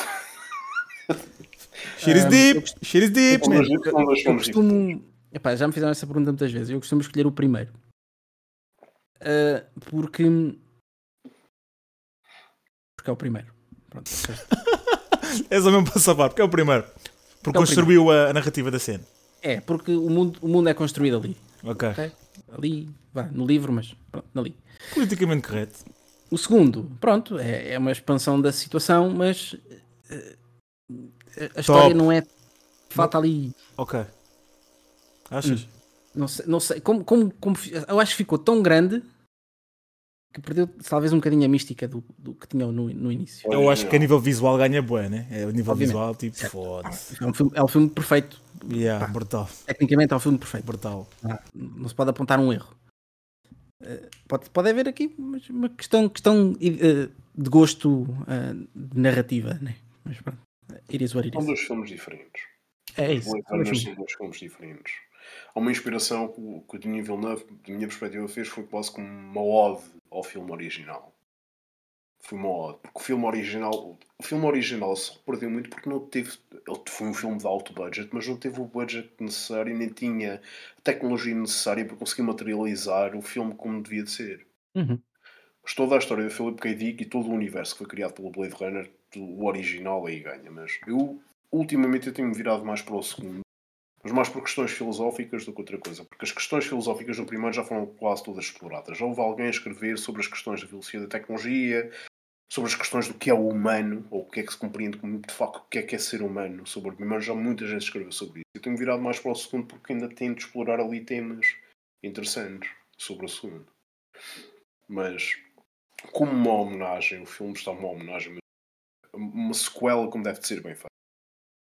Shit is eu deep! Shit is deep, dois- são dois Eu costumo. Epá, já me fizeram essa pergunta muitas vezes. Eu costumo escolher o primeiro. Ah, porque. Porque é o primeiro. Pronto. És o mesmo para salvar, porque é o primeiro. Porque É construiu a, a narrativa da cena. É, porque o mundo, o mundo é construído ali. Ok. ok? Ali, vá, no livro, mas pronto, ali. Politicamente correto. O segundo, pronto, é, é uma expansão da situação, mas eh, a história não é. Falta ali. Ok. Achas? Não sei, não sei como, como, como eu acho que ficou tão grande que perdeu talvez um bocadinho a mística do, do que tinha no, no início. Eu acho que a nível visual ganha bué, né? É o nível Obviamente. visual, tipo, foda-se. É um filme, é um filme perfeito. Yeah, Pá. brutal, Tecnicamente é um filme perfeito. brutal. Ah, não se pode apontar um erro. Eh, pode, pode haver aqui uma questão, questão eh, de gosto eh, de narrativa, né? Mas pronto. It is what it São is. dois filmes diferentes. É isso. São dois filmes. são diferentes. Há uma inspiração que o- Denis Villeneuve, da minha perspectiva, fez foi quase como uma ode ao filme original. Foi uma ode. Porque o filme original, o filme original só perdeu muito porque não teve. Ele foi um filme de alto budget, mas não teve o budget necessário nem tinha a tecnologia necessária para conseguir materializar o filme como devia de ser. Uhum. Mas toda a história do Philip K. Dick e todo o universo que foi criado pelo Blade Runner, o original aí ganha. Mas eu, ultimamente, eu tenho virado mais para o segundo. Mas mais por questões filosóficas do que outra coisa. Porque as questões filosóficas no primeiro já foram quase todas exploradas. Já houve alguém a escrever sobre as questões da velocidade da tecnologia, sobre as questões do que é o humano, ou o que é que se compreende como, de facto, o que é que é ser humano. Sobre o primeiro já muita gente escreveu sobre isso. Eu tenho virado mais para o segundo porque ainda tento explorar ali temas interessantes sobre o segundo. Mas como uma homenagem, o filme está uma homenagem, uma sequela como deve de ser bem feita.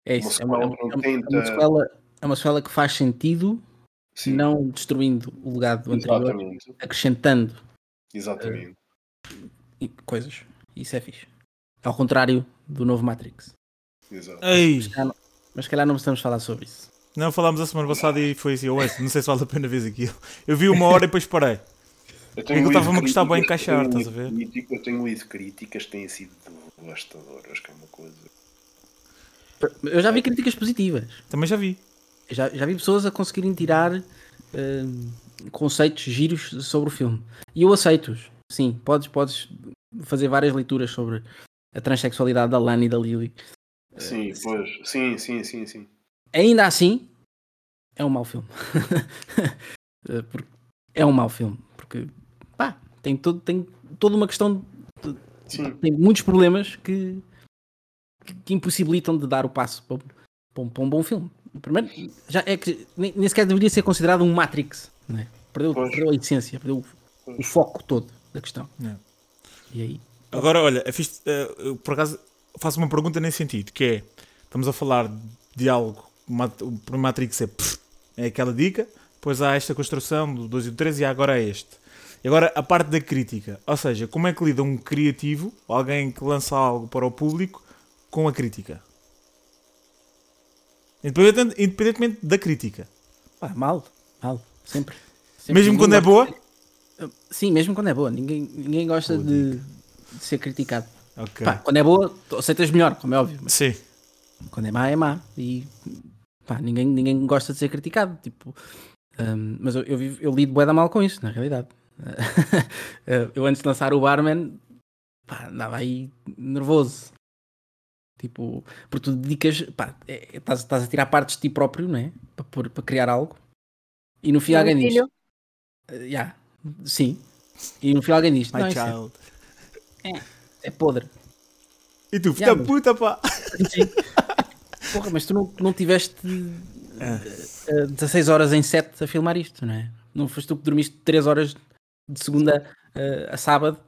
É Uma isso. É uma, é uma- sequela que não é uma- tenta- é uma sequela, é uma sequela que faz sentido, Sim, não destruindo o legado do anterior, exatamente. acrescentando Exatamente. e- coisas. Isso é fixe. Ao contrário do novo Matrix. Exato. Ei! Mas se calhar não precisamos falar sobre isso. Não, falámos a semana passada e foi assim, ouço, não sei se vale a pena ver aquilo. Eu vi uma hora e depois parei. Eu estava-me a gostar bem encaixar, estás a ver? Eu tenho lido críticas que têm sido devastadoras, que é uma coisa. Eu já vi críticas positivas. Também já vi. Já, já vi pessoas a conseguirem tirar hum, conceitos giros sobre o filme. E eu aceito-os. Sim, podes, podes fazer várias leituras sobre a transexualidade da Lana e da Lily. Sim, pois. Sim, sim, sim, sim. Ainda assim, é um mau filme. Eh, é um mau filme. Porque, pá, tem, todo, tem toda uma questão. de- Sim. tem muitos problemas que, que, que impossibilitam de dar o passo para, para um, para um bom filme. Primeiro, já é que nem, nem sequer deveria ser considerado um Matrix. Não é? perdeu, perdeu a essência, perdeu o foco todo da questão. É. E aí? Agora, olha, é fixe, eh, eu, por acaso faço uma pergunta nesse sentido, que é, estamos a falar de algo, o primeiro Matrix é, pff, é aquela dica, depois há esta construção do 2 e do 3 e agora é este. E agora a parte da crítica, ou seja, como é que lida um criativo, alguém que lança algo para o público, com a crítica? Independente- Independentemente da crítica. Pá, mal, mal, sempre. Sempre. Mesmo quando é gosta- boa? Sim, mesmo quando é boa. Ninguém, ninguém gosta de, de ser criticado. Ok. Pá, quando é boa, aceitas melhor, como é óbvio. Mas Sim. quando é má, é má. E pá, ninguém, ninguém gosta de ser criticado. Tipo, hum, mas eu, eu, vivo- eu lido bué da mal com isso, na realidade. eu antes de lançar o Barman, pá, andava aí nervoso. Tipo, porque tu dedicas, pá, é- é- estás, estás a tirar partes de ti próprio, não é? Para, pôr- para criar algo. E no fim alguém diz, filho. "Eh, yeah, sim. E no fim alguém diz, My é, child. é podre. E tu, filho Yeah, puta, pá. Sim. Porra, mas tu não, não tiveste É. eh, 16 horas em 7 a filmar isto, não é? Não foste tu que dormiste 3 horas de segunda eh, a sábado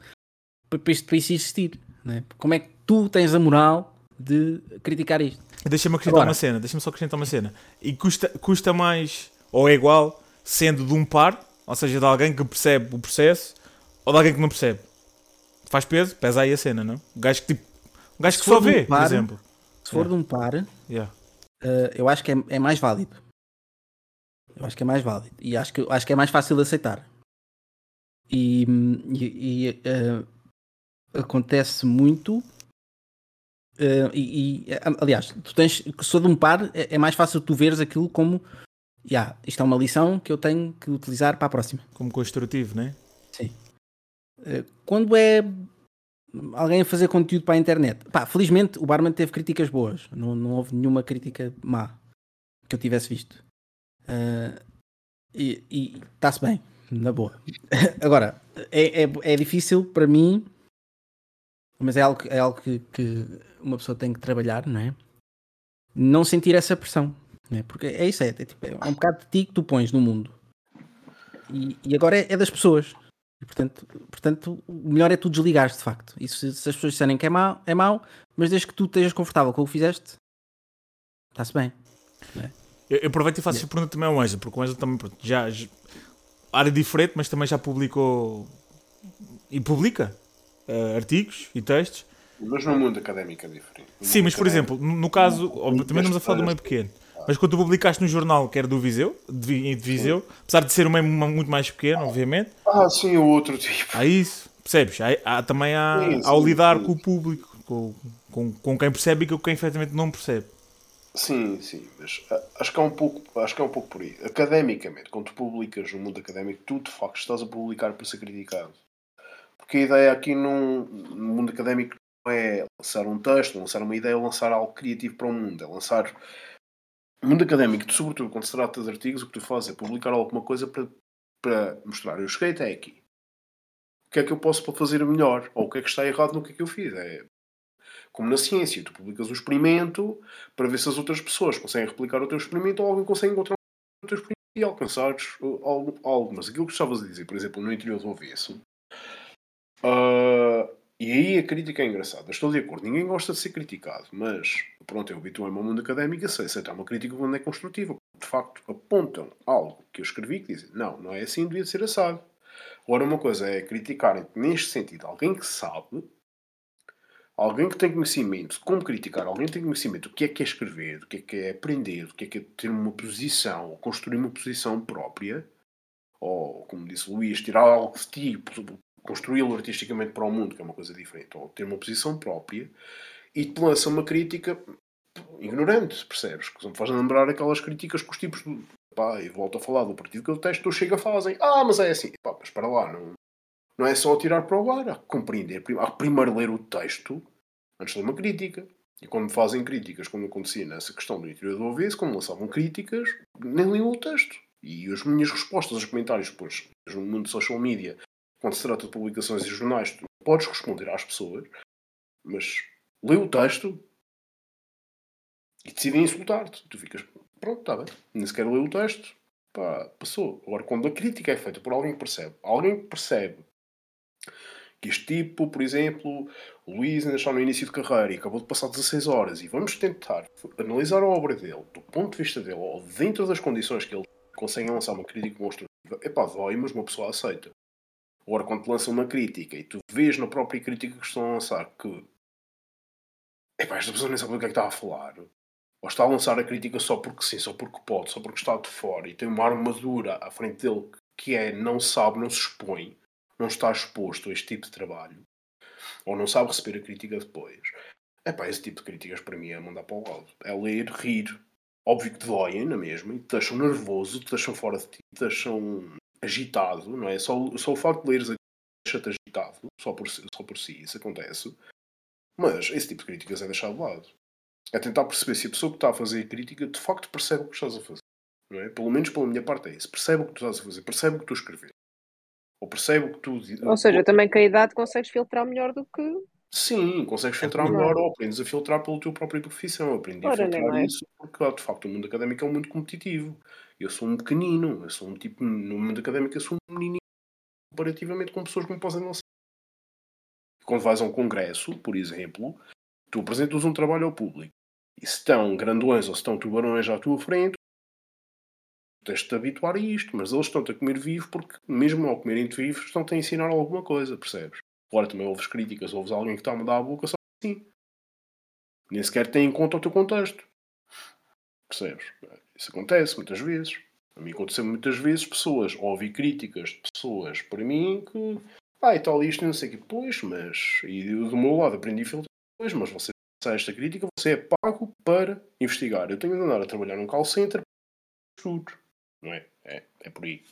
para, para isto existir, é? Como é que tu tens a moral de criticar isto? Deixa-me acrescentar Agora. uma cena, deixa-me só acrescentar uma cena. E custa, custa mais, ou é igual, sendo de um par, ou seja, de alguém que percebe o processo, ou de alguém que não percebe. Faz peso? Pesa aí a cena, não? Um gajo que tipo. Um gajo que só de um vê, por par- exemplo. Se for Yeah. de um par, Yeah. eh, eu acho que é, é mais válido. Eu acho que é mais válido. E acho que, acho que é mais fácil de aceitar. E, e- e, eh, acontece muito. eh, e, eh, aliás, tu tens que sou de um par, é, é mais fácil tu veres aquilo como "Ya, isto é uma lição que eu tenho que utilizar para a próxima. Como construtivo, né? Sim. Eh, Quando é alguém a fazer conteúdo para a internet, pá, felizmente o Barman teve críticas boas, não, não houve nenhuma crítica má que eu tivesse visto. Eh, e está-se bem, na boa. Agora, é, é, é difícil para mim, mas é algo, é algo que, que uma pessoa tem que trabalhar, não é? Não sentir essa pressão, não é? Porque é isso, é, é, tipo, é um bocado de ti que tu pões no mundo. E, e agora é, é das pessoas. E, portanto, portanto, o melhor é tu desligares de facto. E se, se as pessoas disserem que é mau, é mau, mas desde que tu estejas confortável com o que fizeste, está-se bem. Eu, eu aproveito e faço essa pergunta também ao Ângelo, porque o Ângelo também, já- área diferente, mas também já publicou e publica eh, artigos e textos. Mas no mundo académico é diferente. No Sim, mas por exemplo, no no caso, óbvio, também estamos a falar do meio pequeno, mas quando tu publicaste no jornal que era do Viseu, de, de Viseu, apesar de ser um meio mu- muito mais pequeno, obviamente, Ah, sim, o outro tipo. há isso, percebes? Há, há- também há, Sim, ao sim, lidar sim. com o público, com, com, com quem percebe e com quem efetivamente não percebe. Sim, sim, mas ah, acho que é um pouco, acho que é um pouco por aí. Academicamente, quando tu publicas no mundo académico, tu de facto estás a publicar para ser criticado. Porque a ideia aqui num, no mundo académico não é lançar um texto, lançar uma ideia, é lançar algo criativo para o mundo, é lançar no mundo académico, tu, sobretudo quando se trata de artigos, o que tu fazes é publicar alguma coisa para, para mostrar eu cheguei até aqui. O que é que eu posso fazer melhor? Ou o que é que está errado no que é que eu fiz? É como na ciência, tu publicas um experimento para ver se as outras pessoas conseguem replicar o teu experimento ou alguém consegue encontrar o teu experimento e alcançares uh, algo, algo. Mas aquilo que estavas a dizer, por exemplo, no interior do avesso, uh, e aí a crítica é engraçada. Estou de acordo, ninguém gosta de ser criticado, mas pronto, eu habituei-me ao mundo académico e sei aceitar uma crítica quando é construtiva. De facto, apontam algo que eu escrevi que dizem não, não é assim, devia ser assado. Agora, uma coisa é criticarem neste sentido alguém que sabe Alguém que tem conhecimento, como criticar, alguém que tem conhecimento do que é que é escrever, do que é que é aprender, do que é que é ter uma posição, ou construir uma posição própria, ou, como disse Luís, tirar algo de ti, construí-lo artisticamente para o mundo, que é uma coisa diferente, ou ter uma posição própria, e te lança uma crítica ignorante, percebes? Que me faz lembrar aquelas críticas que os tipos do. Pá, e volto a falar do partido que eu detesto, chega fazem. Ah, mas é assim. Pá, mas para lá, não, não é só tirar para o ar, há que compreender. Há que primeiro ler o texto antes de uma crítica. E quando fazem críticas, como acontecia nessa questão do interior do avesso, quando lançavam críticas, nem liam o texto. E as minhas respostas aos comentários, depois, no mundo de social media, quando se trata de publicações e jornais, tu podes responder às pessoas, mas lê o texto e decidem insultar-te. Tu ficas, pronto, está bem. Nem sequer lê o texto. pá, passou. Agora, quando a crítica é feita por alguém que percebe, alguém que percebe que este tipo, por exemplo, o Luís ainda está no início de carreira e acabou de passar 16 horas e vamos tentar analisar a obra dele, do ponto de vista dele, ou dentro das condições que ele consegue lançar uma crítica construtiva, epá, dói, mas uma pessoa aceita. Agora, quando te lança uma crítica e tu vês na própria crítica que estão a lançar que epá, esta pessoa nem sabe do que é que está a falar, ou está a lançar a crítica só porque sim, só porque pode, só porque está de fora e tem uma armadura à frente dele que é não sabe, não se expõe, não está exposto a este tipo de trabalho, ou não sabe receber a crítica depois. Epá, esse tipo de críticas para mim é mandar para o lado. É ler, rir. Óbvio que te doem na mesma e te deixam nervoso, te deixam fora de ti, te deixam agitado, não é? Só, só o facto de leres deixa-te agitado, só por, só por si, isso acontece. Mas esse tipo de críticas é deixado de lado. É tentar perceber se a pessoa que está a fazer a crítica de facto percebe o que estás a fazer. Não é? Pelo menos pela minha parte é isso. Percebe o que tu estás a fazer, percebe o que tu escreves. Ou percebe o que tu. Ou seja, também com a idade consegues filtrar melhor do que. Sim, consegues filtrar Claro. melhor ou aprendes a filtrar pela tua própria profissão. Eu aprendi a Ora, filtrar não é? isso porque, de facto, o mundo académico é um mundo competitivo. Eu sou um pequenino, eu sou um tipo, no mundo académico, eu sou um menino comparativamente com pessoas que me podem lançar. Quando vais a um congresso, por exemplo, tu apresentas um trabalho ao público e se estão grandões ou se estão tubarões à tua frente, tens de te habituar a isto, mas eles estão-te a comer vivo porque, mesmo ao comerem-te vivo, estão-te a ensinar alguma coisa, percebes? Agora também ouves críticas, ouves alguém que está a mudar a boca só assim. Nem sequer tem em conta o teu contexto. Percebes? Isso acontece muitas vezes. A mim aconteceu muitas vezes pessoas, ouvi críticas de pessoas para mim que, ah, e tal, isto, não sei o que, pois, mas, e do meu lado aprendi a filtrar, pois, mas você sai esta crítica, você é pago para investigar. Eu tenho de andar a trabalhar num call center para estudos, não é? É, é por aí.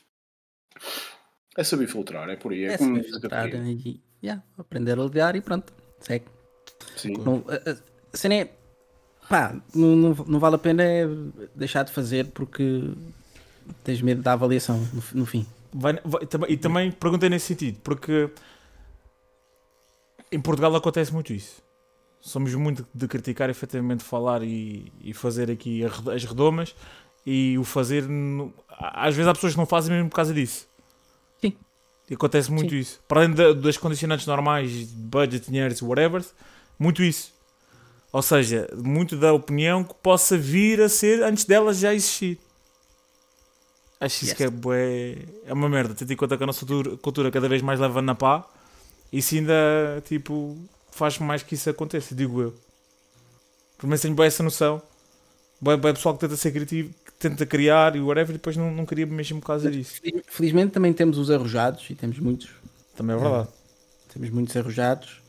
É saber filtrar, é por aí. É, É como filtrar Catarina. e yeah, aprender a lidar e pronto. Segue. Sim. Não, a, cena é. Pá, não, não, não vale a pena é deixar de fazer porque tens medo da avaliação no, no fim. Vai- vai- e também perguntei nesse sentido, porque em Portugal acontece muito isso. Somos muito de criticar, efetivamente, falar e, e fazer aqui as redomas e o fazer. Às vezes há pessoas que não fazem mesmo por causa disso. Sim. E acontece muito Sim. isso. Para além da- das condicionantes normais, de budget, dinheiro, whatever, muito isso. Ou seja, muito da opinião que possa vir a ser antes delas já existir. Acho isso Yes. que é, bué, é uma merda, tendo em conta que a nossa cultura, cada vez mais leva na pá, isso ainda, tipo, faz mais que isso aconteça, digo eu. Pelo menos tenho bem essa noção. Bem, bem pessoal que tenta ser criativo, tenta criar e whatever, e depois não, não queria mesmo por causa disso. Feliz- Felizmente também temos os arrojados e temos muitos. Também é verdade. Temos muitos arrojados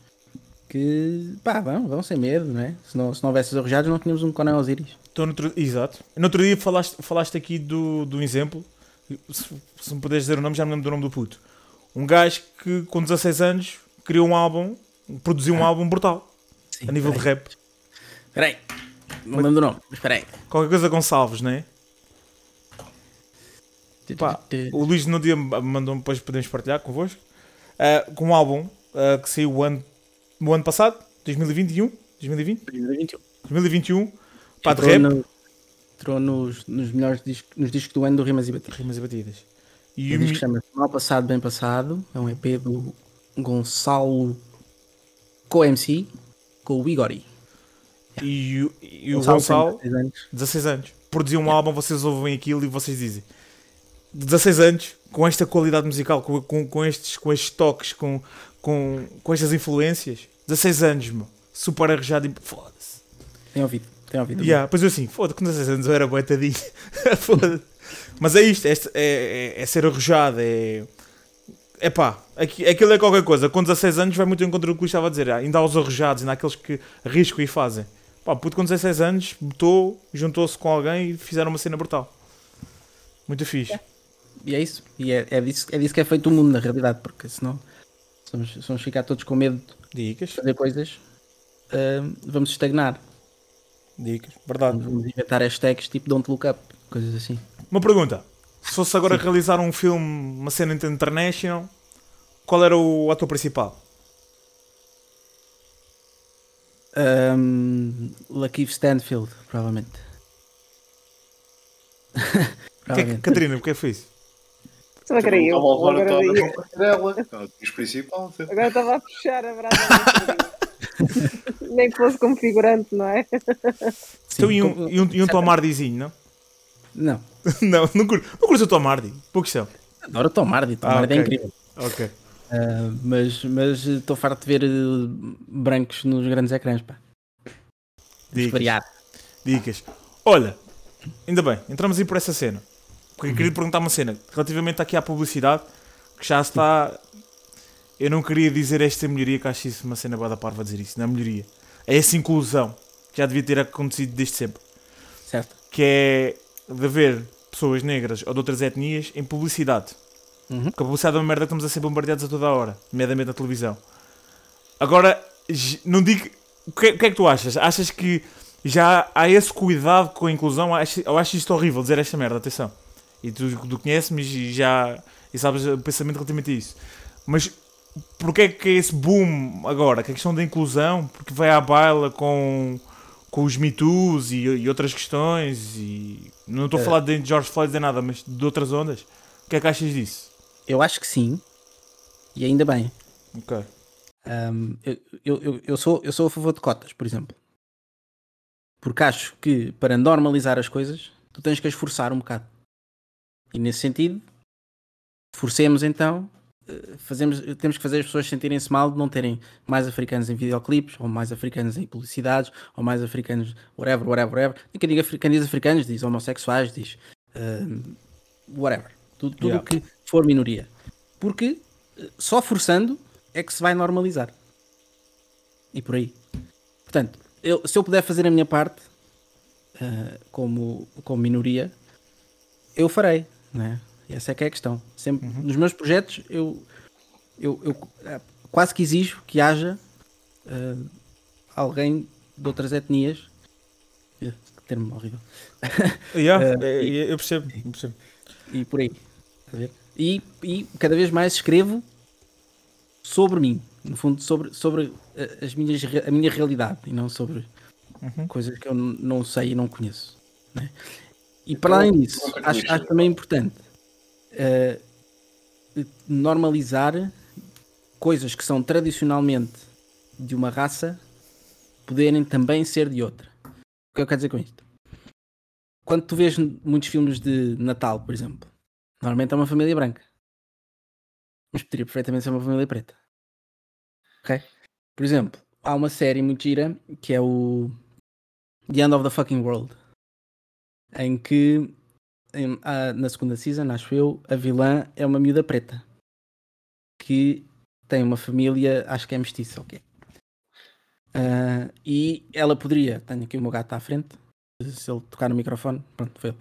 que pá, vão, vão sem medo, não é? Se não, se não houvesse os arrojados não tínhamos um Conan Osiris. No outro- exato. No outro dia falaste, falaste aqui do, do exemplo, se, se me puderes dizer o nome, já me lembro do nome do puto. Um gajo que com 16 anos criou um álbum, produziu um álbum brutal, Sim, a nível de rap. Espera aí. Não lembro do nome, mas espera aí. Qualquer coisa Gonçalves, não é? Pá, o Luís no dia me mandou-me depois podemos partilhar convosco. ah, com um álbum ah, que saiu o ano, no ano passado, 2021, 2020, 2021. 2021, pá, de Entrou rap, no- Entrou nos, nos melhores discos, nos discos do ano do Rimas e Batidas. rimas e batidas. E O o disco mi- chama-se Mal Passado, Bem Passado. É um EP do Gonçalo Co-MC com o Igori. e, o- e o Gonçalo Gonçalo, tem 16 anos. 16 anos, produziu um álbum, vocês ouvem aquilo e vocês dizem 16 anos, com esta qualidade musical, com, com, com estes, com estes toques, com, com, com estas influências, 16 anos, meu, super arrejado e foda-se. Tem ouvido, tem ouvido. Yeah, pois eu assim, foda com 16 anos eu era boetadinho. foda Mas é isto, é, é, é, é ser arrojado, é. É pá, aqui- aquilo é qualquer coisa. Com 16 anos vai muito em contra do que o Luís estava a dizer. Ainda há os arrojados, ainda há aqueles que arriscam e fazem. Pá, puto com 16 anos, botou, juntou-se com alguém e fizeram uma cena brutal. Muito fixe. E é isso. E é, é, disso, é disso que é feito o mundo, na realidade, porque senão se vamos, se vamos ficar todos com medo de Dicas, fazer coisas, ah, vamos estagnar. dicas, verdade. Vamos inventar hashtags tipo don't look up, coisas assim. Uma pergunta: se fosse agora realizar um filme, uma cena international, qual era o ator principal? Um, Lakeith Stanfield, provavelmente. Que é que- Catarina, porque é que foi isso? Só queria eu. Estava a levar Agora, a dela. Principal. estava a puxar a brasa. Nem que fosse como figurante, não é? Sim, Então, e um, e um, e um Tom Hardyzinho, não? Não, não, não curto, não curto o Tom Hardy. Boa questão. adoro Tom Hardy, Tom Ah, Hardy é ok. incrível. Ok. Ah, mas mas estou farto de ver eh, brancos nos grandes ecrãs, pá. Dicas. Variar. Dicas. Olha, ainda bem, entramos aí por essa cena. Porque eu queria perguntar uma cena relativamente aqui à publicidade, que já está. Eu não queria dizer esta melhoria, que acho isso uma cena boa da parva dizer isso, não é melhoria. É essa inclusão que já devia ter acontecido desde sempre. Certo? Que é de haver pessoas negras ou de outras etnias em publicidade. Uhum. Porque a publicidade é uma merda que estamos a ser bombardeados a toda a hora, nomeadamente na televisão. Agora, não digo. O que, é- o que é que tu achas? Achas que já há esse cuidado com a inclusão? Eu acho isto horrível dizer esta merda, atenção. E tu, tu conheces-me e já e sabes o pensamento relativamente a isso. Mas porquê é que é esse boom agora? Que a questão da inclusão, porque vai à baila com, com os Me Toos e, e outras questões. E não estou a falar de George Floyd nem nada, mas de outras ondas. O que é que achas disso? Eu acho que sim. E ainda bem. Ok. Ahm, eu, eu, eu- eu sou, eu sou a favor de cotas, por exemplo. Porque acho que para normalizar as coisas, tu tens que as forçar um bocado. E nesse sentido, forcemos então, eh, fazemos, temos que fazer as pessoas sentirem-se mal de não terem mais africanos em videoclipes, ou mais africanos em publicidades, ou mais africanos, whatever, whatever, whatever. Nem que diga africanos, diz africanos, diz homossexuais, diz ahm, whatever. Tudo, tudo Yeah. que for minoria. Porque eh, só forçando é que se vai normalizar. E por aí. Portanto, eu- se eu puder fazer a minha parte eh, como, como minoria, eu farei. Né? Essa é que é a questão. Sempre, Nos meus projetos, eu, eu, eu, eh, quase que exijo que haja eh, alguém de outras etnias. Que termo horrível. Yeah, é- é- eu percebo. eu percebo. e por aí. Ver? E, e cada vez mais escrevo sobre mim, no fundo, sobre, sobre eh, as minhas, a minha realidade e não sobre coisas que eu não sei e não conheço. né? E para além disso, pergunta que acho, acho também importante eh, normalizar coisas que são tradicionalmente de uma raça poderem também ser de outra. O que eu quero dizer com isto? Quando tu vês muitos filmes de Natal, por exemplo, normalmente é uma família branca. Mas poderia perfeitamente ser uma família preta. Ok? Por exemplo, há uma série muito gira que é o The End of the Fucking World. Em que em- ah, na segunda season, acho eu, a vilã é uma miúda preta. Que tem uma família, acho que é mestiça, ok? Ah, e ela poderia, tenho aqui o meu gato à frente, se ele tocar no microfone, pronto, foi ele.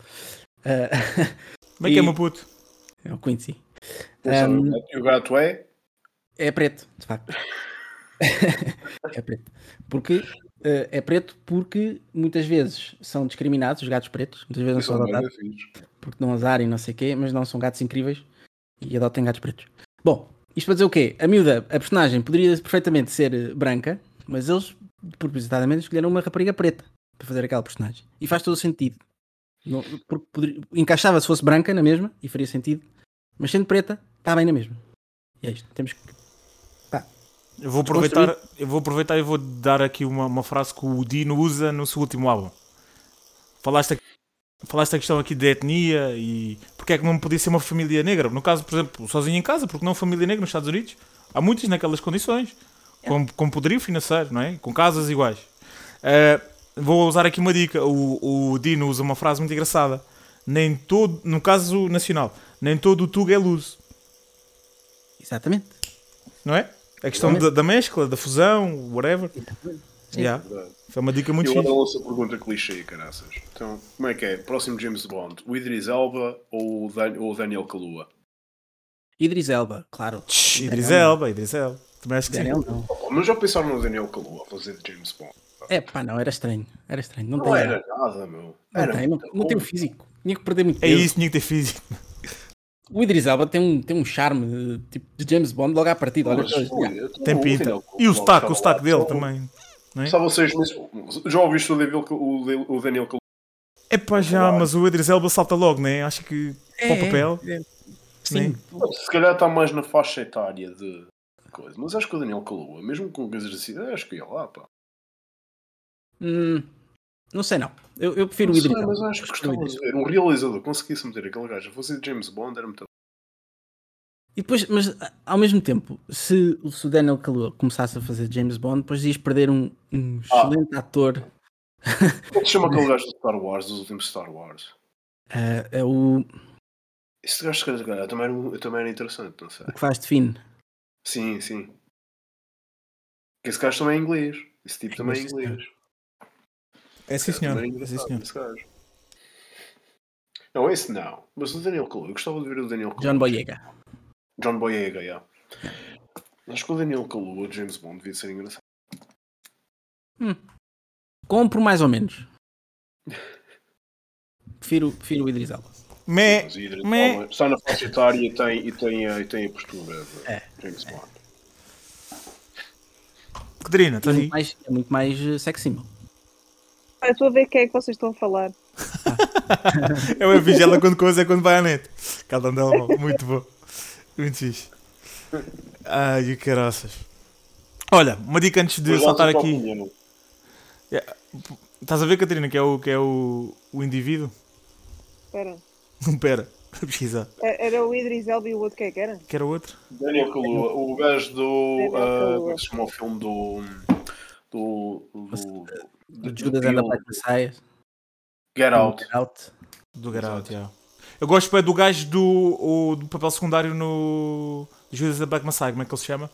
Ah, Como é que é, meu puto? é o Quincy. Um, E o gato é? É preto, de facto. é preto. Porque eh, é preto porque muitas vezes são discriminados os gatos pretos, muitas vezes não são adotados porque não azarem não sei o quê, mas não são gatos incríveis e adotem gatos pretos. Bom, isto para dizer o quê? A miúda, a personagem poderia perfeitamente ser eh, branca, mas eles propositadamente escolheram uma rapariga preta para fazer aquela personagem. E faz todo o sentido. Não- porque poderia- encaixava se fosse branca na mesma e faria sentido, mas sendo preta, está bem na mesma. E é isto. Temos que Eu vou aproveitar, eu vou aproveitar e vou dar aqui uma, uma frase que o Dino usa no seu último álbum. Falaste, falaste a questão aqui de etnia e porque é que não podia ser uma família negra. No caso, por exemplo, sozinho em casa, porque não família negra nos Estados Unidos. Há muitos naquelas condições, com, com poderio financeiro, não é? Com casas iguais. Eh, vou usar aqui uma dica. O, o Dino usa uma frase muito engraçada. Nem todo, no caso nacional, nem todo o Tuga é luz, Exatamente. não é? A questão da, da mescla, da fusão, whatever. Yeah. Verdade. Foi uma dica muito E agora fixe. lanço a pergunta clichê, caraças. Então, como é que é? Próximo James Bond, o Idris Elba ou o, Dan- ou o Daniel Kalua? Idris Elba, claro. Tch, Idris Daniel Elba, Idris Elba. Também acho que sim. Daniel não. Oh, mas já pensaram no Daniel Kalua a fazer de James Bond? É pá, não, era estranho. Era estranho. Não, Não tem. era nada, meu. Não, Era tem, não, não tem o físico. Tinha que perder muito É peso. isso, tinha que ter físico. O Idris Elba tem um, tem um charme de, tipo, de James Bond logo à partida. Olha, Tem pinta. E o sotaque, o sotaque dele só- também. Não é? Só vocês, já ouviste o Daniel, o, Daniel? É pá, já, mas o Idris Elba salta logo, né? Acho que para o papel. é, sim. né? Se calhar está mais na faixa etária de coisa. Mas acho que o Daniel Kalua, mesmo com coisas assim, acho que ia lá, pá. Hum, não sei não. Eu, eu prefiro Não o sei, Idris. mas Elba. acho que gostava de ver. Um realizador conseguisse meter aquele gajo a fazer James Bond era muito. E depois, mas ao mesmo tempo, se, se o Daniel Kaluuya começasse a fazer James Bond, depois ias perder um, um Ah. excelente ator. Como é que se chama aquele gajo do Star Wars, dos últimos Star Wars? eh, é o, Esse gajo, se calhar, também era, também era interessante, não sei. o que faz de Finn. Sim, sim. Que esse gajo também é inglês. Esse tipo também é inglês. É sim, senhor. É É sim, senhor. Não, esse não. Mas o Daniel Kaluuya, eu gostava de ver o Daniel Kaluuya. John Boyega. John Boyega, yeah. Acho que o Daniel Kaluuya, James Bond, devia ser engraçado. Compro mais ou menos. Prefiro, prefiro o Idris Elba. Mé, Mas o Idris. Elba está na faixa etária e tem, e tem, a, e tem a postura de É. James Bond. Catarina, É estás aí? muito mais, é muito mais eh, sex symbol. Ah, Estou a ver quem é que vocês estão a falar. Eu a vigela quando coisa é quando vai à net. Cada um dela, muito bom. Muito fixe. Ai, que caraças. Olha, uma dica antes de saltar aqui. opinião. Estás a ver, Catarina, que é o, que é o, o indivíduo? Espera. Pera, vou pesquisar. É- Era o Idris Elba e o outro que é que era? Que era o outro? Daniel Kaluuya, o gajo do. Kaluuya. como é que se chama o filme do. do. do. Do Judas and the Black Messiah. Get Out. Out. Do Get Out, yeah. Eu gosto do gajo do, o- do papel secundário no Judas and the Black Messiah, como é que ele se chama?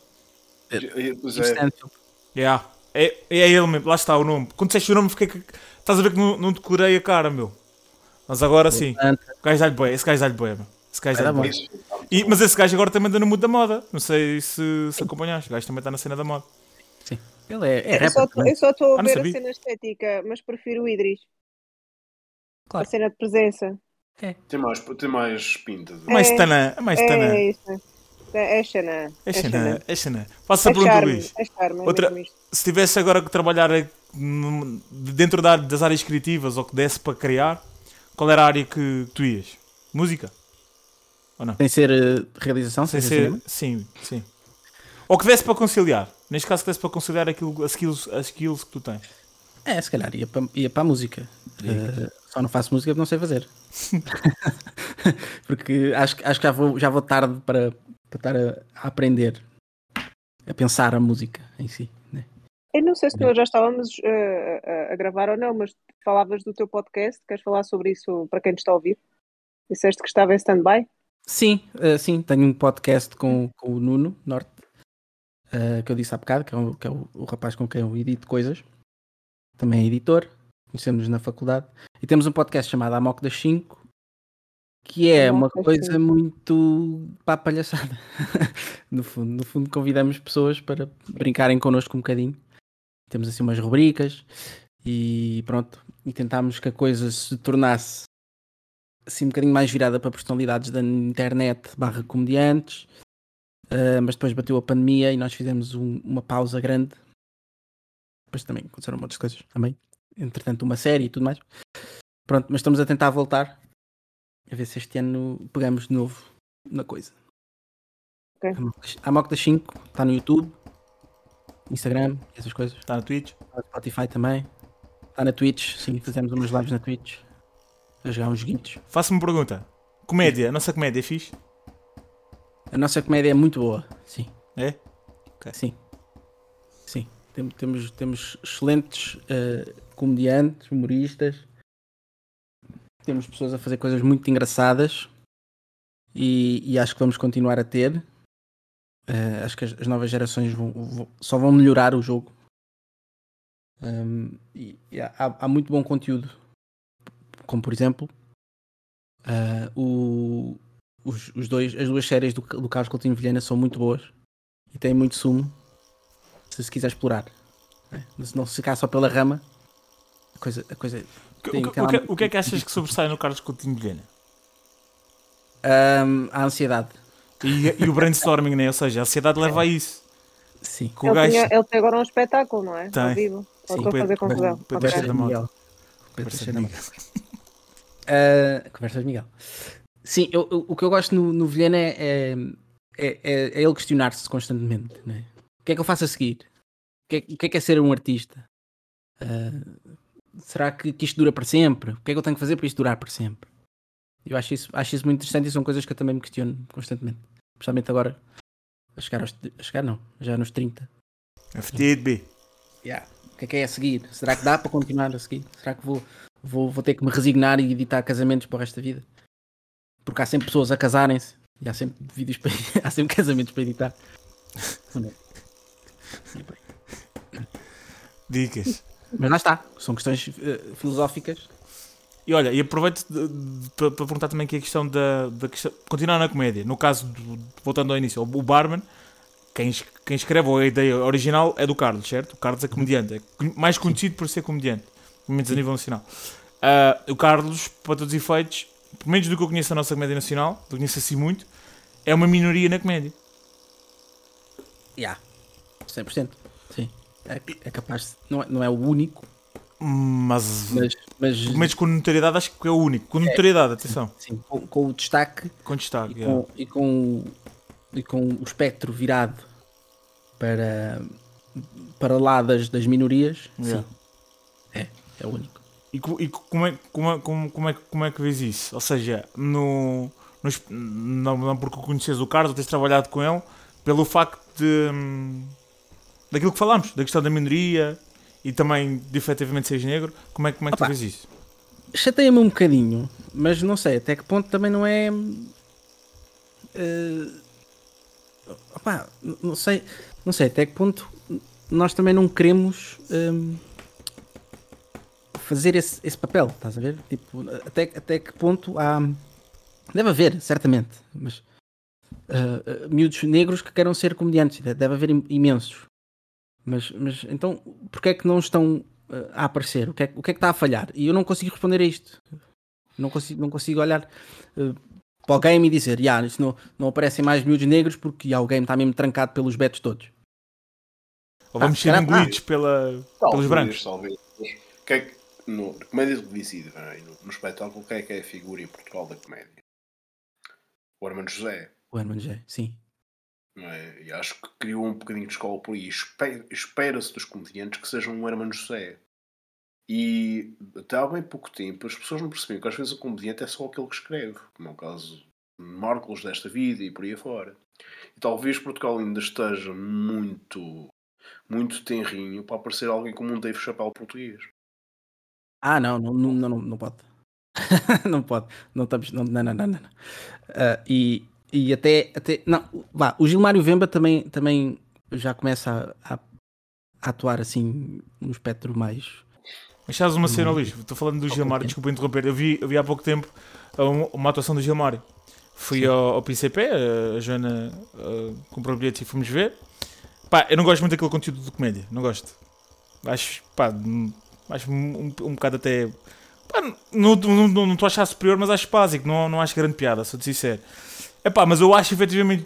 Steve é, Stanfield. Yeah. É, é ele mesmo, lá está o nome. Quando disseste o nome, fiquei que. Estás a ver que não, não decorei a cara, meu. Mas agora sim. O gajo dá-lhe boia, esse gajo dá-lhe boia, meu. Esse gajo dá-lhe. E- Mas esse gajo agora também anda no mundo da moda. Não sei se, se acompanhaste. O gajo também está na cena da moda. Ele é, é Eu só rapper. também. eu só estou Ah, a não ver a cena estética, mas prefiro o Idris. Claro. A cena de presença. Tem mais, tem mais pinta. De... Mais É, tanã, é mais tanã. É isso. É, é Xanã. É é xanã. Faça a É pergunta. Luís. É charme. é Outra-. Se tivesse agora que trabalhar eh, dentro da- das áreas criativas ou que desse para criar, qual era a área que tu ias? Música? Sem ser eh, realização, sem, Sem ser ser. Sim, sim. Ou que desse para conciliar. Neste caso, que desse para conciliar aquilo, as, skills, as skills que tu tens. É, se calhar ia para, ia para a música. Eh, só não faço música porque não sei fazer. porque acho, que- acho que já vou, já vou tarde para, para estar a, a aprender a pensar a música em si. né? Eu não sei se nós já estávamos eh, a, a gravar ou não, mas falavas do teu podcast. Queres falar sobre isso para quem te está a ouvir? Disseste que estava em stand-by? Sim, eh, sim, tenho um podcast com, com o Nuno Norte, eh, que eu disse há bocado, que é, o, que é o, o rapaz com quem eu edito coisas. Também é editor, conhecemos-nos na faculdade. E temos um podcast chamado Amok das 5, que é uma coisa muito a palhaçada. no, fundo, no fundo, convidamos pessoas para brincarem connosco um bocadinho. Temos assim umas rubricas e pronto. E tentámos que a coisa se tornasse assim um bocadinho mais virada para personalidades da internet barra comediantes. Uh, mas depois bateu a pandemia e nós fizemos um- uma pausa grande. Depois também aconteceram outras coisas também. Entretanto, uma série e tudo mais. Pronto, mas estamos a tentar voltar. A ver se este ano pegamos de novo na coisa. Ok. A Mock das 5 está no YouTube, Instagram, essas coisas. Está na Twitch? Está no Spotify também. Está na Twitch, sim, fizemos umas lives na Twitch. A jogar uns joguinhos. Faça-me uma pergunta. Comédia, a nossa comédia é fixe? A nossa comédia é muito boa, sim. É? Sim. Sim. Tem- Temos, temos excelentes eh, comediantes, humoristas. Temos pessoas a fazer coisas muito engraçadas. E, e acho que vamos continuar a ter. Eh, acho que as, as novas gerações vão- vão- só vão melhorar o jogo. Um, e e há, há muito bom conteúdo. Como por exemplo, eh, o, os, os dois, as duas séries do, do Carlos Coutinho Vilhena são muito boas e têm muito sumo se se quiser explorar. né? Se não se ficar só pela rama, a coisa, a coisa O que, Tem o aquela- o que- o que é que achas que sobressai no Carlos Coutinho de Vilhena? Ahm, a ansiedade. E, e o brainstorming, né? Ou seja, a ansiedade leva a isso. Sim. Que Ele, gajo tinha- ele tem agora um espetáculo, não é? Tem. Ao vivo. Sim, estou a fazer confusão. Pedro. Teixeira da Mota. Miguel. Pedro Teixeira da. Uh, conversas, Miguel. Sim, eu, eu, o que eu gosto no, no Vilhena é, é, é, é ele questionar-se constantemente. Né? O que é que eu faço a seguir? O que é, o que, é, que é ser um artista? Uh, será que, que isto dura para sempre? O que é que eu tenho que fazer para isto durar para sempre? Eu acho isso, acho isso muito interessante e são coisas que eu também me questiono constantemente. Especialmente agora, a chegar, aos, a chegar não, já nos 30. FTB. Yeah. O que é que é a seguir? Será que dá para continuar a seguir? Será que vou, vou, vou ter que me resignar e editar casamentos para o resto da vida? Porque há sempre pessoas a casarem-se e há sempre vídeos para, há sempre casamentos para editar. Dicas. Mas lá está, são questões uh, filosóficas. E olha, e aproveito para perguntar também aqui a questão da, da questão, continuar na comédia. No caso, do, voltando ao início, o Barman, quem, quem escreve a ideia original é do Carlos, certo? O Carlos é comediante, é mais conhecido por ser comediante, pelo menos a nível nacional. Uh, o Carlos, para todos os efeitos, pelo menos do que eu conheço da nossa comédia nacional, do que conheço assim muito, é uma minoria na comédia. Já, yeah. 100%. Sim. É, é capaz não, é, não é o único. Mas, mas, mas, mas com notoriedade acho que é o único. Com notoriedade, é, atenção. Sim, sim. Com, com, o destaque. Com destaque, e, com, e, com, e com o espectro virado para, para lá das, das minorias, yeah. sim. É, é o único. E, e como, é, como, é, como, é, como é que vês isso? Ou seja, no, não, não porque conheces o Carlos, ou tens trabalhado com ele, pelo facto de. Hum, daquilo que falámos, da questão da minoria e também de efetivamente seres negro, como é, como é que Opa, tu vês isso? Chateia-me um bocadinho, mas não sei até que ponto também não é. Uh, opa, não sei, não sei até que ponto nós também não queremos um, fazer esse, esse papel, estás a ver? Tipo, até, até que ponto há. Deve haver, certamente, mas uh, uh, miúdos negros que queiram ser comediantes, deve haver imensos. Mas, mas então, porquê é que não estão uh, a aparecer? O que, é, o que é que está a falhar? E eu não consigo responder a isto. Não consigo, não consigo olhar uh, para o game e dizer, yeah, isso não, não aparecem mais miúdos negros porque yeah, o game está mesmo trancado pelos betos todos. Ou vamos ah, ser engolidos ah, pela, pelos brancos. Talvez. Que no, comédia televisiva, é? no, no espetáculo, quem é que é a figura em Portugal da comédia? O Hermano José. O Hermano José, sim. É? E acho que criou um bocadinho de escola por aí. Espera-se dos comediantes que sejam um Hermano José. E até há bem pouco tempo as pessoas não percebiam que às vezes o comediante é só aquele que escreve, como é o caso de Marcos desta vida e por aí afora. E talvez Portugal ainda esteja muito, muito tenrinho para aparecer alguém como um Dave Chappelle português. Ah, não, não, não, não, não pode. não pode. Não estamos. Não, não, não, não. não. Uh, e, e até, até não, vá, o Gilmário Vemba também, também já começa a, a, a atuar assim no espectro mais. Mas sabes uma cena, Luís? Estou falando do Gilmário, desculpa interromper. Eu vi, eu vi há pouco tempo uma atuação do Gilmário. Fui ao, ao, PCP, a Joana uh, comprou bilhete e fomos ver. Pá, eu não gosto muito daquele conteúdo de comédia, não gosto. Acho, pá, acho um, um, bocado até. Pá, não estou não, não, não a achar superior, mas acho básico, não, não acho grande piada, sou de sincero. É pá, mas eu acho efetivamente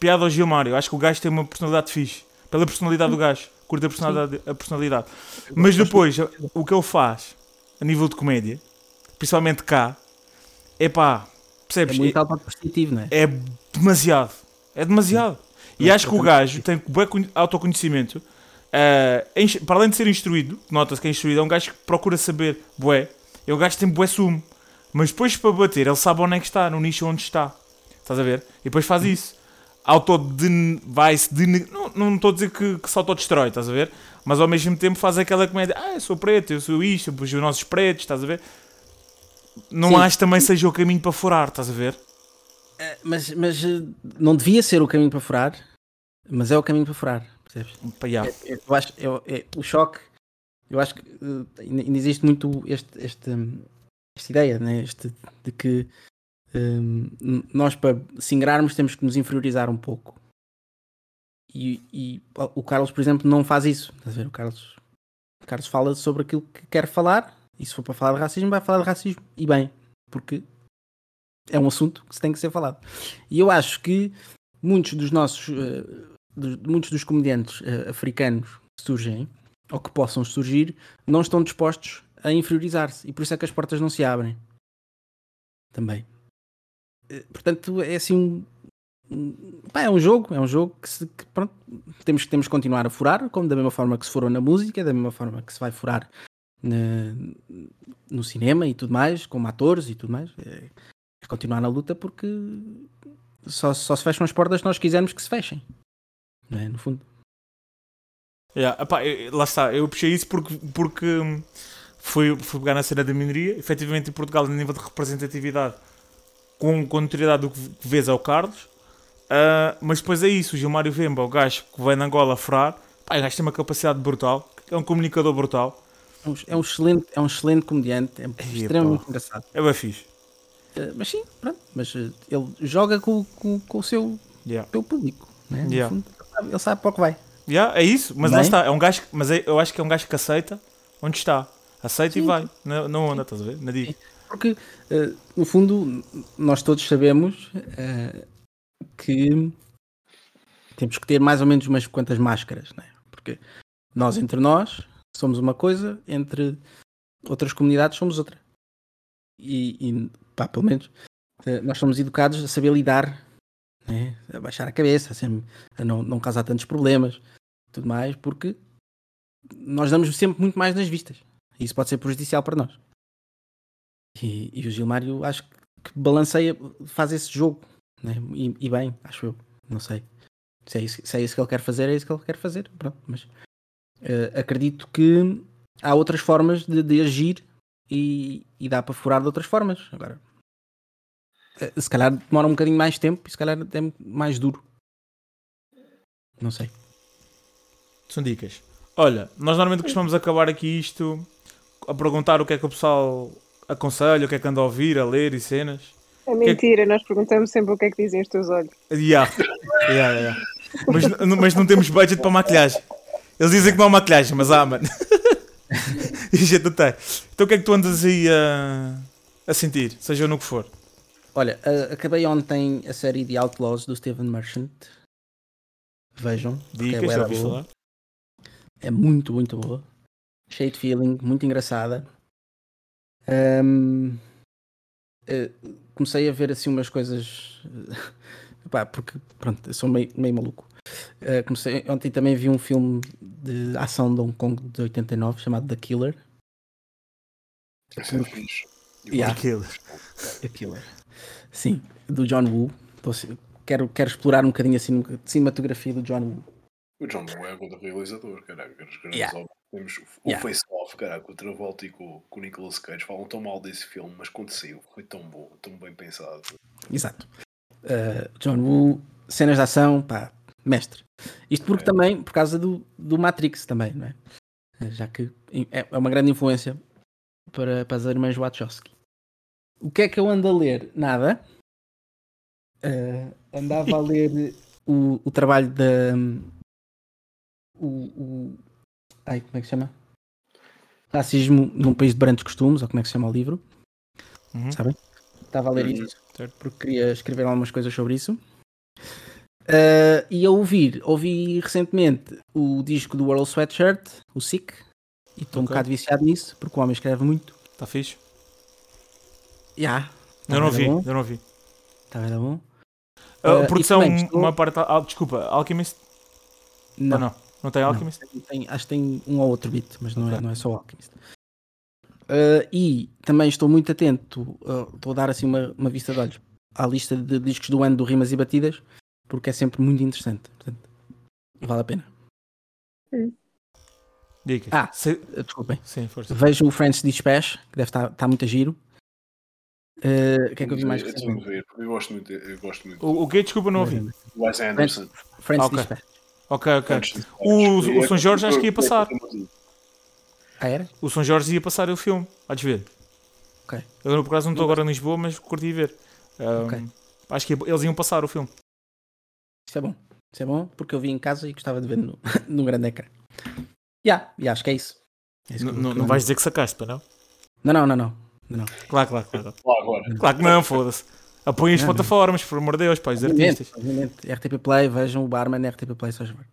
piada ao Gilmário. Acho que o gajo tem uma personalidade fixe. Pela personalidade do gajo. Curta a personalidade. A personalidade. Mas depois, o que ele faz a nível de comédia, principalmente cá, é pá, percebes? É muito positivo, não é? É demasiado. É demasiado. E acho que o gajo tem bom autoconhecimento. Uh, para além de ser instruído, nota-se que é instruído, é um gajo que procura saber bué. É um gajo que tem bué sumo. Mas depois para bater, ele sabe onde é que está, no nicho onde está. Estás a ver? E depois faz isso. Auto vai-se não, não estou a dizer que, que se autodestrói, estás a ver? Mas ao mesmo tempo faz aquela comédia, ah, eu sou preto, eu sou isto, os nossos pretos, estás a ver? Não Sim. acho também seja o caminho para furar, estás a ver? Uh, mas, mas uh, não devia ser o caminho para furar, mas é o caminho para furar, percebes? Yeah. É, é, eu acho, é, é, o choque, eu acho que uh, ainda existe muito este, este, esta ideia, né? este, de que um, nós para singrarmos temos que nos inferiorizar um pouco. E, e, o Carlos, por exemplo, não faz isso. Estás a ver? O Carlos, o Carlos fala sobre aquilo que quer falar, e se for para falar de racismo, vai falar de racismo. E bem, porque é um assunto que se tem que ser falado. E eu acho que muitos dos nossos, uh, muitos dos comediantes uh, africanos que surgem, ou que possam surgir, não estão dispostos a inferiorizar-se. E por isso é que as portas não se abrem. também. Eh, Portanto, é assim um- pá, é um jogo, é um jogo que, se, que, pronto, temos, temos que continuar a furar, como da mesma forma que se furou na música, da mesma forma que se vai furar na- no cinema e tudo mais, como atores e tudo mais. É, é continuar na luta porque só, só se fecham as portas se nós quisermos que se fechem. Não é? No fundo. Yeah, epá, eu- lá está, eu puxei isso porque, porque hum, foi, foi pegar na cena da minoria. Efetivamente, em Portugal, a nível de representatividade, com, com notoriedade, o que vês é o Carlos. Ah, mas depois é isso, o Gilmário Vemba, o gajo que vem na Angola furar, pá, o gajo tem uma capacidade brutal, é um comunicador brutal. É um, é um excelente, é um excelente comediante, é extremamente pá. engraçado. É bem fixe. Eh, mas sim, pronto, mas eh, ele joga com, com, com o seu, Yeah. seu público, né? No Yeah. fundo, sabe- ele sabe para o que vai. Yeah, é isso, mas lá Bem. está, é um gajo, mas é- eu acho que é um gajo que aceita onde está. Aceita e Sim. vai, na, na onda, estás a ver? Na dica. Porque, eh, no fundo, nós todos sabemos eh, que temos que ter mais ou menos umas quantas máscaras, né? Porque nós, entre nós, somos uma coisa, entre outras comunidades, somos outra. E, e pá, pelo menos, eh, nós somos educados a saber lidar, né? a baixar a cabeça, a, sempre- a não, não causar tantos problemas, tudo mais, porque nós damos sempre muito mais nas vistas. E isso pode ser prejudicial para nós. E, e o Gilmário acho que balanceia, faz esse jogo, né? e, e bem, acho eu, não sei. Se é, isso, se é isso que ele quer fazer, é isso que ele quer fazer, pronto. Mas eh, acredito que há outras formas de, de agir e, e dá para furar de outras formas. Agora, se calhar demora um bocadinho mais tempo e se calhar é mais duro. Não sei. São dicas. Olha, nós normalmente costumamos acabar aqui isto a perguntar o que é que o pessoal aconselha, o que é que anda a ouvir, a ler e cenas. É mentira, nós perguntamos sempre o que é que dizem os teus olhos. Yeah. Yeah, yeah. Mas, mas não temos budget para maquilhagem. Eles dizem que não há maquilhagem, mas há, mano. e a gente não tem. Então o que é que tu andas aí a, a sentir, seja no que for? Olha, a- acabei ontem a série de Outlaws do Steven Merchant. Vejam. é Dicas, já ouvi falar. É muito, muito boa. Cheio de feeling, muito engraçada. Ahm, eh, comecei a ver assim umas coisas. eh, pá, porque pronto, eu sou meio, meio maluco. Eh, comecei, ontem também vi um filme de ação de Hong Kong de 89 chamado The Killer. É fixe. Yeah. gosto. Aquilo. The Killer. Sim, do John Woo. Tô assim- quero, quero explorar um bocadinho assim de cinematografia do John Woo. O John Woo é o realizador, caraca. Os grandes Yeah. obras. Temos o Yeah. Face Off, caraca, o Travolta e com, com o Nicolas Cage falam tão mal desse filme, mas saiu foi tão bom, tão bem pensado. Exato. Uh, John Woo, cenas de ação, pá, mestre. Isto porque É. também, por causa do, do Matrix também, não é? Já que é é uma grande influência para, para as irmãs Wachowski. O que é que eu ando a ler? Nada. Uh, andava a ler o, o trabalho da. O, o. Ai, como é que se chama? Racismo num país de brandos costumes, ou como é que se chama o livro? Uhum. Sabem? Estava a ler Uhum. isso Certo. porque queria escrever algumas coisas sobre isso. Uh, e a ouvir, ouvi recentemente o disco do World Sweatshirt, o Sick, e estou um Ok. bocado viciado nisso, porque o homem escreve muito. Está fixe? Já. Eu não vi, bom. eu não vi. Está bem, tá bom? A Uh, produção, também estou- uma parte. ah, desculpa, Alchemist? Não, Ou não? Não tem Não. Alchemist? Tem- acho que tem um ou outro beat, mas não, é, Ok. não é só o Alchemist. Uh, e também estou muito atento, uh, estou a dar assim uma, uma vista de olhos à lista de discos do ano do Rimas e Batidas, porque é sempre muito interessante. Portanto, vale a pena. Dicas. Ah. Se- desculpem. Sim, força. Vejo o French Dispatch, que deve estar tá muito a giro. Uh, O que é que eu vi mais Eu ver, porque eu gosto muito, eu gosto muito. O, o que? Desculpa, não ouvi. Wes Anderson. French Ok. Dispatch. Ok, ok. O- o São Jorge acho que ia passar. Ah, era? O São Jorge ia passar o filme. Há de ver. Ok. Eu por acaso não estou agora em Lisboa, mas curti ver. Um, Ok. Acho que eles iam passar o filme. Isso é bom. Isso é bom porque eu vi em casa e gostava de ver no, no grande ecrã. Já, e acho que é isso. É isso que eu- Não não eu- vais dizer que sacaste, não? Não, não, não, não. Não. Claro, claro, claro. Agora. Claro que não, foda-se. Apoiem as Não, não. plataformas, por amor de Deus, pá, os Obviamente, artistas. obviamente. RTP Play, vejam o Barman RTP Play, só favor.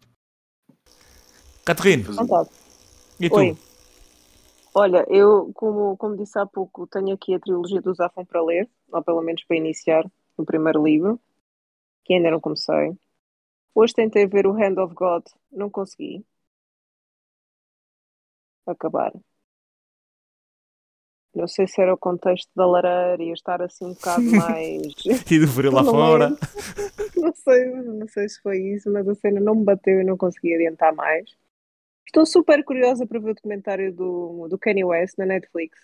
Caterine, Fazer- Vontade. e tu? Oi. Olha, eu, como, como disse há pouco, tenho aqui a trilogia do Zafon para ler, ou pelo menos para iniciar o primeiro livro, que ainda não comecei. Hoje tentei ver o Hand of God, não consegui acabar. Não sei se era o contexto da lareira e eu estar assim um bocado mais. E do frio lá Não é. fora. Não sei, não sei se foi isso, mas a cena não me bateu e não consegui adiantar mais. Estou super curiosa para ver o documentário do, do Kanye West na Netflix.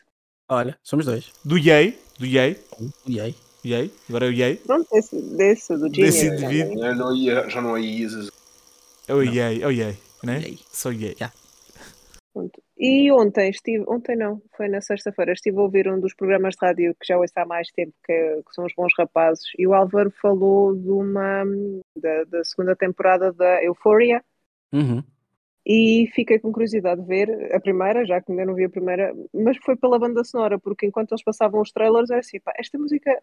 Olha, somos dois. Do Yay. Do Yay. E aí? Yay. Agora é o Yay. Pronto, desse, desse do Desse Genius. indivíduo. Já não ia, já não ia Isis. É o Yay. É o Yay. Né? Yay. Só Yay. Já. E ontem estive, ontem não, foi na sexta-feira, estive a ouvir um dos programas de rádio que já ouço há mais tempo, que, que são os Bons Rapazes, e o Álvaro falou de uma da, da segunda temporada da Euphoria, Uhum. e fiquei com curiosidade de ver a primeira, já que ainda não vi a primeira, mas foi pela banda sonora, porque enquanto eles passavam os trailers, era assim, pá, esta música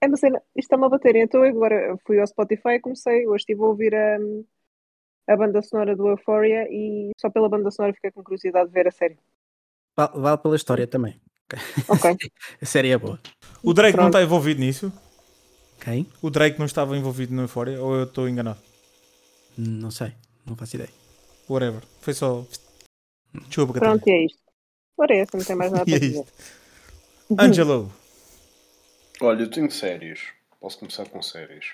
é uma cena, isto está-me a bater, então agora fui ao Spotify e comecei, hoje estive a ouvir a, a banda sonora do Euphoria e só pela banda sonora fiquei com curiosidade de ver a série. Vale, vale pela história também. Ok. A série é boa. O Drake não Pronto. está envolvido nisso? Quem? O Drake não estava envolvido no Euphoria? Ou eu estou enganado? Não sei. Não faço ideia. Whatever. Foi só. Desculpa, Pronto, e é isto. Ora, essa não tem mais nada E é para dizer. Angelo. Olha, eu tenho séries. Posso começar com séries.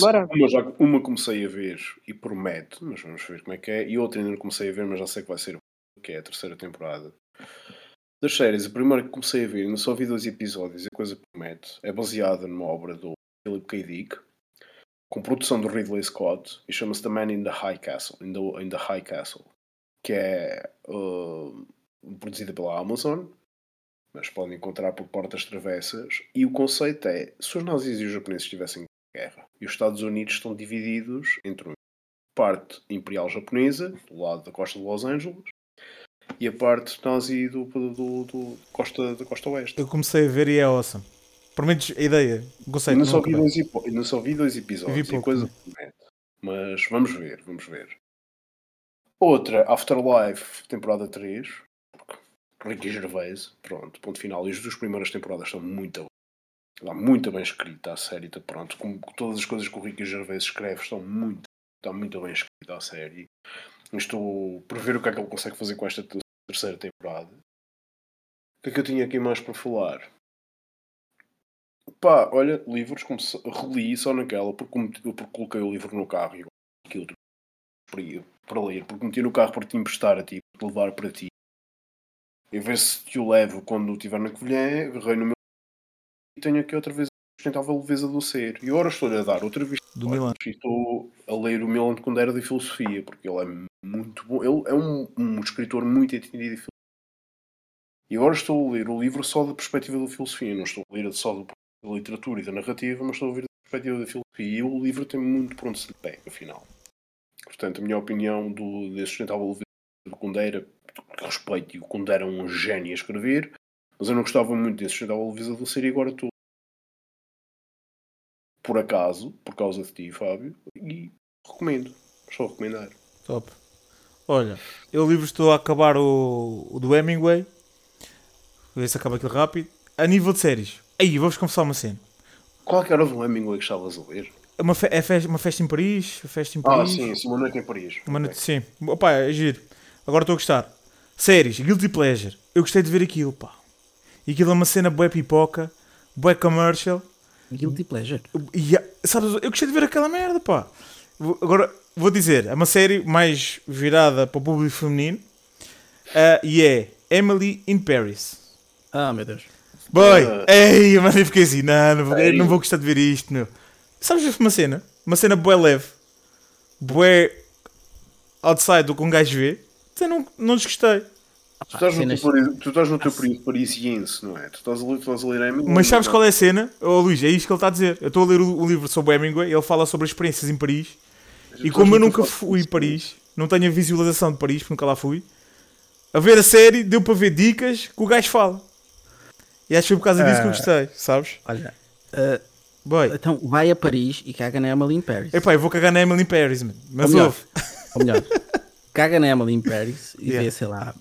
Bora. Uma, já, uma comecei a ver e promete, mas vamos ver como é que é. E outra ainda não comecei a ver, mas já sei que vai ser que é a terceira temporada. Das séries, a primeira que comecei a ver, ainda só vi dois episódios e a coisa promete. É baseada numa obra do Philip K. Dick, com produção do Ridley Scott, e chama-se The Man in the High Castle, in the, in the High Castle, que é uh, produzida pela Amazon, mas podem encontrar por portas travessas. E o conceito é: se os nazis e os japoneses estivessem em guerra e os Estados Unidos estão divididos entre parte imperial japonesa, do lado da costa de Los Angeles, e a parte nazi do, do, do- do costa, da costa oeste. Eu comecei a ver e é awesome. Por menos a ideia. Ainda não só, vi dois, ainda só vi dois episódios Vi pouco, coisa promete. Mas vamos ver, vamos ver. Outra, Afterlife, temporada 3. Ricky Gervais, pronto, ponto final. E as duas primeiras temporadas estão muito boas. Está muito bem escrita a série, tá, pronto. Como todas as coisas que o Ricky Gervais escreve estão muito, está muito bem escrita a série. Estou por ver o que é que ele consegue fazer com esta te- terceira temporada. O que é que eu tinha aqui mais para falar? Pá, olha, livros, comece- reli só naquela, porque, como- porque coloquei o livro no carro e aquilo para, para ler, porque meti no carro para te emprestar a ti, para te levar para ti. E ver se te o levo quando estiver na Covilhã, agarrei no meu tenho aqui outra vez a sustentável leveza do ser. E agora estou-lhe a dar outra vez Do Milan. e estou a ler o Milan quando era de filosofia, porque ele é muito bom. Ele é um, um escritor muito entendido de filosofia. E agora estou a ler o livro só da perspectiva da filosofia, não estou a ler só da literatura e da narrativa, mas estou a ler da perspectiva da filosofia. E o livro tem muito por onde se lhe pega, afinal. Portanto, a minha opinião do, desse sustentável leveza do Kundera, respeito, e o Kundera é um gênio a escrever, mas eu não gostava muito desse sustentável leveza do ser e agora estou por acaso, por causa de ti, Fábio, e recomendo. Só recomendar. Top. Olha, eu livro estou a acabar o, o do Hemingway. Vou ver se acaba aquilo rápido. A nível de séries. Aí, vou-vos confessar uma cena. Qual que era o do Hemingway que estavas a ler? É Uma, fe é fe- uma festa em Paris. Festa em Ah, Paris. sim, sim, uma noite em Paris. Uma noite, sim. Opa, é giro. Agora estou a gostar. Séries, Guilty Pleasure. Eu gostei de ver aquilo, pá. E aquilo é uma cena bué pipoca, bué commercial. Guilty Pleasure. E, sabes, eu gostei de ver aquela merda, pá. Agora, vou dizer, é uma série mais virada para o público feminino. ah, e é Emily in Paris. Ah, meu Deus. Boy, Ah. ei, mas eu fiquei assim, não, não vou, não vou gostar de ver isto, meu. Sabes uma cena? Uma cena bué leve. Bué outside do que um gajo vê. Eu não, não desgostei. Tu estás, no cenas- teu, tu estás no teu período parisiense, não é? Tu estás a ler, tu estás a ler Hemingway. Mas sabes qual é a cena? Oh, Luís, é isto que ele está a dizer. Eu estou a ler o, o livro sobre o Hemingway, ele fala sobre as experiências em Paris. E como eu nunca fui a Paris, não tenho a visualização de Paris, porque nunca lá fui, a ver a série deu para ver dicas que o gajo fala. E acho que foi por causa disso que eu Ah. gostei, sabes? Olha. ah, Boy, então vai a Paris e caga na Emily in Paris. epá, eu vou cagar na Emily in Paris, man. mas Ou melhor, ouve. Ou melhor, caga na Emily in Paris e Yeah. vê, sei lá,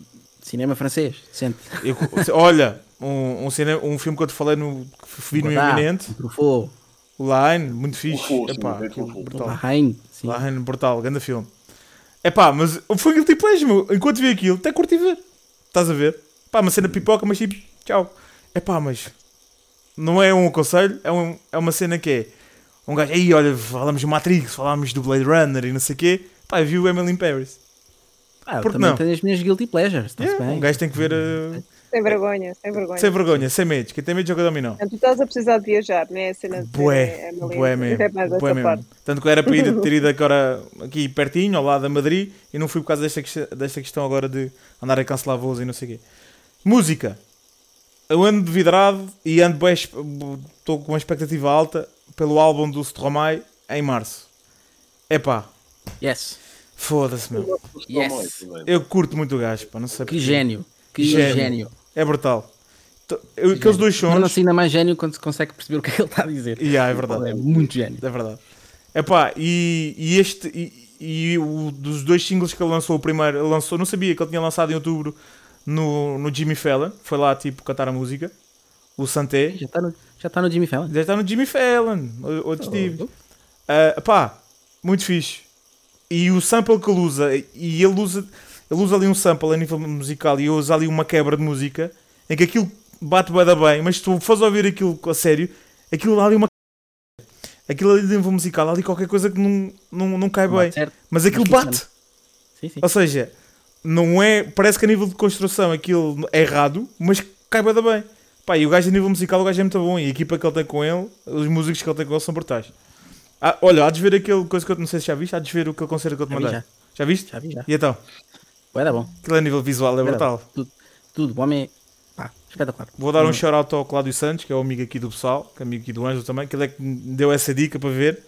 Cinema francês, sente. Eu- olha, um, um, cine- um filme que eu te falei no que vi no Iminente, Truffaut, o Line, muito fixe. Truffaut, sim, Epá, bem aquilo brutal. Larraine, sim. Line, brutal, grande filme. Epá, mas foi aquele tipo pleasure, meu. Enquanto vi aquilo, até curti ver. Estás a ver? Pá, uma cena pipoca, mas tipo, tchau. Epá, mas não é um aconselho, é, um, é uma cena que é um gajo, aí olha, falamos de Matrix, falámos do Blade Runner e não sei o quê. Pá, eu vi o Emily in Paris. Ah, eu Por que também não? tenho as minhas guilty pleasures, está-se Yeah, bem. um gajo tem que ver uh, Sem vergonha, sem vergonha. sem vergonha, sem medo. Quem tem medo joga dominó. Portanto, tu estás a precisar de viajar, não é a cena de Bué, é, Emily, bué mesmo, é mais bué mesmo. Tanto que eu era para ir, ter ido agora aqui pertinho, ao lado da Madrid, e não fui por causa desta, desta questão agora de andar a cancelar voos e não sei o quê. Música. Eu ando vidrado e ando bem, estou com uma expectativa alta pelo álbum do Stromae em março. Epá, Yes. Foda-se meu. Yes. Eu curto muito o gajo, pá, não sei Que gênio. Que Gênio. gênio. É brutal. Eu- Aqueles dois sons... Torna-se ainda mais gênio quando se consegue perceber o que é que ele está a dizer. Yeah, é verdade. É muito gênio. É verdade. Epá, e, e este e, e o dos dois singles que ele lançou, o primeiro, ele lançou, não sabia que ele tinha lançado em outubro no, no Jimmy Fallon, foi lá tipo cantar a música, o Santé. Já está no, já está no Jimmy Fallon. Já está no Jimmy Fallon, outro Steve. Oh. Ah, pá, muito fixe. E o sample que ele usa, e ele usa, ele usa ali um sample a nível musical e usa ali uma quebra de música em que aquilo bate bué da bem, mas se tu fores ouvir aquilo a sério, aquilo há ali uma aquilo ali de nível musical, há ali qualquer coisa que não, não, não cai Não bem. certo. Mas aquilo bate. Sim, sim. Ou seja, não é. Parece que a nível de construção aquilo é errado, mas cai bué da bem. Pá, e o gajo a nível musical, o gajo é muito bom. E a equipa que ele tem com ele, os músicos que ele tem com ele são brutais. Ah, olha, há de ver aquele coisa que eu não sei se já viste, há de ver aquele concerto que eu te Já vi, mandei. já. Já viste? Já vi, já. E então? Vai dar bom. Aquilo a nível visual é dar brutal. bom. Tudo, tudo. O homem é pá, espetacular. Vou dar um Hum. shout-out ao Cláudio Santos, que é o amigo aqui do pessoal, que é amigo aqui do Ângelo também, que ele é que me deu essa dica para ver.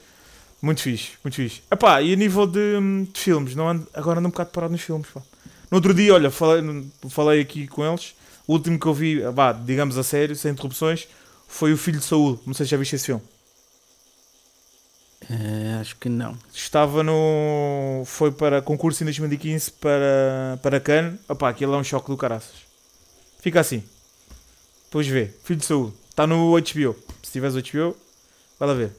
Muito fixe, muito fixe. Epá, e a nível de, de filmes, não ando, agora ando um bocado parado nos filmes. Pá. No outro dia, olha, falei, falei aqui com eles. O último que eu vi, digamos a sério, sem interrupções, foi O Filho de Saúl. Não sei se já viste esse filme. Eh, acho que não. Estava no. Foi para concurso em 2015 para, para Cannes. Opá, aquilo é um choque do caraças. Fica assim. Depois vê. Filho de Saúl. Está no HBO. Se tiveres HBO, vai lá ver.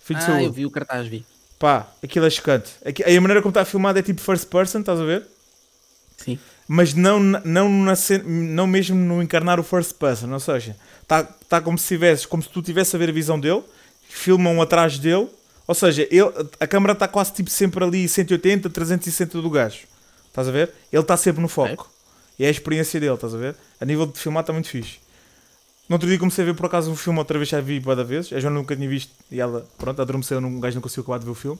Filho de Ah, eu vi o cartaz, vi. Pá, aquilo é chocante. A maneira como está filmado é tipo first person, estás a ver? Sim. Mas não, não, na não mesmo no encarnar o first person. Ou seja, está tá como se tivesses, como se tu tivesse a ver a visão dele, filmam atrás dele. Ou seja, ele, a câmera está quase tipo sempre ali 180, 360 do gajo. Estás a ver? Ele está sempre no foco. E é a experiência dele, estás a ver? A nível de filmar está muito fixe. No outro dia comecei a ver por acaso um filme outra vez, já vi cada vez. A Joana nunca tinha visto e ela, pronto, adormeceu, um gajo não conseguiu acabar de ver o filme.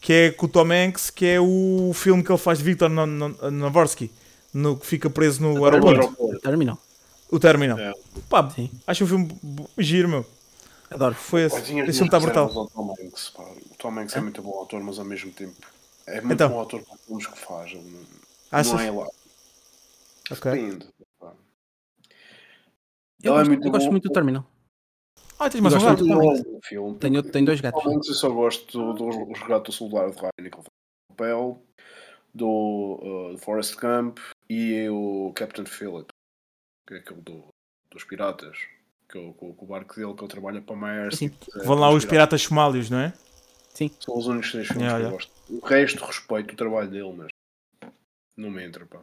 Que é com o Tom Hanks, que é o filme que ele faz de Victor No- No- Navorsky, no, que fica preso no aeroporto. Terminal. O Terminal. É. Pá, Sim. acho um filme giro, meu. Adoro. Foi esse. Filme está brutal. ao Tom Hanks, pá. O Tom Hanks é muito bom ator, mas ao mesmo tempo é muito Então. bom ator para os filmes que faz. Não, Achas? não é lá. Ok. Depende. Eu, é gosto, muito eu gosto muito do Terminal. Ah, tens mais um gato? é filme. Tenho, tenho dois gatos. Tom Hanks eu só gosto do, do do Soldado Ryan, que ele faz o papel, do uh, Forrest Gump e o Captain Phillip, que é aquele do, dos piratas. Que é o, com, com o barco dele que ele trabalha para a Maersk. Sim. eh, Vão lá os piratas somálios, não é? São os únicos três filmes Yeah, que yeah. eu gosto. O resto respeito o trabalho dele, mas não me entra, pá.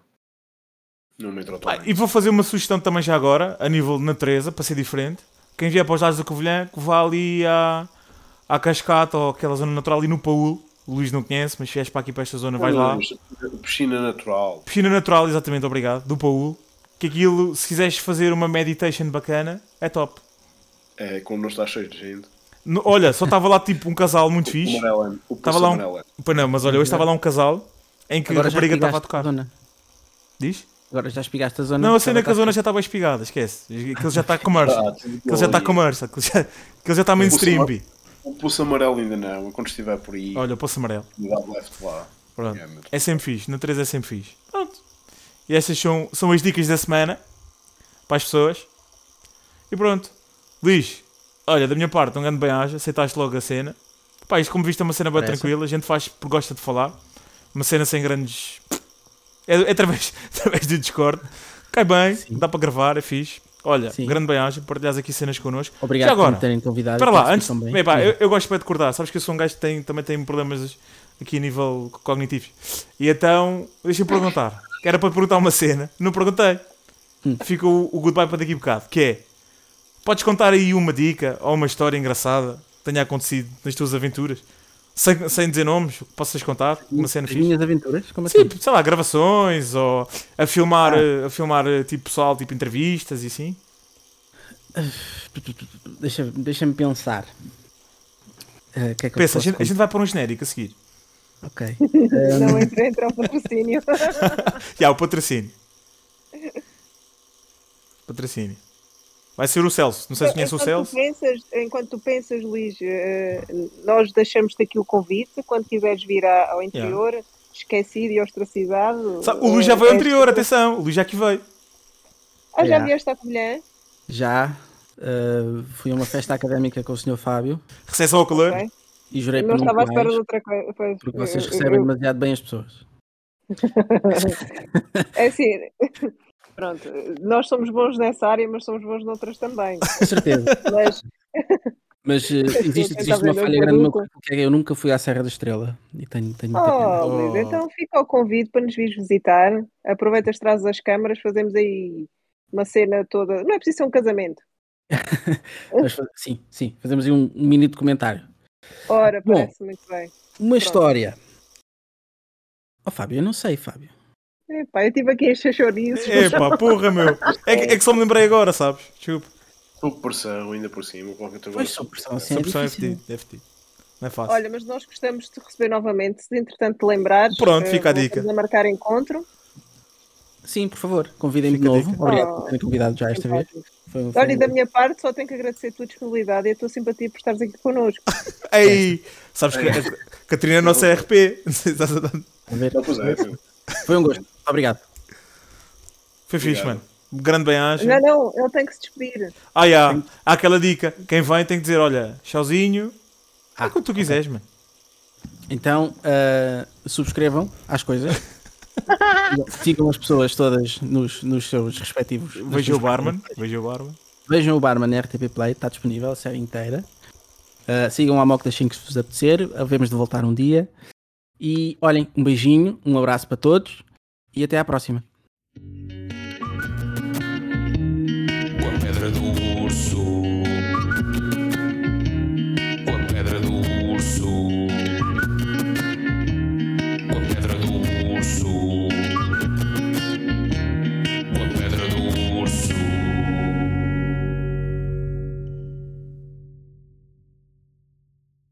Não me entra Ah, e vou fazer uma sugestão também já agora, a nível de natureza, para ser diferente. Quem vier para os lados da Covilhã, que vá ali à, à Cascata ou aquela zona natural ali no Paúl. O Luís não conhece, mas se vieres para aqui para esta zona, vais lá. Piscina natural. Piscina natural, exatamente, obrigado, do Paúl. Que aquilo, se quiseres fazer uma meditation bacana, é top. É, quando não está cheio de gente. No- olha, só estava lá tipo um casal muito O fixe. Amarelo, o Estava lá um- Amarelo. Pois não, mas olha, hoje estava lá um casal em que Agora a rapariga estava a tocar. zona. Diz? Agora já espigaste a zona. Não, a cena é que a Agora zona já estava espigada, esquece. Aquilo já está commercial. Ah, Aquilo já está commercial. Aquilo já, aquilo já está mainstream. O Pulso Amarelo ainda não. Quando estiver por aí, Olha, o poço amarelo. left lá. Pronto. É, É sempre fixe. Na 3 é sempre fixe. Pronto. E estas são, são as dicas da semana para as pessoas. E pronto. Luís, olha, da minha parte, um grande bem-aja. Aceitaste logo a cena. Pá, isto como visto é uma cena bem Parece. tranquila. A gente faz porque gosta de falar. Uma cena sem grandes. É, é através, através do Discord. Cai bem, Sim. dá para gravar, é fixe. Olha, Sim. grande bem-aja, partilhas aqui cenas connosco. Obrigado Já agora, por me terem convidado. Espera lá, antes. bem. Pá, eu, eu gosto bem de acordar. Sabes que eu sou um gajo que tem, também tem problemas aqui a nível cognitivo. E então, deixa-me perguntar. Que era para perguntar uma cena, não perguntei. Hum. Fica o, o goodbye para daqui a bocado. Que é: podes contar aí uma dica ou uma história engraçada que tenha acontecido nas tuas aventuras? Sem, sem dizer nomes, possas contar? Uma cena As fixe. minhas aventuras? Como assim? Sim, sei lá, gravações ou a filmar, eh, a filmar tipo pessoal, tipo entrevistas e assim. Deixa- Deixa-me pensar. Eh, o que é que Pensa, a gente, a gente vai para um genérico a seguir. Ok. Não entra, entra o patrocínio. Já, o patrocínio. Patrocínio. Vai ser o Celso. Não sei se conhece o Celso. pensas, enquanto tu pensas, Luís, eh, nós deixamos-te aqui o convite. Quando quiseres vir ao interior, esquecido e ostracizado. Sabe, o Luís já eh, veio és- anterior, atenção. O Luís já aqui veio. Ah, já Yeah. vieste à Covilhã? Já eh, fui a uma festa académica com o Sr. Fábio Recepção ao calor. Ok. E jurei Não estava à espera de outra coisa. Pois, porque vocês eu- recebem eu- demasiado bem as pessoas. É assim. Pronto, nós somos bons nessa área, mas somos bons noutras também. Com certeza. Mas Mas eh, existe, existe uma falha grande no meu que é eu nunca fui à Serra da Estrela e tenho, tenho muita pena. Oh, então fica o convite para nos vir visitar. Aproveitas, trazes as câmaras, fazemos aí uma cena toda. Não é preciso ser um casamento. Mas, sim, sim, fazemos aí um, um mini documentário. Ora, Bom. parece muito bem. Uma história. Oh, Fábio, eu não sei, Fábio. Epá, eu estive aqui a encher chouriços. Epá, porra, meu. É que, é que só me lembrei agora, sabes? Desculpa. Sob pressão, ainda por cima. Qualquer Pois, sob pressão, assim. É pressão é fedido, é. Não é fácil. Olha, mas nós gostamos de te receber novamente. Se entretanto te lembrares, Pronto, eh, fica a dica. a marcar encontro. Sim, por favor, convidem-me de novo. Obrigado Oh. por terem convidado já esta vez. Foi, foi Olha, e um- da minha parte, só tenho que agradecer a tua disponibilidade e a tua simpatia por estares aqui connosco. Ei, sabes que a Catarina é a nossa RP. É. Foi um gosto. Obrigado. Foi fixe, Obrigado. mano. Grande bem-aja. Não, não, ele tem que se despedir. Ah, já. Há aquela dica. Quem vem tem que dizer, olha, tchauzinho. Ah, Ah, quando tu quiseres, mano. Então, ah, subscrevam as coisas. Sigam as pessoas todas nos, nos seus respectivos. nas Veja o barman. Veja o barman. Vejam o Barman na RTP Play, está disponível a série inteira. Uh, sigam a Mock das 5 se vos apetecer. Havemos de voltar um dia. E olhem, um beijinho, um abraço para todos e até à próxima.